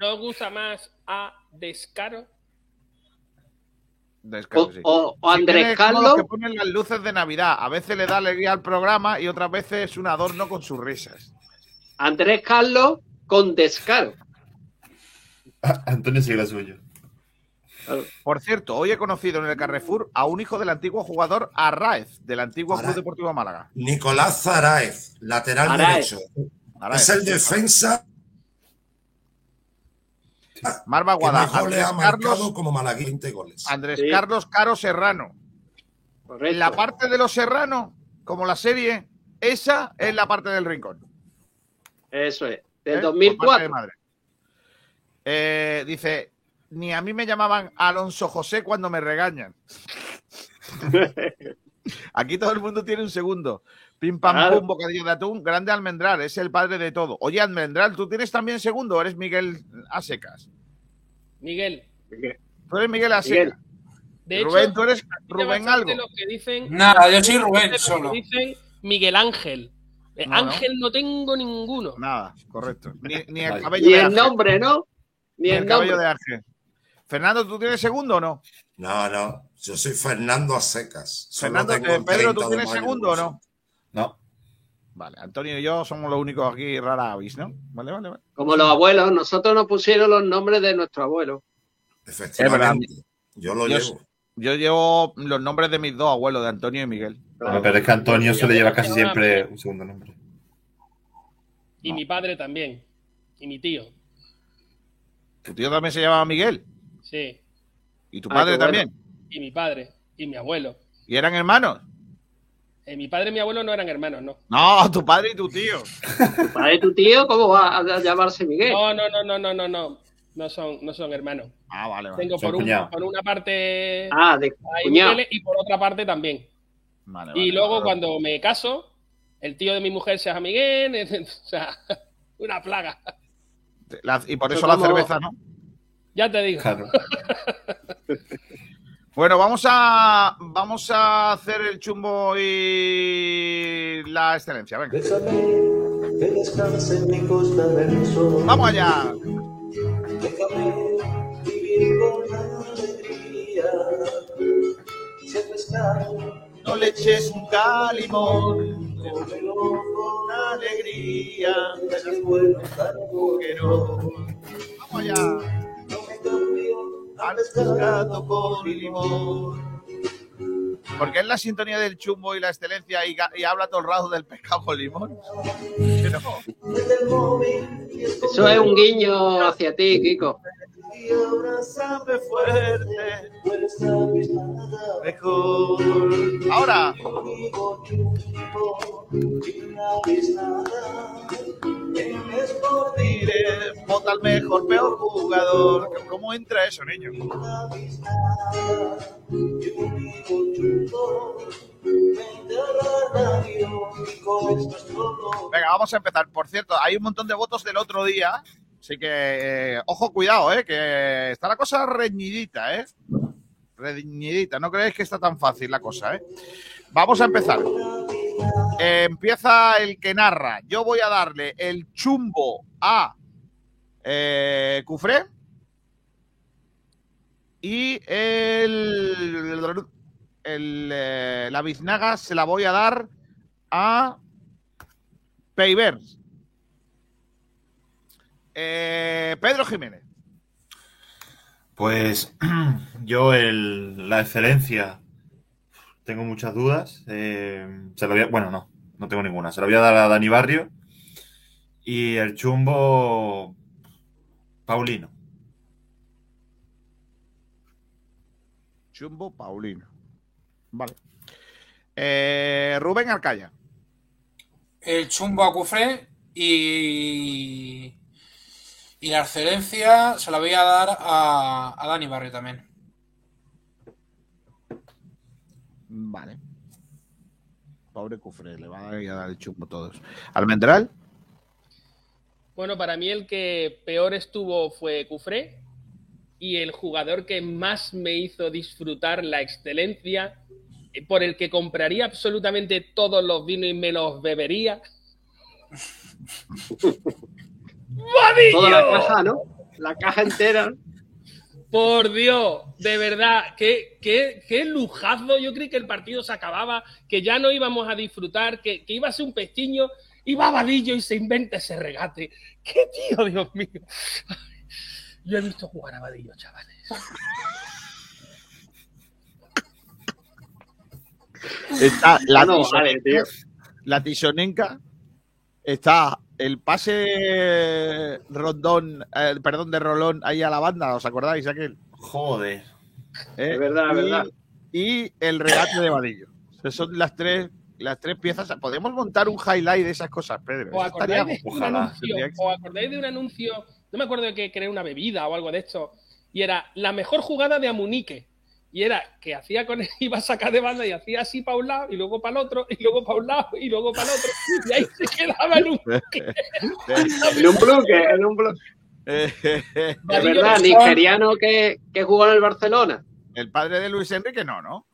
¿No gusta más a Descaro? O, Caro, sí. o- o Si Andrés como Carlos. los que ponen las luces de Navidad. A veces le da alegría al programa y otras veces es un adorno con sus risas. Andrés Carlos con descaro. Antonio sigue la suya. Por cierto, hoy he conocido en el Carrefour a un hijo del antiguo jugador Arraez, del antiguo Arraez. Club Deportivo Málaga. Nicolás Zaraez, lateral derecho. Arraez. Es el defensa Marva Guadá, mejor le Andrés ha marcado Carlos, como malaguín 20 goles. Andrés Sí. Carlos Caro Serrano. Correcto. La parte de los Serrano, como la serie, esa es la parte del rincón. Eso es. ¿eh? Del Por parte de 2004. madre. Eh, dice, ni a mí me llamaban Alonso José cuando me regañan. Aquí todo el mundo tiene un segundo. Pim pam Claro. pum, bocadillo de atún, grande Almendral, es el padre de todo. Oye, Almendral, ¿tú tienes también segundo o eres Miguel a secas? Miguel. Tú eres Miguel a Miguel. secas. De Rubén, hecho, tú eres Rubén algo. Los que dicen, Nada, yo soy Rubén solo. Dicen Miguel Ángel. Eh, No. Ángel no tengo ninguno. Nada, correcto. Ni, ni el cabello Ni de el Ángel. nombre, ¿no? Ni Ni el el cabello nombre. de Ángel. Fernando, ¿tú tienes segundo o no? No, no. Yo soy Fernando a secas. Fernando, eh, Pedro, 30 ¿tú tienes segundo o no? No. Vale, Antonio y yo somos los únicos aquí rara avis, ¿no? Vale, vale, vale. Como los abuelos, nosotros nos pusieron los nombres de nuestros abuelos. Efectivamente. Yo lo Yo- llevo. Yo llevo los nombres de mis dos abuelos, de Antonio y Miguel. Pero es que Antonio suele llevar casi siempre un segundo nombre. Y mi padre también. Y mi tío. ¿Tu tío también se llamaba Miguel? Sí. ¿Y tu Ah, padre también? Y mi padre. Y mi abuelo. ¿Y eran hermanos? Eh, mi padre y mi abuelo no eran hermanos, no. No, tu padre y tu tío. ¿Tu padre y tu tío? ¿Cómo va a llamarse Miguel? No, no, no, no, no, no, no. No son, no son hermanos. Ah, vale, vale. Tengo por, un- cuñados. por una parte Ah, de. Migueles y por otra parte también. Vale, y vale, luego vale. cuando me caso, el tío de mi mujer se llama Miguel, o sea, una plaga. La- y por Eso eso la como- cerveza, ¿no? Ya te digo. Bueno, vamos a vamos a hacer el chumbo y la excelencia. Venga. Que descanse en mi costa del sol. Vamos allá. Déjame vivir con alegría. Si a pescar No le eches un calimón, cómelo con alegría. es bueno que no. Vamos allá. Al pescado con limón. Porque es la sintonía del chumbo y la excelencia y, y habla todo el rato del pescado con limón. No. Eso es un guiño hacia ti, Kiko. Y abrázame fuerte. Mejor. Ahora. Conmigo chumbo, y una vez nada. En Sporting Vota al mejor, peor jugador. ¿Cómo entra eso, niño? Venga, vamos a empezar. Por cierto, hay un montón de votos del otro día. Así que, eh, ojo, cuidado, eh, que está la cosa reñidita, ¿eh? Reñidita. No creéis que está tan fácil la cosa, ¿eh? Vamos a empezar. Empieza el que narra. Yo voy a darle el chumbo a eh, Cufré. Y el, el, eh, la biznaga se la voy a dar a Peivers. Eh, Pedro Jiménez. Pues yo el, la excelencia tengo muchas dudas. eh, se lo voy a- bueno, no, no tengo ninguna. Se lo voy a dar a Dani Barrio. Y el chumbo Paulino. Chumbo Paulino. Vale. Eh, Rubén Arcaya. El chumbo a Cufré y. Y la excelencia se la voy a dar a, a Dani Barrio también. Vale. Pobre Cufré, le va a dar- a dar el chumbo a todos. Almendral. Bueno, para mí el que peor estuvo fue Cufré y el jugador que más me hizo disfrutar la excelencia, eh, por el que compraría absolutamente todos los vinos y me los bebería. ¡Vadillo! Toda la caja, ¿no? La caja entera. Por Dios, de verdad, qué, qué, qué lujazo. Yo creí que el partido se acababa, que ya no íbamos a disfrutar, que, que iba a ser un pestiño, y va Vadillo y se inventa ese regate. ¡Qué tío, Dios mío! Yo he visto jugar a Vadillo, chavales. Está la, No, tisonenca, vale, tío. la tisonenca. Está el pase rondón, eh, perdón, de Rolón ahí a la banda, ¿os acordáis aquel? Joder. ¿Eh? Es verdad, es y, verdad. Y el regate de Vadillo. Esas son las tres, las tres piezas. Podemos montar un highlight de esas cosas, Pedro. ¿Os Eso estaría- acordáis, de un ojalá. anuncio, que- ¿Os acordáis de un anuncio? No me acuerdo de que creé una bebida o algo de esto. Y era la mejor jugada de Amunique. Y era que hacía con iba a sacar de banda y hacía así para un lado y luego para el otro y luego para un lado y luego para el otro. Y ahí se quedaba en un bucle. En un bloque, en un bloque. De verdad, nigeriano que, que jugó en el Barcelona. El padre de Luis Enrique no, ¿no?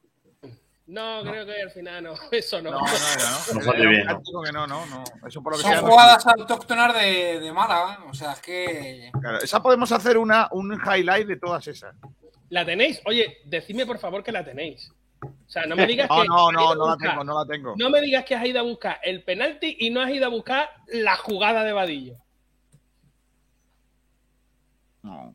No, creo que al final no. Eso no. No, no ¿no? No bien, ¿no? que no, no, no. Eso por lo que Son sea, no- jugadas autóctonas de, de Málaga. O sea, es que. Claro, esa podemos hacer una, un highlight de todas esas. ¿La tenéis? Oye, decidme por favor que la tenéis. O sea, no me digas No, que. no, has ido no, a no la buscar- tengo, no la tengo. No me digas que has ido a buscar el penalti y no has ido a buscar la jugada de Vadillo. No.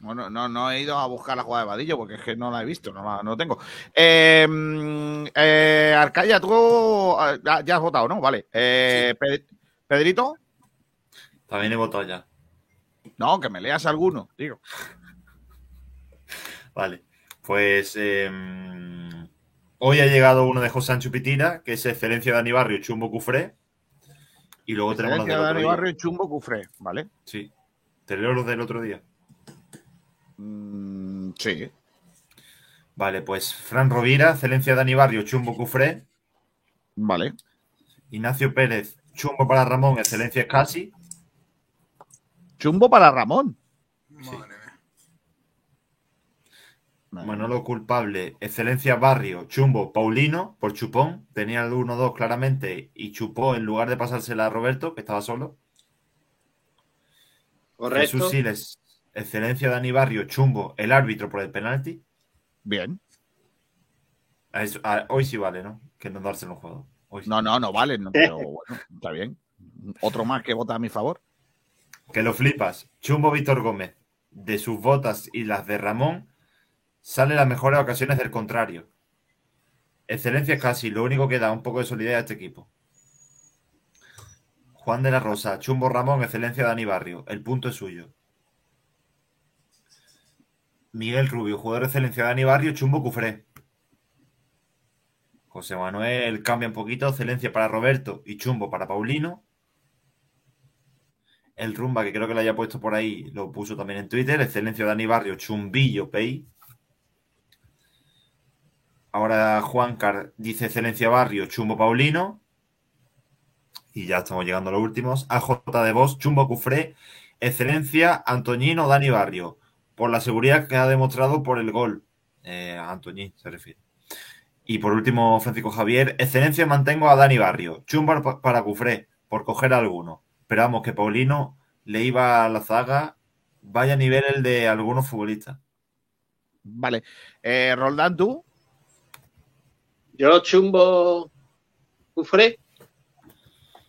No, no, no, he ido a buscar la jugada de Vadillo porque es que no la he visto, no la no tengo. Eh, mm, eh, Arcaya, tú ah, ya, ya has votado, ¿no? Vale. Eh, Pe- Pedrito, También he votado ya. no, que me leas alguno, digo. Vale. Pues eh, hoy ha llegado uno de José Ancho Pitira, que es Excelencia Dani Barrio, Chumbo Cufré. Y luego tenemos los del de otro Dani día. Barrio Chumbo Cufré, ¿vale? Sí. ¿Te leo los del otro día? Mm, sí. Vale, pues Fran Rovira, Excelencia Dani Barrio, Chumbo Cufré. Vale. Ignacio Pérez, Chumbo para Ramón, Excelencia Casi. Chumbo para Ramón. Manolo culpable, Excelencia Barrio, Chumbo, Paulino, por Chupón. Tenía el 1-2 claramente y chupó en lugar de pasársela a Roberto, que estaba solo. Correcto. Jesús Siles, Excelencia Dani Barrio, Chumbo, el árbitro por el penalti. Bien. A eso- a- hoy sí vale, ¿no? Que no dárselo a un sí. No, no, no vale, no, pero bueno, está bien. Otro más que vota a mi favor. Que lo flipas. Chumbo Víctor Gómez, de sus botas y las de Ramón, sale las mejores ocasiones del contrario. Excelencia casi, lo único que da un poco de solidaridad a este equipo. Juan de la Rosa, Chumbo Ramón, excelencia Dani Barrio. El punto es suyo. Miguel Rubio, jugador de excelencia Dani Barrio, Chumbo Cufré. José Manuel cambia un poquito, excelencia para Roberto y Chumbo para Paulino. El Rumba, que creo que lo haya puesto por ahí, lo puso también en Twitter. Excelencia Dani Barrio, Chumbillo Pei. Ahora Juancar dice Excelencia Barrio, Chumbo Paulino. Y ya estamos llegando a los últimos. AJ de Vos, Chumbo Cufré. Excelencia Antoñino Dani Barrio. Por la seguridad que ha demostrado por el gol. Eh, Antoñín se refiere. Y por último, Francisco Javier. Excelencia mantengo a Dani Barrio. Chumbo pa- para Cufré. Por coger a alguno. Pero vamos, que Paulino le iba a la zaga. Vaya nivel el de algunos futbolistas. Vale. Eh, Roldán, tú. Yo chumbo Cufré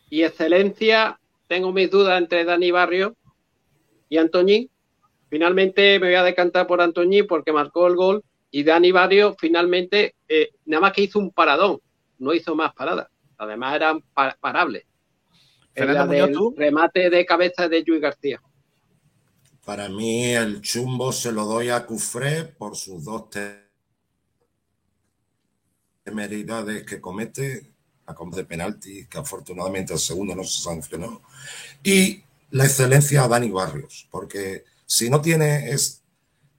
y excelencia. Tengo mis dudas entre Dani Barrio y Antoñín. Finalmente me voy a decantar por Antoñín porque marcó el gol y Dani Barrio finalmente eh, nada más que hizo un paradón, no hizo más paradas. Además eran pa- parables. Fernando Muñoz, del ¿tú? remate de cabeza de Luis García. Para mí el chumbo se lo doy a Cufré por sus dos temeridades que comete, a como de penalti, que afortunadamente el segundo no se sancionó, y la excelencia a Dani Barrios, porque si no tiene es-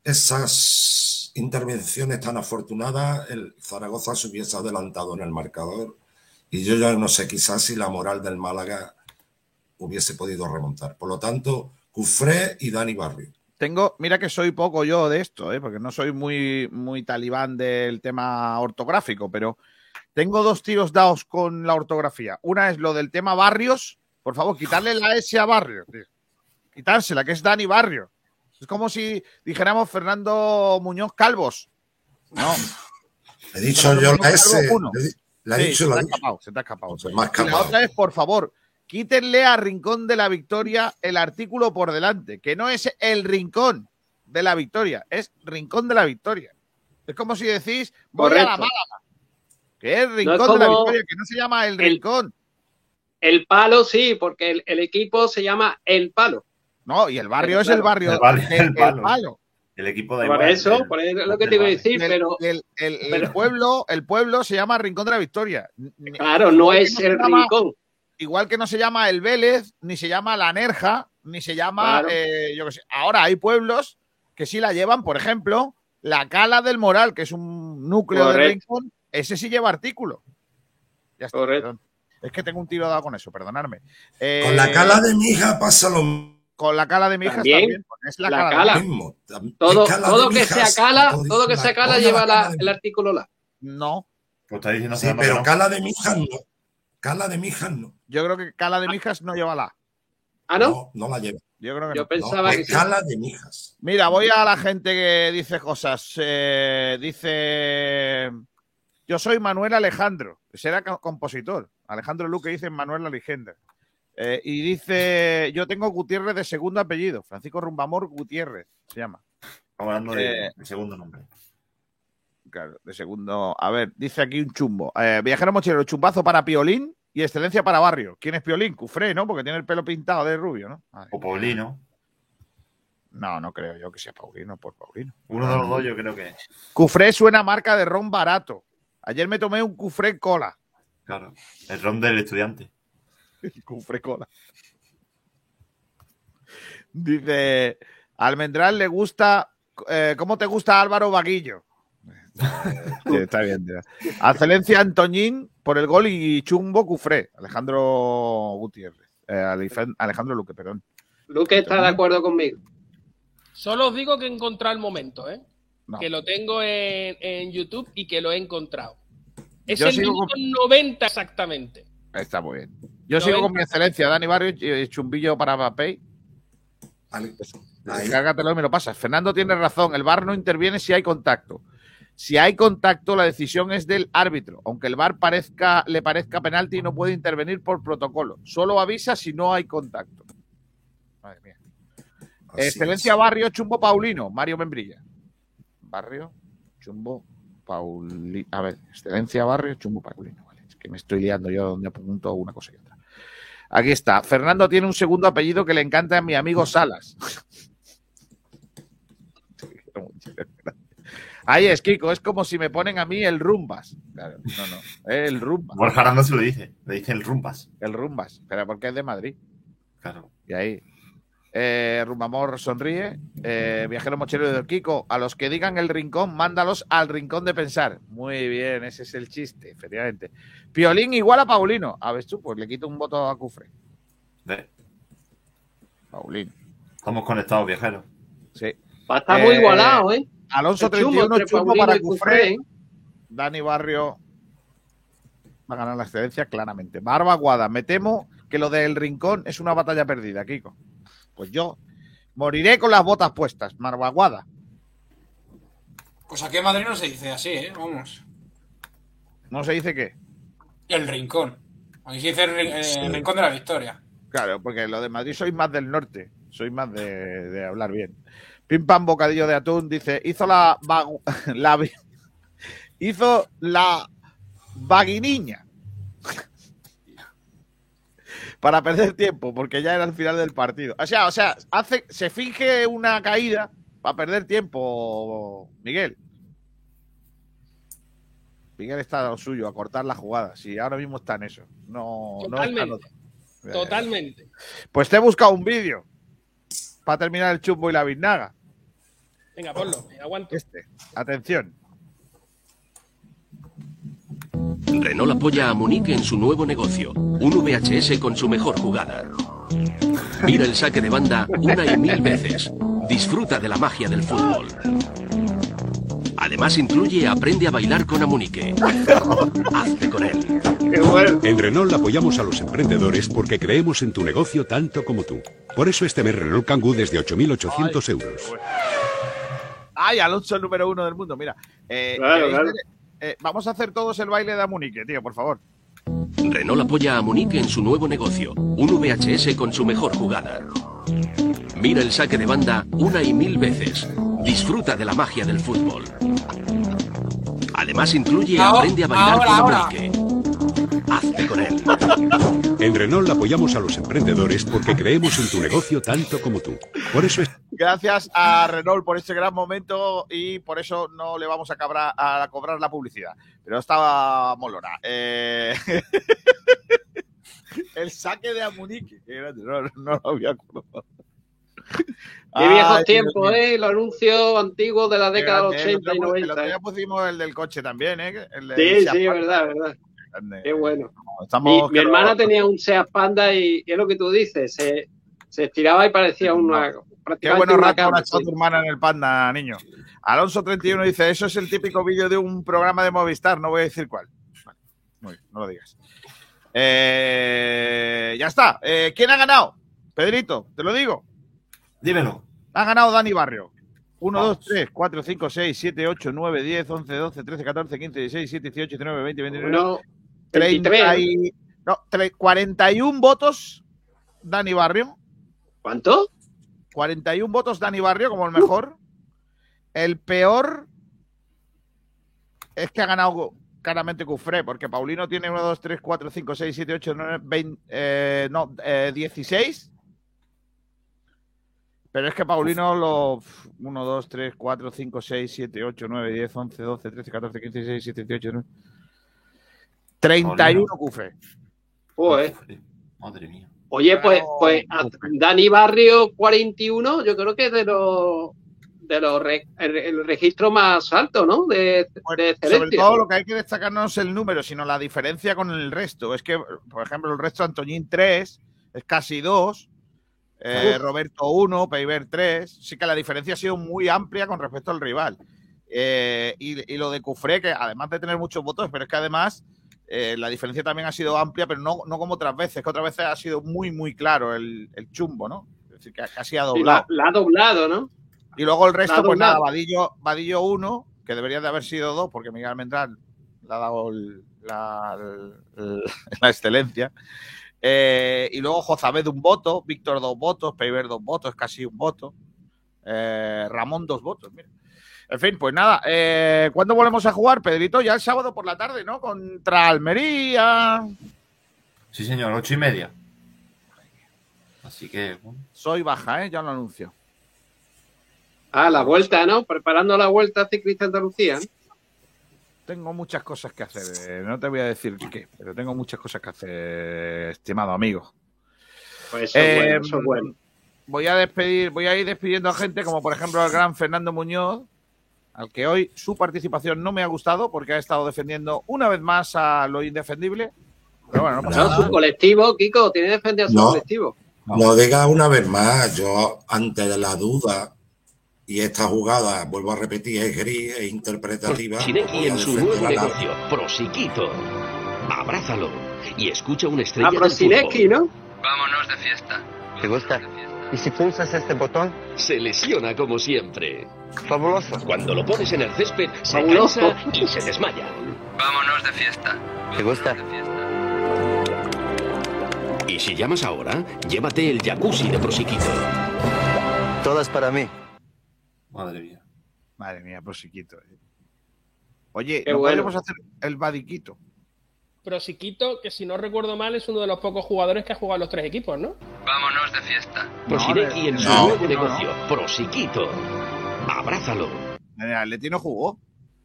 esas intervenciones tan afortunadas, el Zaragoza se hubiese adelantado en el marcador, y yo ya no sé quizás si la moral del Málaga hubiese podido remontar. Por lo tanto, Cufré y Dani Barrio. Tengo, mira que soy poco yo de esto, ¿eh? porque no soy muy, muy talibán del tema ortográfico, pero tengo dos tiros dados con la ortografía. Una es lo del tema barrios. Por favor, quitarle la S a barrios. tío. Quitársela, que es Dani Barrio. Es como si dijéramos Fernando Muñoz Calvos. No. He dicho Fernando yo Muñoz la S. Calvo, uno. le- La Sí, he dicho, se la te ha escapado, se te ha escapado. Se me ha Y la escapado. otra es, por favor, quítenle a Rincón de la Victoria el artículo por delante, que no es el Rincón de la Victoria, es Rincón de la Victoria. Es como si decís, voy a la. Málaga, que es Rincón No es de la Victoria, que no se llama el el- Rincón. El palo sí, porque el, el equipo se llama El Palo. No, y el barrio es el barrio El barrio, el el palo. palo. El equipo de Por eso, por eso es lo que te iba a decir, El, pero el- el- el pero- pueblo, el pueblo se llama Rincón de la Victoria. Claro, no es el llama- rincón. Igual que no se llama el Vélez, ni se llama la Nerja, ni se llama, Claro. eh, yo qué sé. Ahora hay pueblos que sí la llevan, por ejemplo, La cala del moral, que es un núcleo de rincón, ese sí lleva artículo. Ya está. Es que tengo un tiro dado con eso, perdonadme. Eh, Con la cala de mi hija pasa lo mismo. Con la cala de mi hija También, también. Es la, la cala. Mismo. Todo, cala todo que sea cala, todo que sea la- cala lleva la el artículo la. No, Pues está diciendo Sí, pero no. cala de mijas no. Cala de mijas no. yo creo que cala de mi hija no lleva la. Ah, ¿no? No, no la lleva. Yo creo que Yo no. pensaba No, que sí. cala de mijas. Mira, voy a la gente que dice cosas. Eh, dice. Yo soy Manuel Alejandro. Será co- compositor. Alejandro Luque dice Manuel Alejandro. Eh, y dice: Yo tengo Gutiérrez de segundo apellido. Francisco Rumbamor Gutiérrez se llama. Estamos hablando de, Eh, de segundo nombre. Claro, de segundo. A ver, dice aquí un chumbo. Eh, viajero mochilero, chumbazo para Piolín y excelencia para Barrio. ¿Quién es Piolín? Cufré, ¿no? Porque tiene el pelo pintado de rubio, ¿no? Ay, O Paulino. no, no creo yo que sea Paulino por Paulino. Uno de los dos yo creo que es. Cufré suena a marca de ron barato. Ayer me tomé un Cufré cola. Claro. El ron del estudiante. Cufré cola. Dice, Almendral le gusta. eh, ¿Cómo te gusta Álvaro Vaguillo? Sí, está bien. tío. Excelencia Antoñín por el gol y chumbo Cufré. Alejandro Gutiérrez. Eh, Alejandro Luque, perdón. Luque está de acuerdo conmigo. Solo os digo que he encontrado el momento, ¿eh? No. Que lo tengo en, en YouTube y que lo he encontrado. Es Yo el minuto 90 exactamente. Está muy bien. Yo sigo con mi excelencia, Dani Barrio y chumbillo para Mapei. Vale. Cárgatelo y me lo pasas. Fernando tiene razón. El VAR no interviene si hay contacto. Si hay contacto, la decisión es del árbitro. Aunque el VAR parezca, le parezca penalti, no puede intervenir por protocolo. Solo avisa si no hay contacto. Madre mía. Así Excelencia es. Barrio, Chumbo Paulino, Mario Membrilla. Barrio, Chumbo Paulino. A ver, Excelencia Barrio, Chumbo Paulino. Vale, es que me estoy liando yo donde apunto una cosa y otra. Aquí está. Fernando tiene un segundo apellido que le encanta a mi amigo Salas. Ahí es, Kiko, es como si me ponen a mí el Rumbas. Claro, no, no, el Rumbas. Borja Aranda se lo dice. Le dice el rumbas. El Rumbas, pero porque es de Madrid. Claro. Y ahí. Eh, Rumbamor sonríe. Eh, viajero mochilero de Kiko, a los que digan el rincón, mándalos al rincón de pensar. Muy bien, ese es el chiste, efectivamente. Piolín igual a Paulino. A ver tú, pues le quito un voto a Cufre. Ve, Paulino. Estamos conectados, viajeros. Sí. Va a estar muy Eh, igualado, ¿eh? Alonso El chumbo 31, entre chumbo para Cufré. ¿eh? Dani Barrio va a ganar la excelencia claramente. Barba Guada, me temo que lo del rincón es una batalla perdida, Kiko. Pues yo moriré con las botas puestas, Marbaguada. Pues aquí en Madrid no se dice así, ¿eh? Vamos. ¿No se dice qué? El rincón. Aquí se dice el, rin- el Sí. rincón de la victoria. Claro, porque lo de Madrid soy más del norte, soy más de, de hablar bien. Pim pam bocadillo de atún dice, hizo la, la hizo la vaguiniña para perder tiempo, porque ya era el final del partido. O sea, o sea, hace, se finge una caída para perder tiempo, Miguel. Miguel está a lo suyo, a cortar las jugadas. Y ahora mismo está en eso. No, no está en Totalmente. Totalmente. Pues te he buscado un vídeo para terminar el chumbo y la biznaga. Venga, ponlo. me Aguanto. Este, atención. Renault apoya a Monique en su nuevo negocio, un VHS con su mejor jugada. Mira el saque de banda una y mil veces. Disfruta de la magia del fútbol. Además incluye Aprende a bailar con Amunique. Hazte con él. En Renault apoyamos a los emprendedores porque creemos en tu negocio tanto como tú. Por eso este mes Renault Kangoo desde 8.800 euros. Ay, Alonso el número uno del mundo. Mira, eh, Claro, ¿queréis claro. ver? Eh, vamos a hacer todos el baile de Amunique, tío, por favor. Renault apoya a Monique en su nuevo negocio, un VHS con su mejor jugada. Mira el saque de banda una y mil veces. Disfruta de la magia del fútbol. Además incluye Ahora, Aprende a bailar ahora, con ahora. Amunique. Hazte con él. En Renault apoyamos a los emprendedores porque creemos en tu negocio tanto como tú. Por eso es... Gracias a Renault por este gran momento y por eso no le vamos a, cabra- a cobrar la publicidad. Pero estaba molona. Eh, el saque de Amunique. No, no lo había acordado. Qué viejos Ay, tiempos. ¿eh? Los anuncios antiguos de la década grande, el 80 otro y día- El 90. otro ¿eh? día pusimos el del coche también, ¿eh? El Sí, Seat sí, verdad, es verdad. Grande. Qué bueno. Estamos Mi, mi hermana tenía un Seat Panda y, y es lo que tú dices, se, se estiraba y parecía una. Qué buenos una ratos ha estado sí. tu hermana en el Panda, niño. Alonso31 dice, eso es el típico vídeo de un programa de Movistar, no voy a decir cuál. Vale, muy bien, no lo digas. Eh, ya está. Eh, ¿Quién ha ganado? Pedrito, te lo digo. Dímelo. Ha ganado Dani Barrio. 1, 2, 3, 4, 5, 6, 7, 8, 9, 10, 11, 12, 13, 14, 15, 16, 17, 18, 19, 20, 21, Uno, 30 23. y- no, tre- 41 votos Dani Barrio. ¿Cuánto? 41 votos Dani Barrio como el mejor. El peor es que ha ganado claramente Cufré, porque Paulino tiene 1, 2, 3, 4, 5, 6, 7, 8, 9, 20, eh, no, eh, 16. Pero es que Paulino lo. 1, 2, 3, 4, 5, 6, 7, 8, 9, 10, 11, 12, 13, 14, 15, 16, 17, 18, 19. 31 Cufré. Joder. Madre mía. Oye, pues, pues a- Dani Barrio 41, yo creo que es de los de los re- el, el registro más alto, ¿no? De, de Sobre todo lo que hay que destacar no es el número, sino la diferencia con el resto. Es que, por ejemplo, el resto, Antoñín 3, es casi 2, eh. Roberto 1, Peiber 3. Sí que la diferencia ha sido muy amplia con respecto al rival. Eh, y, y lo de Cufré, que además de tener muchos votos, pero es que además eh, la diferencia también ha sido amplia, pero no, no como otras veces, que otras veces ha sido muy, muy claro el, el chumbo, ¿no? Es decir, que casi ha Sí, doblado. la, la ha doblado, ¿no? Y luego el resto, pues nada, Vadillo, Vadillo 1, que debería de haber sido 2, porque Miguel Almendral le ha dado el- la, el- la excelencia. Eh, y luego Jozabed un voto, Víctor dos votos, Peiber dos votos, casi un voto. Eh, Ramón dos votos, mira. En fin, pues nada, eh, ¿cuándo volvemos a jugar, Pedrito? Ya el sábado por la tarde, ¿no? Contra Almería. Sí, señor, ocho y media. Así que, bueno, Soy baja, ¿eh? Ya lo anuncio. Ah, la vuelta, ¿no? Preparando la vuelta ciclista Andalucía. ¿no? Tengo muchas cosas que hacer. eh, No te voy a decir qué, pero tengo muchas cosas que hacer, estimado amigo. Pues eso es Eh, bueno, eso es bueno. Voy a despedir, voy a ir despidiendo a gente como por ejemplo al gran Fernando Muñoz, al que hoy su participación no me ha gustado porque ha estado defendiendo una vez más a lo indefendible. Pero bueno, no pasa No, nada. su colectivo, Kiko, tiene que defender a su No. colectivo. Lo diga una vez más, yo ante la duda y esta jugada, vuelvo a repetir, es gris e interpretativa. Shineki en su nuevo negocio, Prosiquito. Abrázalo y escucha una estrella A del Prosinecki, fútbol. ¿no? Vámonos de fiesta. ¿Te gusta? ¿Y si pulsas este botón? Se lesiona como siempre. Fabuloso. Cuando lo pones en el césped, se Fabuloso. cansa y se desmaya. Vámonos de fiesta. ¿Te gusta? Y si llamas ahora, llévate el jacuzzi de Prosiquito. Todas para mí. Madre mía. Madre mía, prosiquito. eh. Oye, ¿no bueno. podemos hacer el badiquito? Prosiquito, que si no recuerdo mal, es uno de los pocos jugadores que ha jugado los tres equipos, ¿no? Vámonos de fiesta. Prosinequi en su no, nuevo no, negocio, Prosiquito. Abrázalo. En el Atleti no jugó.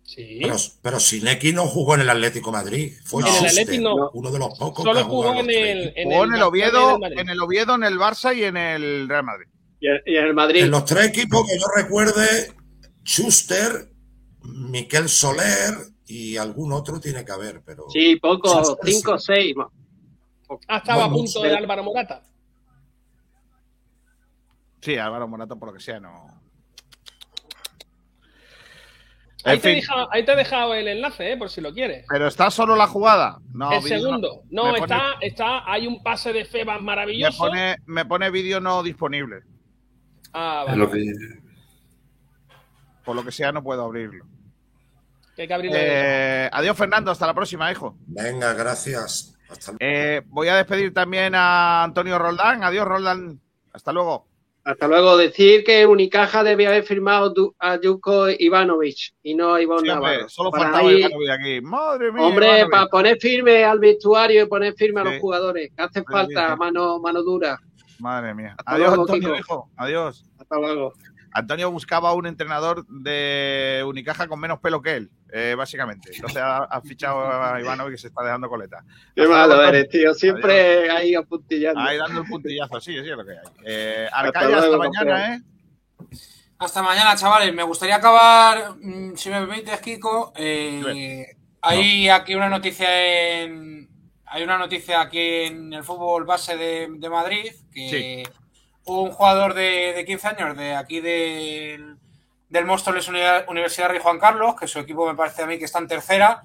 Sí. Pero, pero Sineki no jugó en el Atlético Madrid. Fue En el Atleti no. uno de los pocos Solo que ha jugado jugó en el, en Jugó en el Oviedo, el en el Oviedo, en el Barça y en el Real Madrid. Y en, el Madrid. En los tres equipos que yo recuerde, Schuster, Miquel Soler y algún otro tiene que haber, pero. Sí, poco, Schuster, cinco o sí. seis. Ah, estaba a Bueno, punto sí. de Álvaro Morata. Sí, Álvaro Morata, por lo que sea, no. Ahí te, he dejado, ahí te he dejado el enlace, eh, por si lo quieres. pero está solo la jugada. No, el segundo. No, me pone- está, está, hay un pase de Febas Me maravilloso. pone, me pone vídeo no disponible. Ah, Es vale. lo que... Por lo que sea, no puedo abrirlo. Que hay que abrirlo. Eh, adiós, Fernando. Hasta la próxima, hijo. Venga, gracias. Hasta luego. Eh, voy a despedir también a Antonio Roldán. Adiós, Roldán. Hasta luego. Hasta luego. Decir que Unicaja debe haber firmado a Yuko Ivanovic y no a Iván Sí, Navarro. solo Para faltaba ahí- Ivanovic aquí. Madre mía. Hombre, Ivanovic. para poner firme al vestuario y poner firme a los jugadores. Que hace Sí, falta mano, mano dura. Madre mía. Hasta Adiós, luego, Antonio, Kiko. hijo. Adiós. Hasta luego. Antonio buscaba un entrenador de Unicaja con menos pelo que él, eh, básicamente. Entonces ha, ha fichado a Ivanovic que se está dejando coleta. Qué Hasta malo luego, eres, tío. Siempre ahí apuntillando. Ahí dando el puntillazo, sí, sí es lo que hay. Eh, Hasta Arcaya, hasta, mañana, ¿eh? Hasta mañana, chavales. Me gustaría acabar, mm, si me permites, Kiko. eh, hay aquí una noticia en. Hay una noticia aquí en el fútbol base de, de Madrid que un jugador de, de 15 años de aquí del, del Móstoles Uni- Universidad Rey Juan Carlos, que su equipo me parece a mí que está en tercera,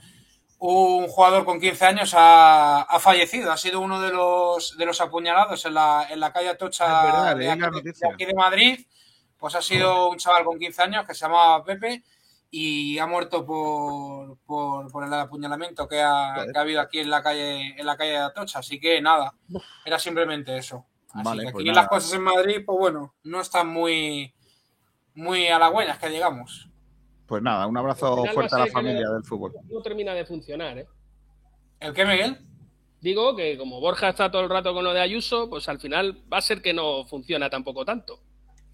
un jugador con 15 años ha, ha fallecido. Ha sido uno de los, de los apuñalados en la, en la calle Atocha Ah, verdad, de, aquí, de aquí de Madrid. Pues ha sido un chaval con 15 años que se llamaba Pepe y ha muerto por, por, por el apuñalamiento que ha, que ha habido aquí en la calle en la calle de Atocha. Así que nada, era simplemente eso. Así Vale, que aquí pues las cosas en Madrid, pues bueno, no están muy, muy halagüeñas, que digamos. Pues nada, un abrazo fuerte a la familia no- del fútbol. No termina de funcionar, ¿eh? ¿El qué, Miguel? Digo que como Borja está todo el rato con lo de Ayuso, pues al final va a ser que no funciona tampoco tanto.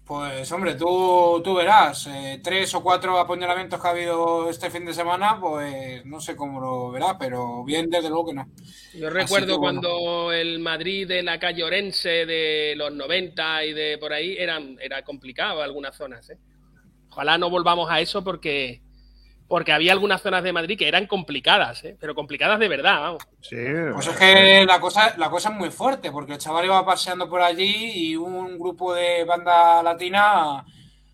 Pues hombre, tú, tú verás, eh, tres o cuatro apuñalamientos que ha habido este fin de semana, pues no sé cómo lo verás, pero bien desde luego que no. Yo recuerdo que, bueno. cuando el Madrid de la calle Orense de los 90 y de por ahí eran, era complicado algunas zonas. ¿eh? Ojalá no volvamos a eso porque, porque había algunas zonas de Madrid que eran complicadas, ¿eh? pero complicadas de verdad. Vamos. Sí, Pues es que la cosa, la cosa es muy fuerte, porque el chaval iba paseando por allí y un grupo de banda latina,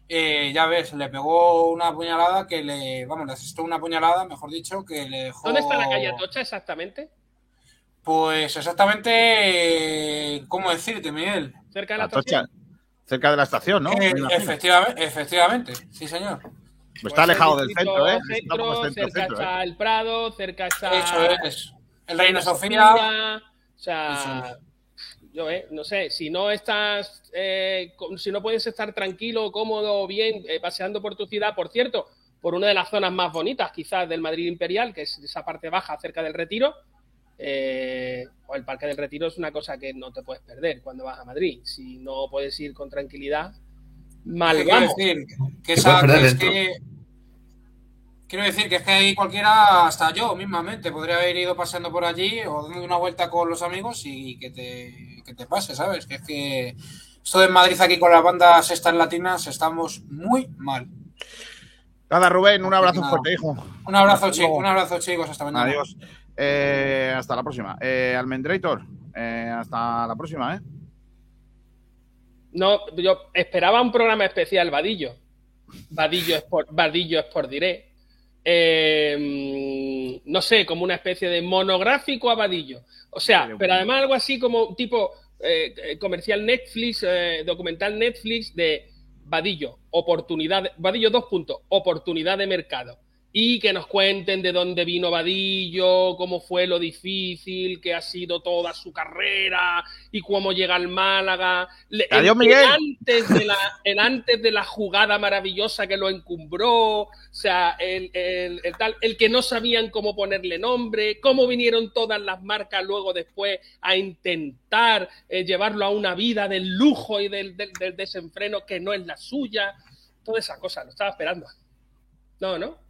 eh, ya ves, le pegó una puñalada que le, vamos, le asestó una puñalada, mejor dicho, que le dejó... ¿Dónde está la calle Atocha exactamente? Pues exactamente, ¿cómo decirte, Miguel? Cerca de la Atocha, estación. cerca de la estación, ¿no? Eh, efectivamente, sí señor. Está alejado del centro, ¿eh? centro, centro, cerca centro, está ¿eh? el Prado, cerca está Eso es. El Reina Sofía. O sea, yo eh, no sé, si no estás, eh, si no puedes estar tranquilo, cómodo, bien, eh, paseando por tu ciudad, por cierto, por una de las zonas más bonitas quizás del Madrid Imperial, que es esa parte baja cerca del Retiro, eh, o el Parque del Retiro es una cosa que no te puedes perder cuando vas a Madrid. Si no puedes ir con tranquilidad, mal ¿Qué quiero decir? Que, esa- que es que- quiero decir que es que ahí cualquiera, hasta yo mismamente, podría haber ido paseando por allí o dando una vuelta con los amigos y que te, que te pase, ¿sabes? Que es que esto de Madrid aquí con las bandas estas latinas estamos muy mal. Nada, Rubén, un abrazo Nada. fuerte, hijo. Un abrazo, chicos, un abrazo, chicos, hasta mañana. Adiós. Eh, hasta la próxima. Eh, Almendrator, eh, hasta la próxima, ¿eh? No, yo esperaba un programa especial, Vadillo. Vadillo Sport, Vadillo Sport Diré. Eh, no sé, como una especie de monográfico a Vadillo. O sea, pero además algo así como tipo eh, eh, comercial Netflix, eh, documental Netflix de Vadillo, oportunidad, Vadillo dos puntos, oportunidad de mercado. Y que nos cuenten de dónde vino Vadillo, cómo fue lo difícil que ha sido toda su carrera y cómo llega al Málaga. Adiós, el- Miguel. el antes de la, el antes de la jugada maravillosa que lo encumbró, o sea, el, el- el tal, el que no sabían cómo ponerle nombre, cómo vinieron todas las marcas luego después a intentar eh, llevarlo a una vida del lujo y del, del- del desenfreno que no es la suya. Toda esa cosa, lo estaba esperando. No, ¿no?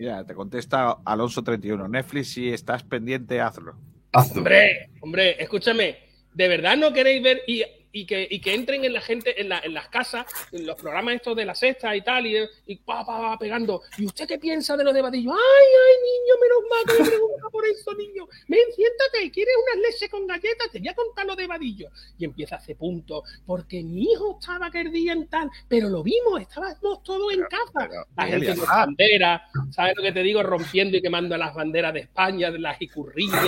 Mira, te contesta Alonso31. Netflix, si estás pendiente, hazlo. Hombre, hombre, escúchame, ¿de verdad no queréis ver y, y que, y que entren en la gente, en, la- en las casas, en los programas estos de la sexta y tal, y, y pa, pa, pa, pegando? ¿Y usted qué piensa de lo de Vadillo? ¡Ay, ay, niño, menos mal que me pregunta por eso, niño! Ven, siéntate, ¿quieres unas leches con galletas? Te voy a contar lo de Vadillo. Y empieza a hacer punto, porque mi hijo estaba aquel día en tal, pero lo vimos, estábamos todos en casa. La gente con banderas, ¿sabes lo que te digo? Rompiendo y quemando las banderas de España, de las icurrillas,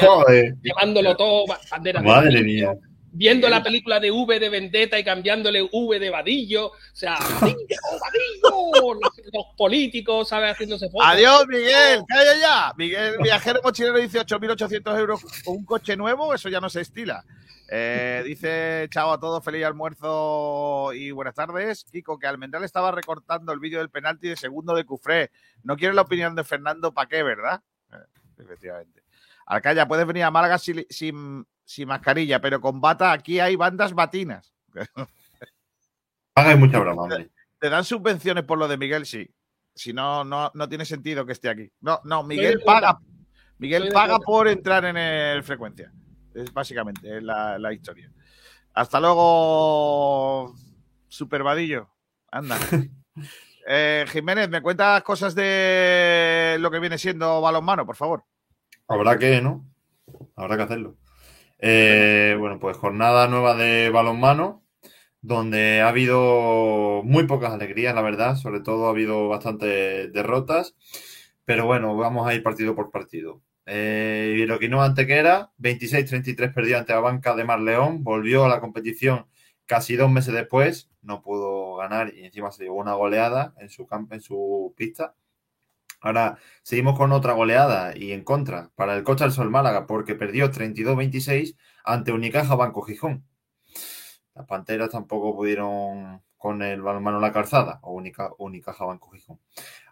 llevándolo todo, ba- banderas de Madre mía. Viendo la película de V de Vendetta y cambiándole V de Vadillo. O sea, Vadillo, Vadillo. Los, los políticos, ¿sabes? Haciéndose fotos. Adiós, Miguel, calla ya. Miguel, viajero mochilero, dice 8.800 euros con un coche nuevo, eso ya no se estila. Eh, dice, chao a todos, feliz almuerzo y buenas tardes. Kiko, que Almendral estaba recortando el vídeo del penalti de segundo de Cufré. No quiere la opinión de Fernando, ¿para qué, verdad? Eh, efectivamente. Alcaya, puedes venir a Málaga sin, sin, sin mascarilla, pero con bata aquí hay bandas batinas. Hagáis mucha broma, hombre. ¿Te dan subvenciones por lo de Miguel? Sí. Si no, no, no tiene sentido que esté aquí. No, no, Miguel paga. Miguel paga por entrar en el frecuencia. Es básicamente es la, la historia. Hasta luego, Supervadillo. Anda. Eh, Jiménez, ¿me cuentas cosas de lo que viene siendo balonmano, por favor? Habrá que, ¿no? Habrá que hacerlo. Eh, bueno, pues jornada nueva de balonmano, donde ha habido muy pocas alegrías, la verdad. Sobre todo ha habido bastantes derrotas. Pero bueno, vamos a ir partido por partido. Eh, Iroquinoa Antequera, 26-33 perdió ante la banca de Mar León. Volvió a la competición casi dos meses después. No pudo ganar y encima se llevó una goleada en su, en su pista. Ahora seguimos con otra goleada y en contra para el Cocha del Sol Málaga porque perdió 32-26 ante Unicaja Banco Gijón. Las Panteras tampoco pudieron con el balonmano La Calzada o Unica, Unicaja Banco Gijón.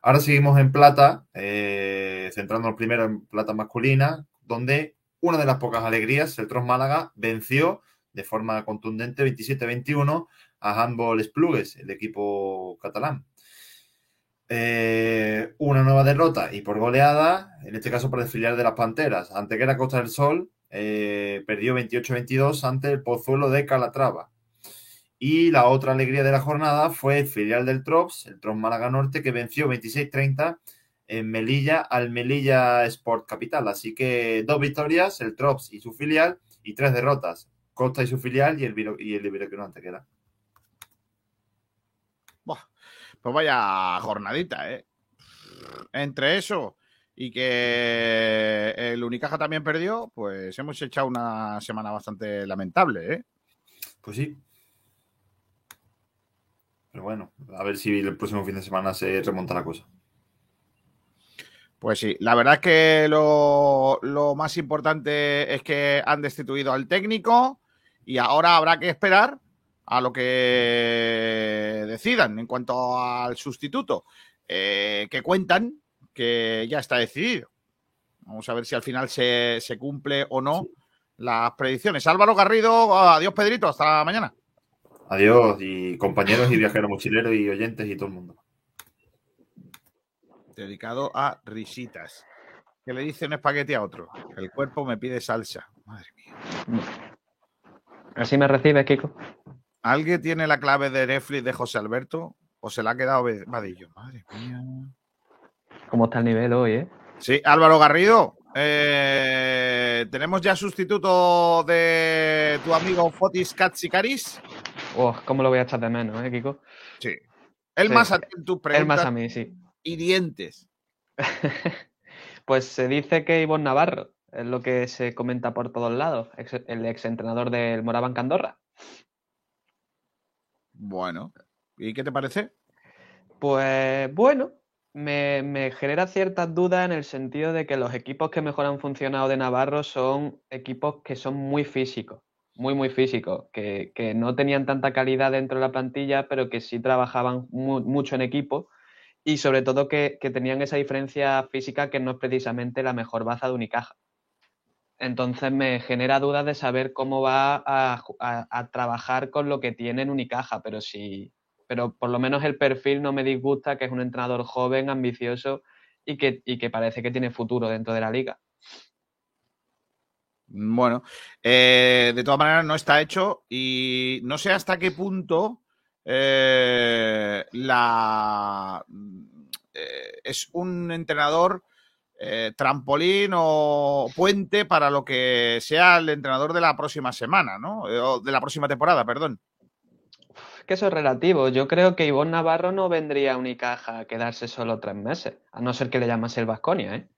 Ahora seguimos en plata, eh, centrándonos primero en plata masculina, donde una de las pocas alegrías, el Tros Málaga venció de forma contundente 27-21 a Handball Esplugues, el equipo catalán. Eh, una nueva derrota y por goleada, en este caso por el filial de las Panteras. Antequera Costa del Sol eh, perdió 28-22 ante el Pozuelo de Calatrava. Y la otra alegría de la jornada fue el filial del Trops, el Trops Málaga Norte, que venció 26-30 en Melilla al Melilla Sport Capital. Así que dos victorias, el Trops y su filial, y tres derrotas, Costa y su filial y el, y el Iberoquino Antequera. Pues vaya jornadita, ¿eh? Entre eso y que el Unicaja también perdió, pues hemos echado una semana bastante lamentable, ¿eh? Pues sí. Pero bueno, a ver si el próximo fin de semana se remonta la cosa. Pues sí, la verdad es que lo, lo más importante es que han destituido al técnico y ahora habrá que esperar a lo que decidan en cuanto al sustituto, eh, que cuentan que ya está decidido. Vamos a ver si al final se, se cumple o no las predicciones. Álvaro Garrido, adiós Pedrito, hasta mañana. Adiós, y compañeros y viajeros mochileros y oyentes y todo el mundo. Dedicado a risitas. Que le dice un espagueti a otro. El cuerpo me pide salsa. Madre mía. Así me recibes, Kiko. ¿Alguien tiene la clave de Netflix de José Alberto? ¿O se la ha quedado Vadillo? Madre mía. ¿Cómo está el nivel hoy, eh? Sí, Álvaro Garrido. eh, ¿Tenemos ya sustituto de tu amigo Fotis Katsikaris? Oh, ¿Cómo lo voy a echar de menos, eh, Kiko? Sí. Él Sí, más a ti en tus Él preguntas más a mí, sí. y dientes. Pues se dice que Ivonne Navarro es lo que se comenta por todos lados, el ex entrenador del Moraban Candorra. Bueno, ¿y qué te parece? Pues bueno, me, me genera ciertas dudas en el sentido de que los equipos que mejor han funcionado de Navarro son equipos que son muy físicos, muy, muy físicos, que, que no tenían tanta calidad dentro de la plantilla, pero que sí trabajaban mu- mucho en equipo y sobre todo que, que tenían esa diferencia física que no es precisamente la mejor baza de Unicaja. Entonces me genera dudas de saber cómo va a, trabajar con lo que tiene en Unicaja, pero sí, pero por lo menos el perfil no me disgusta, que es un entrenador joven, ambicioso y que, y que parece que tiene futuro dentro de la liga. Bueno, eh, de todas maneras no está hecho y no sé hasta qué punto eh, eh, es un entrenador eh, trampolín o puente para lo que sea el entrenador de la próxima semana, ¿no? Eh, o de la próxima temporada, perdón. Que eso es relativo. Yo creo que Ivonne Navarro no vendría a Unicaja a quedarse solo tres meses, a no ser que le llamase el Vasconia, ¿eh?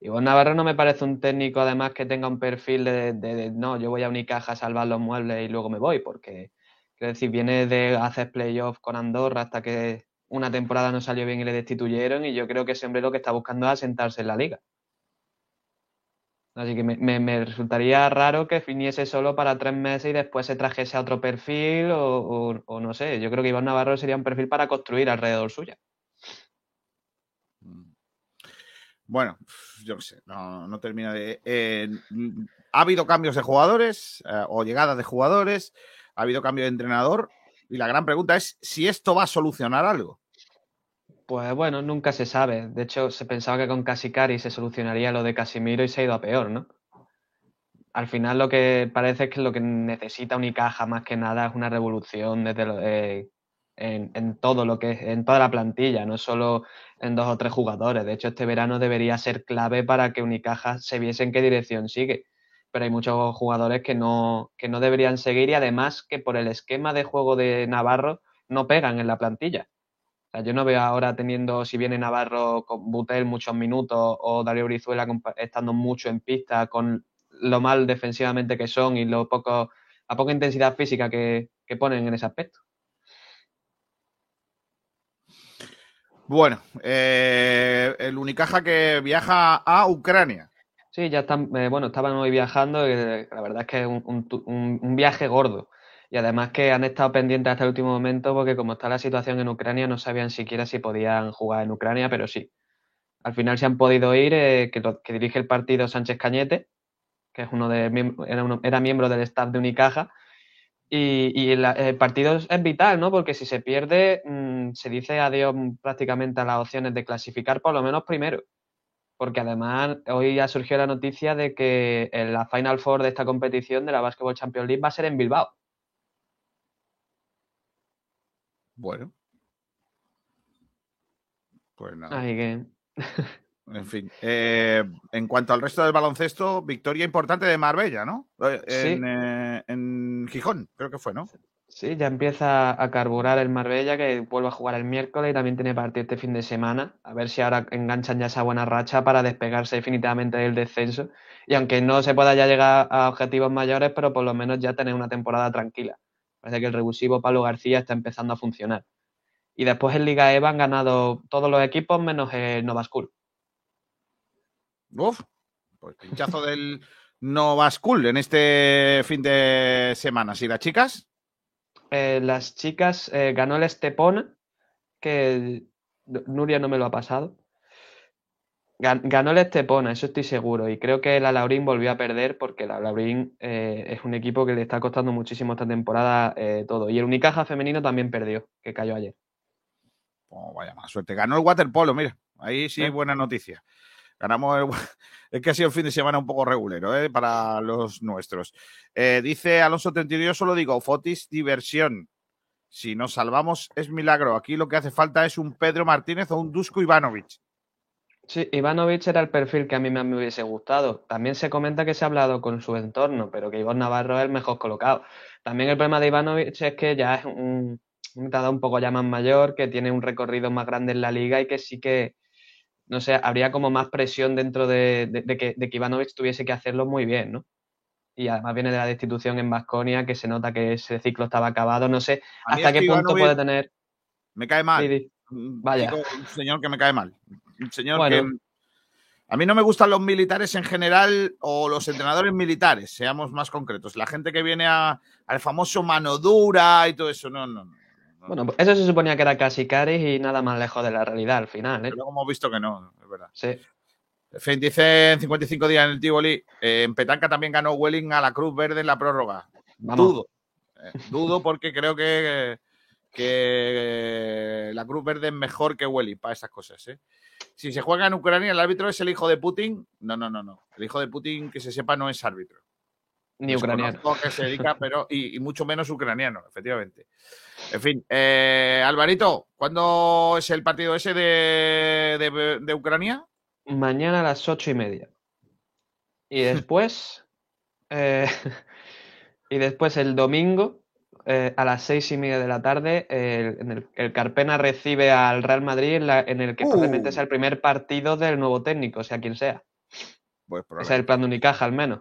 Ivonne Navarro no me parece un técnico además que tenga un perfil de, no, yo voy a Unicaja a salvar los muebles y luego me voy, porque quiero decir, viene de hacer playoff con Andorra hasta que una temporada no salió bien y le destituyeron y yo creo que hombre lo que está buscando es asentarse en la liga. Así que me, me- resultaría raro que viniese solo para tres meses y después se trajese a otro perfil o, no sé. Yo creo que Iván Navarro sería un perfil para construir alrededor suya. Bueno, yo qué sé, no, no termina de. eh, ha habido cambios de jugadores eh, o llegadas de jugadores, ha habido cambio de entrenador Y la gran pregunta es si esto va a solucionar algo. Pues bueno, nunca se sabe. De hecho, se pensaba que con Casicari se solucionaría lo de Casimiro y se ha ido a peor, ¿no? Al final lo que parece es que lo que necesita Unicaja más que nada es una revolución desde lo- eh, en, en todo lo que en toda la plantilla, no solo en dos o tres jugadores. De hecho, este verano debería ser clave para que Unicaja se viese en qué dirección sigue. Pero hay muchos jugadores que no, que no deberían seguir y además que por el esquema de juego de Navarro no pegan en la plantilla. O sea, yo no veo ahora teniendo, si viene Navarro con Butel muchos minutos o Darío Brizuela estando mucho en pista con lo mal defensivamente que son y lo poco, la poca intensidad física que, que ponen en ese aspecto. Bueno, eh, el Unicaja que viaja a Ucrania. Sí, ya están, eh, bueno, estaban hoy viajando, eh, la verdad es que es un, un un- viaje gordo. Y además que han estado pendientes hasta el último momento porque como está la situación en Ucrania no sabían siquiera si podían jugar en Ucrania, pero sí. Al final se han podido ir, eh, que, dirige el partido Sánchez Cañete, que es uno de, era, uno- era miembro del staff de Unicaja. Y, y el, el partido es vital, ¿no? Porque si se pierde, mm, se dice adiós prácticamente a las opciones de clasificar por lo menos primero. Porque además hoy ha surgido la noticia de que en la Final Four de esta competición de la Basketball Champions League va a ser en Bilbao. Bueno. Pues nada. Así que En fin. Eh, en cuanto al resto del baloncesto, victoria importante de Marbella, ¿no? Eh, Sí. En, eh, en Gijón, creo que fue, ¿no? Sí, ya empieza a carburar el Marbella, que vuelve a jugar el miércoles y también tiene partido este fin de semana. A ver si ahora enganchan ya esa buena racha para despegarse definitivamente del descenso. Y aunque no se pueda ya llegar a objetivos mayores, pero por lo menos ya tener una temporada tranquila. Parece que el revulsivo Pablo García está empezando a funcionar. Y después en Liga EVA han ganado todos los equipos menos el Nova School. Uf, pues pinchazo del Nova School en este fin de semana. ¿Y las chicas? Eh, las chicas eh, ganó el Estepona, que Nuria no me lo ha pasado. Gan- Ganó el Estepona, eso estoy seguro. Y creo que la Laurín volvió a perder porque la Laurín eh, es un equipo que le está costando muchísimo esta temporada todo. Y el Unicaja femenino también perdió, que cayó ayer. Oh, vaya mala suerte. Ganó el waterpolo, mira. Ahí sí, buena noticia. Ganamos el... Es que ha sido el fin de semana un poco regulero ¿eh? para los nuestros. Eh, dice Alonso 32, solo digo, Fotis, diversión. Si nos salvamos es milagro. Aquí lo que hace falta es un Pedro Martínez o un Dusko Ivanovic. Sí, Ivanovic era el perfil que a mí me hubiese gustado. También se comenta que se ha hablado con su entorno, pero que Iván Navarro es el mejor colocado. También el problema de Ivanovic es que ya es un, un un poco ya más mayor, que tiene un recorrido más grande en la liga y que sí que, no sé, habría como más presión dentro de, de- de que, de que Ivanovic tuviese que hacerlo muy bien, ¿no? Y además viene de la destitución en Vasconia, que se nota que ese ciclo estaba acabado. No sé hasta qué punto Ivanovic puede tener. Me cae mal. Sí, Vaya. un señor que me cae mal. Un señor Bueno. que. A mí no me gustan los militares en general o los entrenadores militares, seamos más concretos. La gente que viene a- al famoso mano dura y todo eso, no, no. no. Bueno, pues eso se suponía que era casi Caris y nada más lejos de la realidad al final, ¿eh? Luego hemos visto que no, es verdad. Sí. En 55 días en el Tivoli. eh, en Petanca también ganó Welling a la Cruz Verde en la prórroga. Vamos. Dudo. eh, dudo porque creo que, que la Cruz Verde es mejor que Welling para esas cosas. ¿eh? Si se juega en Ucrania, el árbitro es el hijo de Putin. No, no, no, no. El hijo de Putin, que se sepa, no es árbitro. Ni ucraniano. Qué se dedica, pero y, y mucho menos ucraniano, efectivamente. En fin, eh, Alvarito, ¿cuándo es el partido ese de, de- de Ucrania? Mañana a las ocho y media. Y después. eh, y después el domingo, eh, a las seis y media de la tarde, el, en el, el Carpena recibe al Real Madrid en, la- en el que Uh. probablemente sea el primer partido del nuevo técnico, sea quien sea. Pues Ese es el plan de Unicaja, al menos.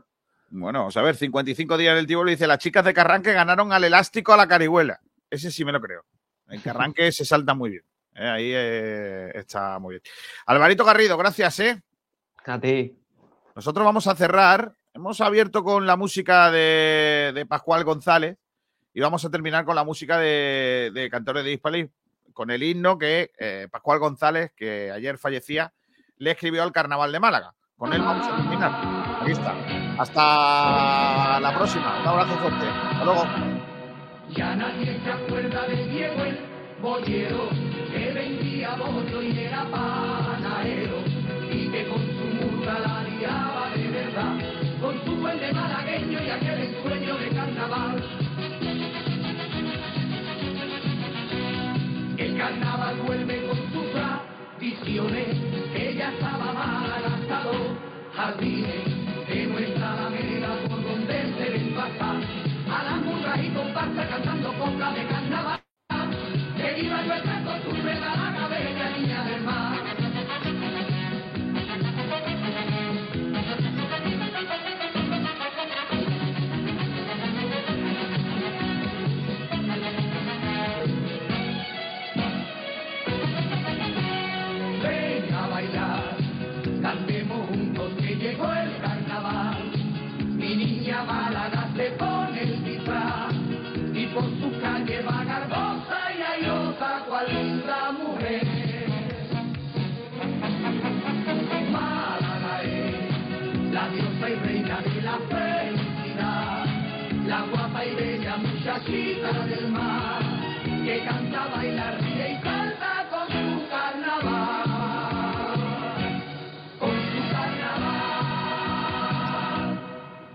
Bueno, vamos a ver, 55 días en el Tivoli dice, las chicas de Carranque ganaron al elástico a la carihuela. Ese sí me lo creo. En Carranque se salta muy bien. Eh, ahí eh, está muy bien. Alvarito Garrido, gracias, ¿eh? A ti. Nosotros vamos a cerrar. Hemos abierto con la música de, de Pascual González y vamos a terminar con la música de, de Cantores de Hispali, con el himno que eh, Pascual González, que ayer fallecía, le escribió al Carnaval de Málaga. Con él vamos a terminar. Aquí está. Hasta la próxima. Un abrazo fuerte. Hasta luego. Ya nadie se acuerda de Diego el bollero que vendía bollo y era panadero y que con su murga la liaba de verdad, con su buen de malagueño y aquel ensueño de carnaval. El carnaval vuelve con sus tradiciones, que ya estaba mal agastado, jardines de nuestra alameda por donde se ven pasar a las murgas y comparsa cantando copla de carnaval. Que viva nuestra costumbre, la bella niña y bella muchachita del mar, que canta, baila, ríe y salta con su carnaval. Con su carnaval.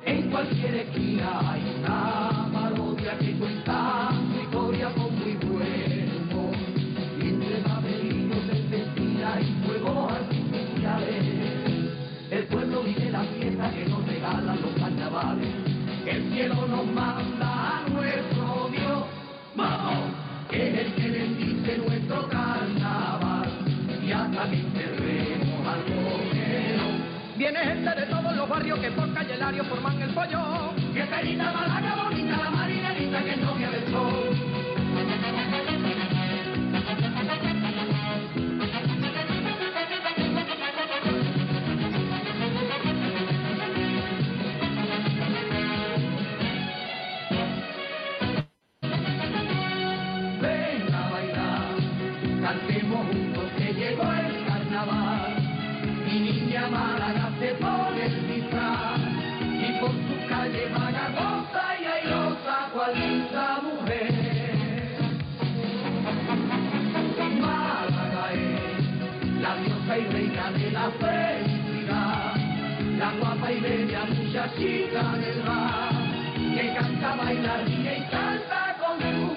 En cualquier esquina hay una parodia que cuenta su historia con muy buen humor. Entre babelinos de festina y fuegos artificiales, el pueblo vive la fiesta que nos regalan los carnavales. El cielo nos manda Viene gente de todos los barrios que por calle Lario forman el pollo. Que perita Málaga bonita, la marinerita que es novia del sol. Y bella muchachita del mar, que canta, baila, ríe y salta con su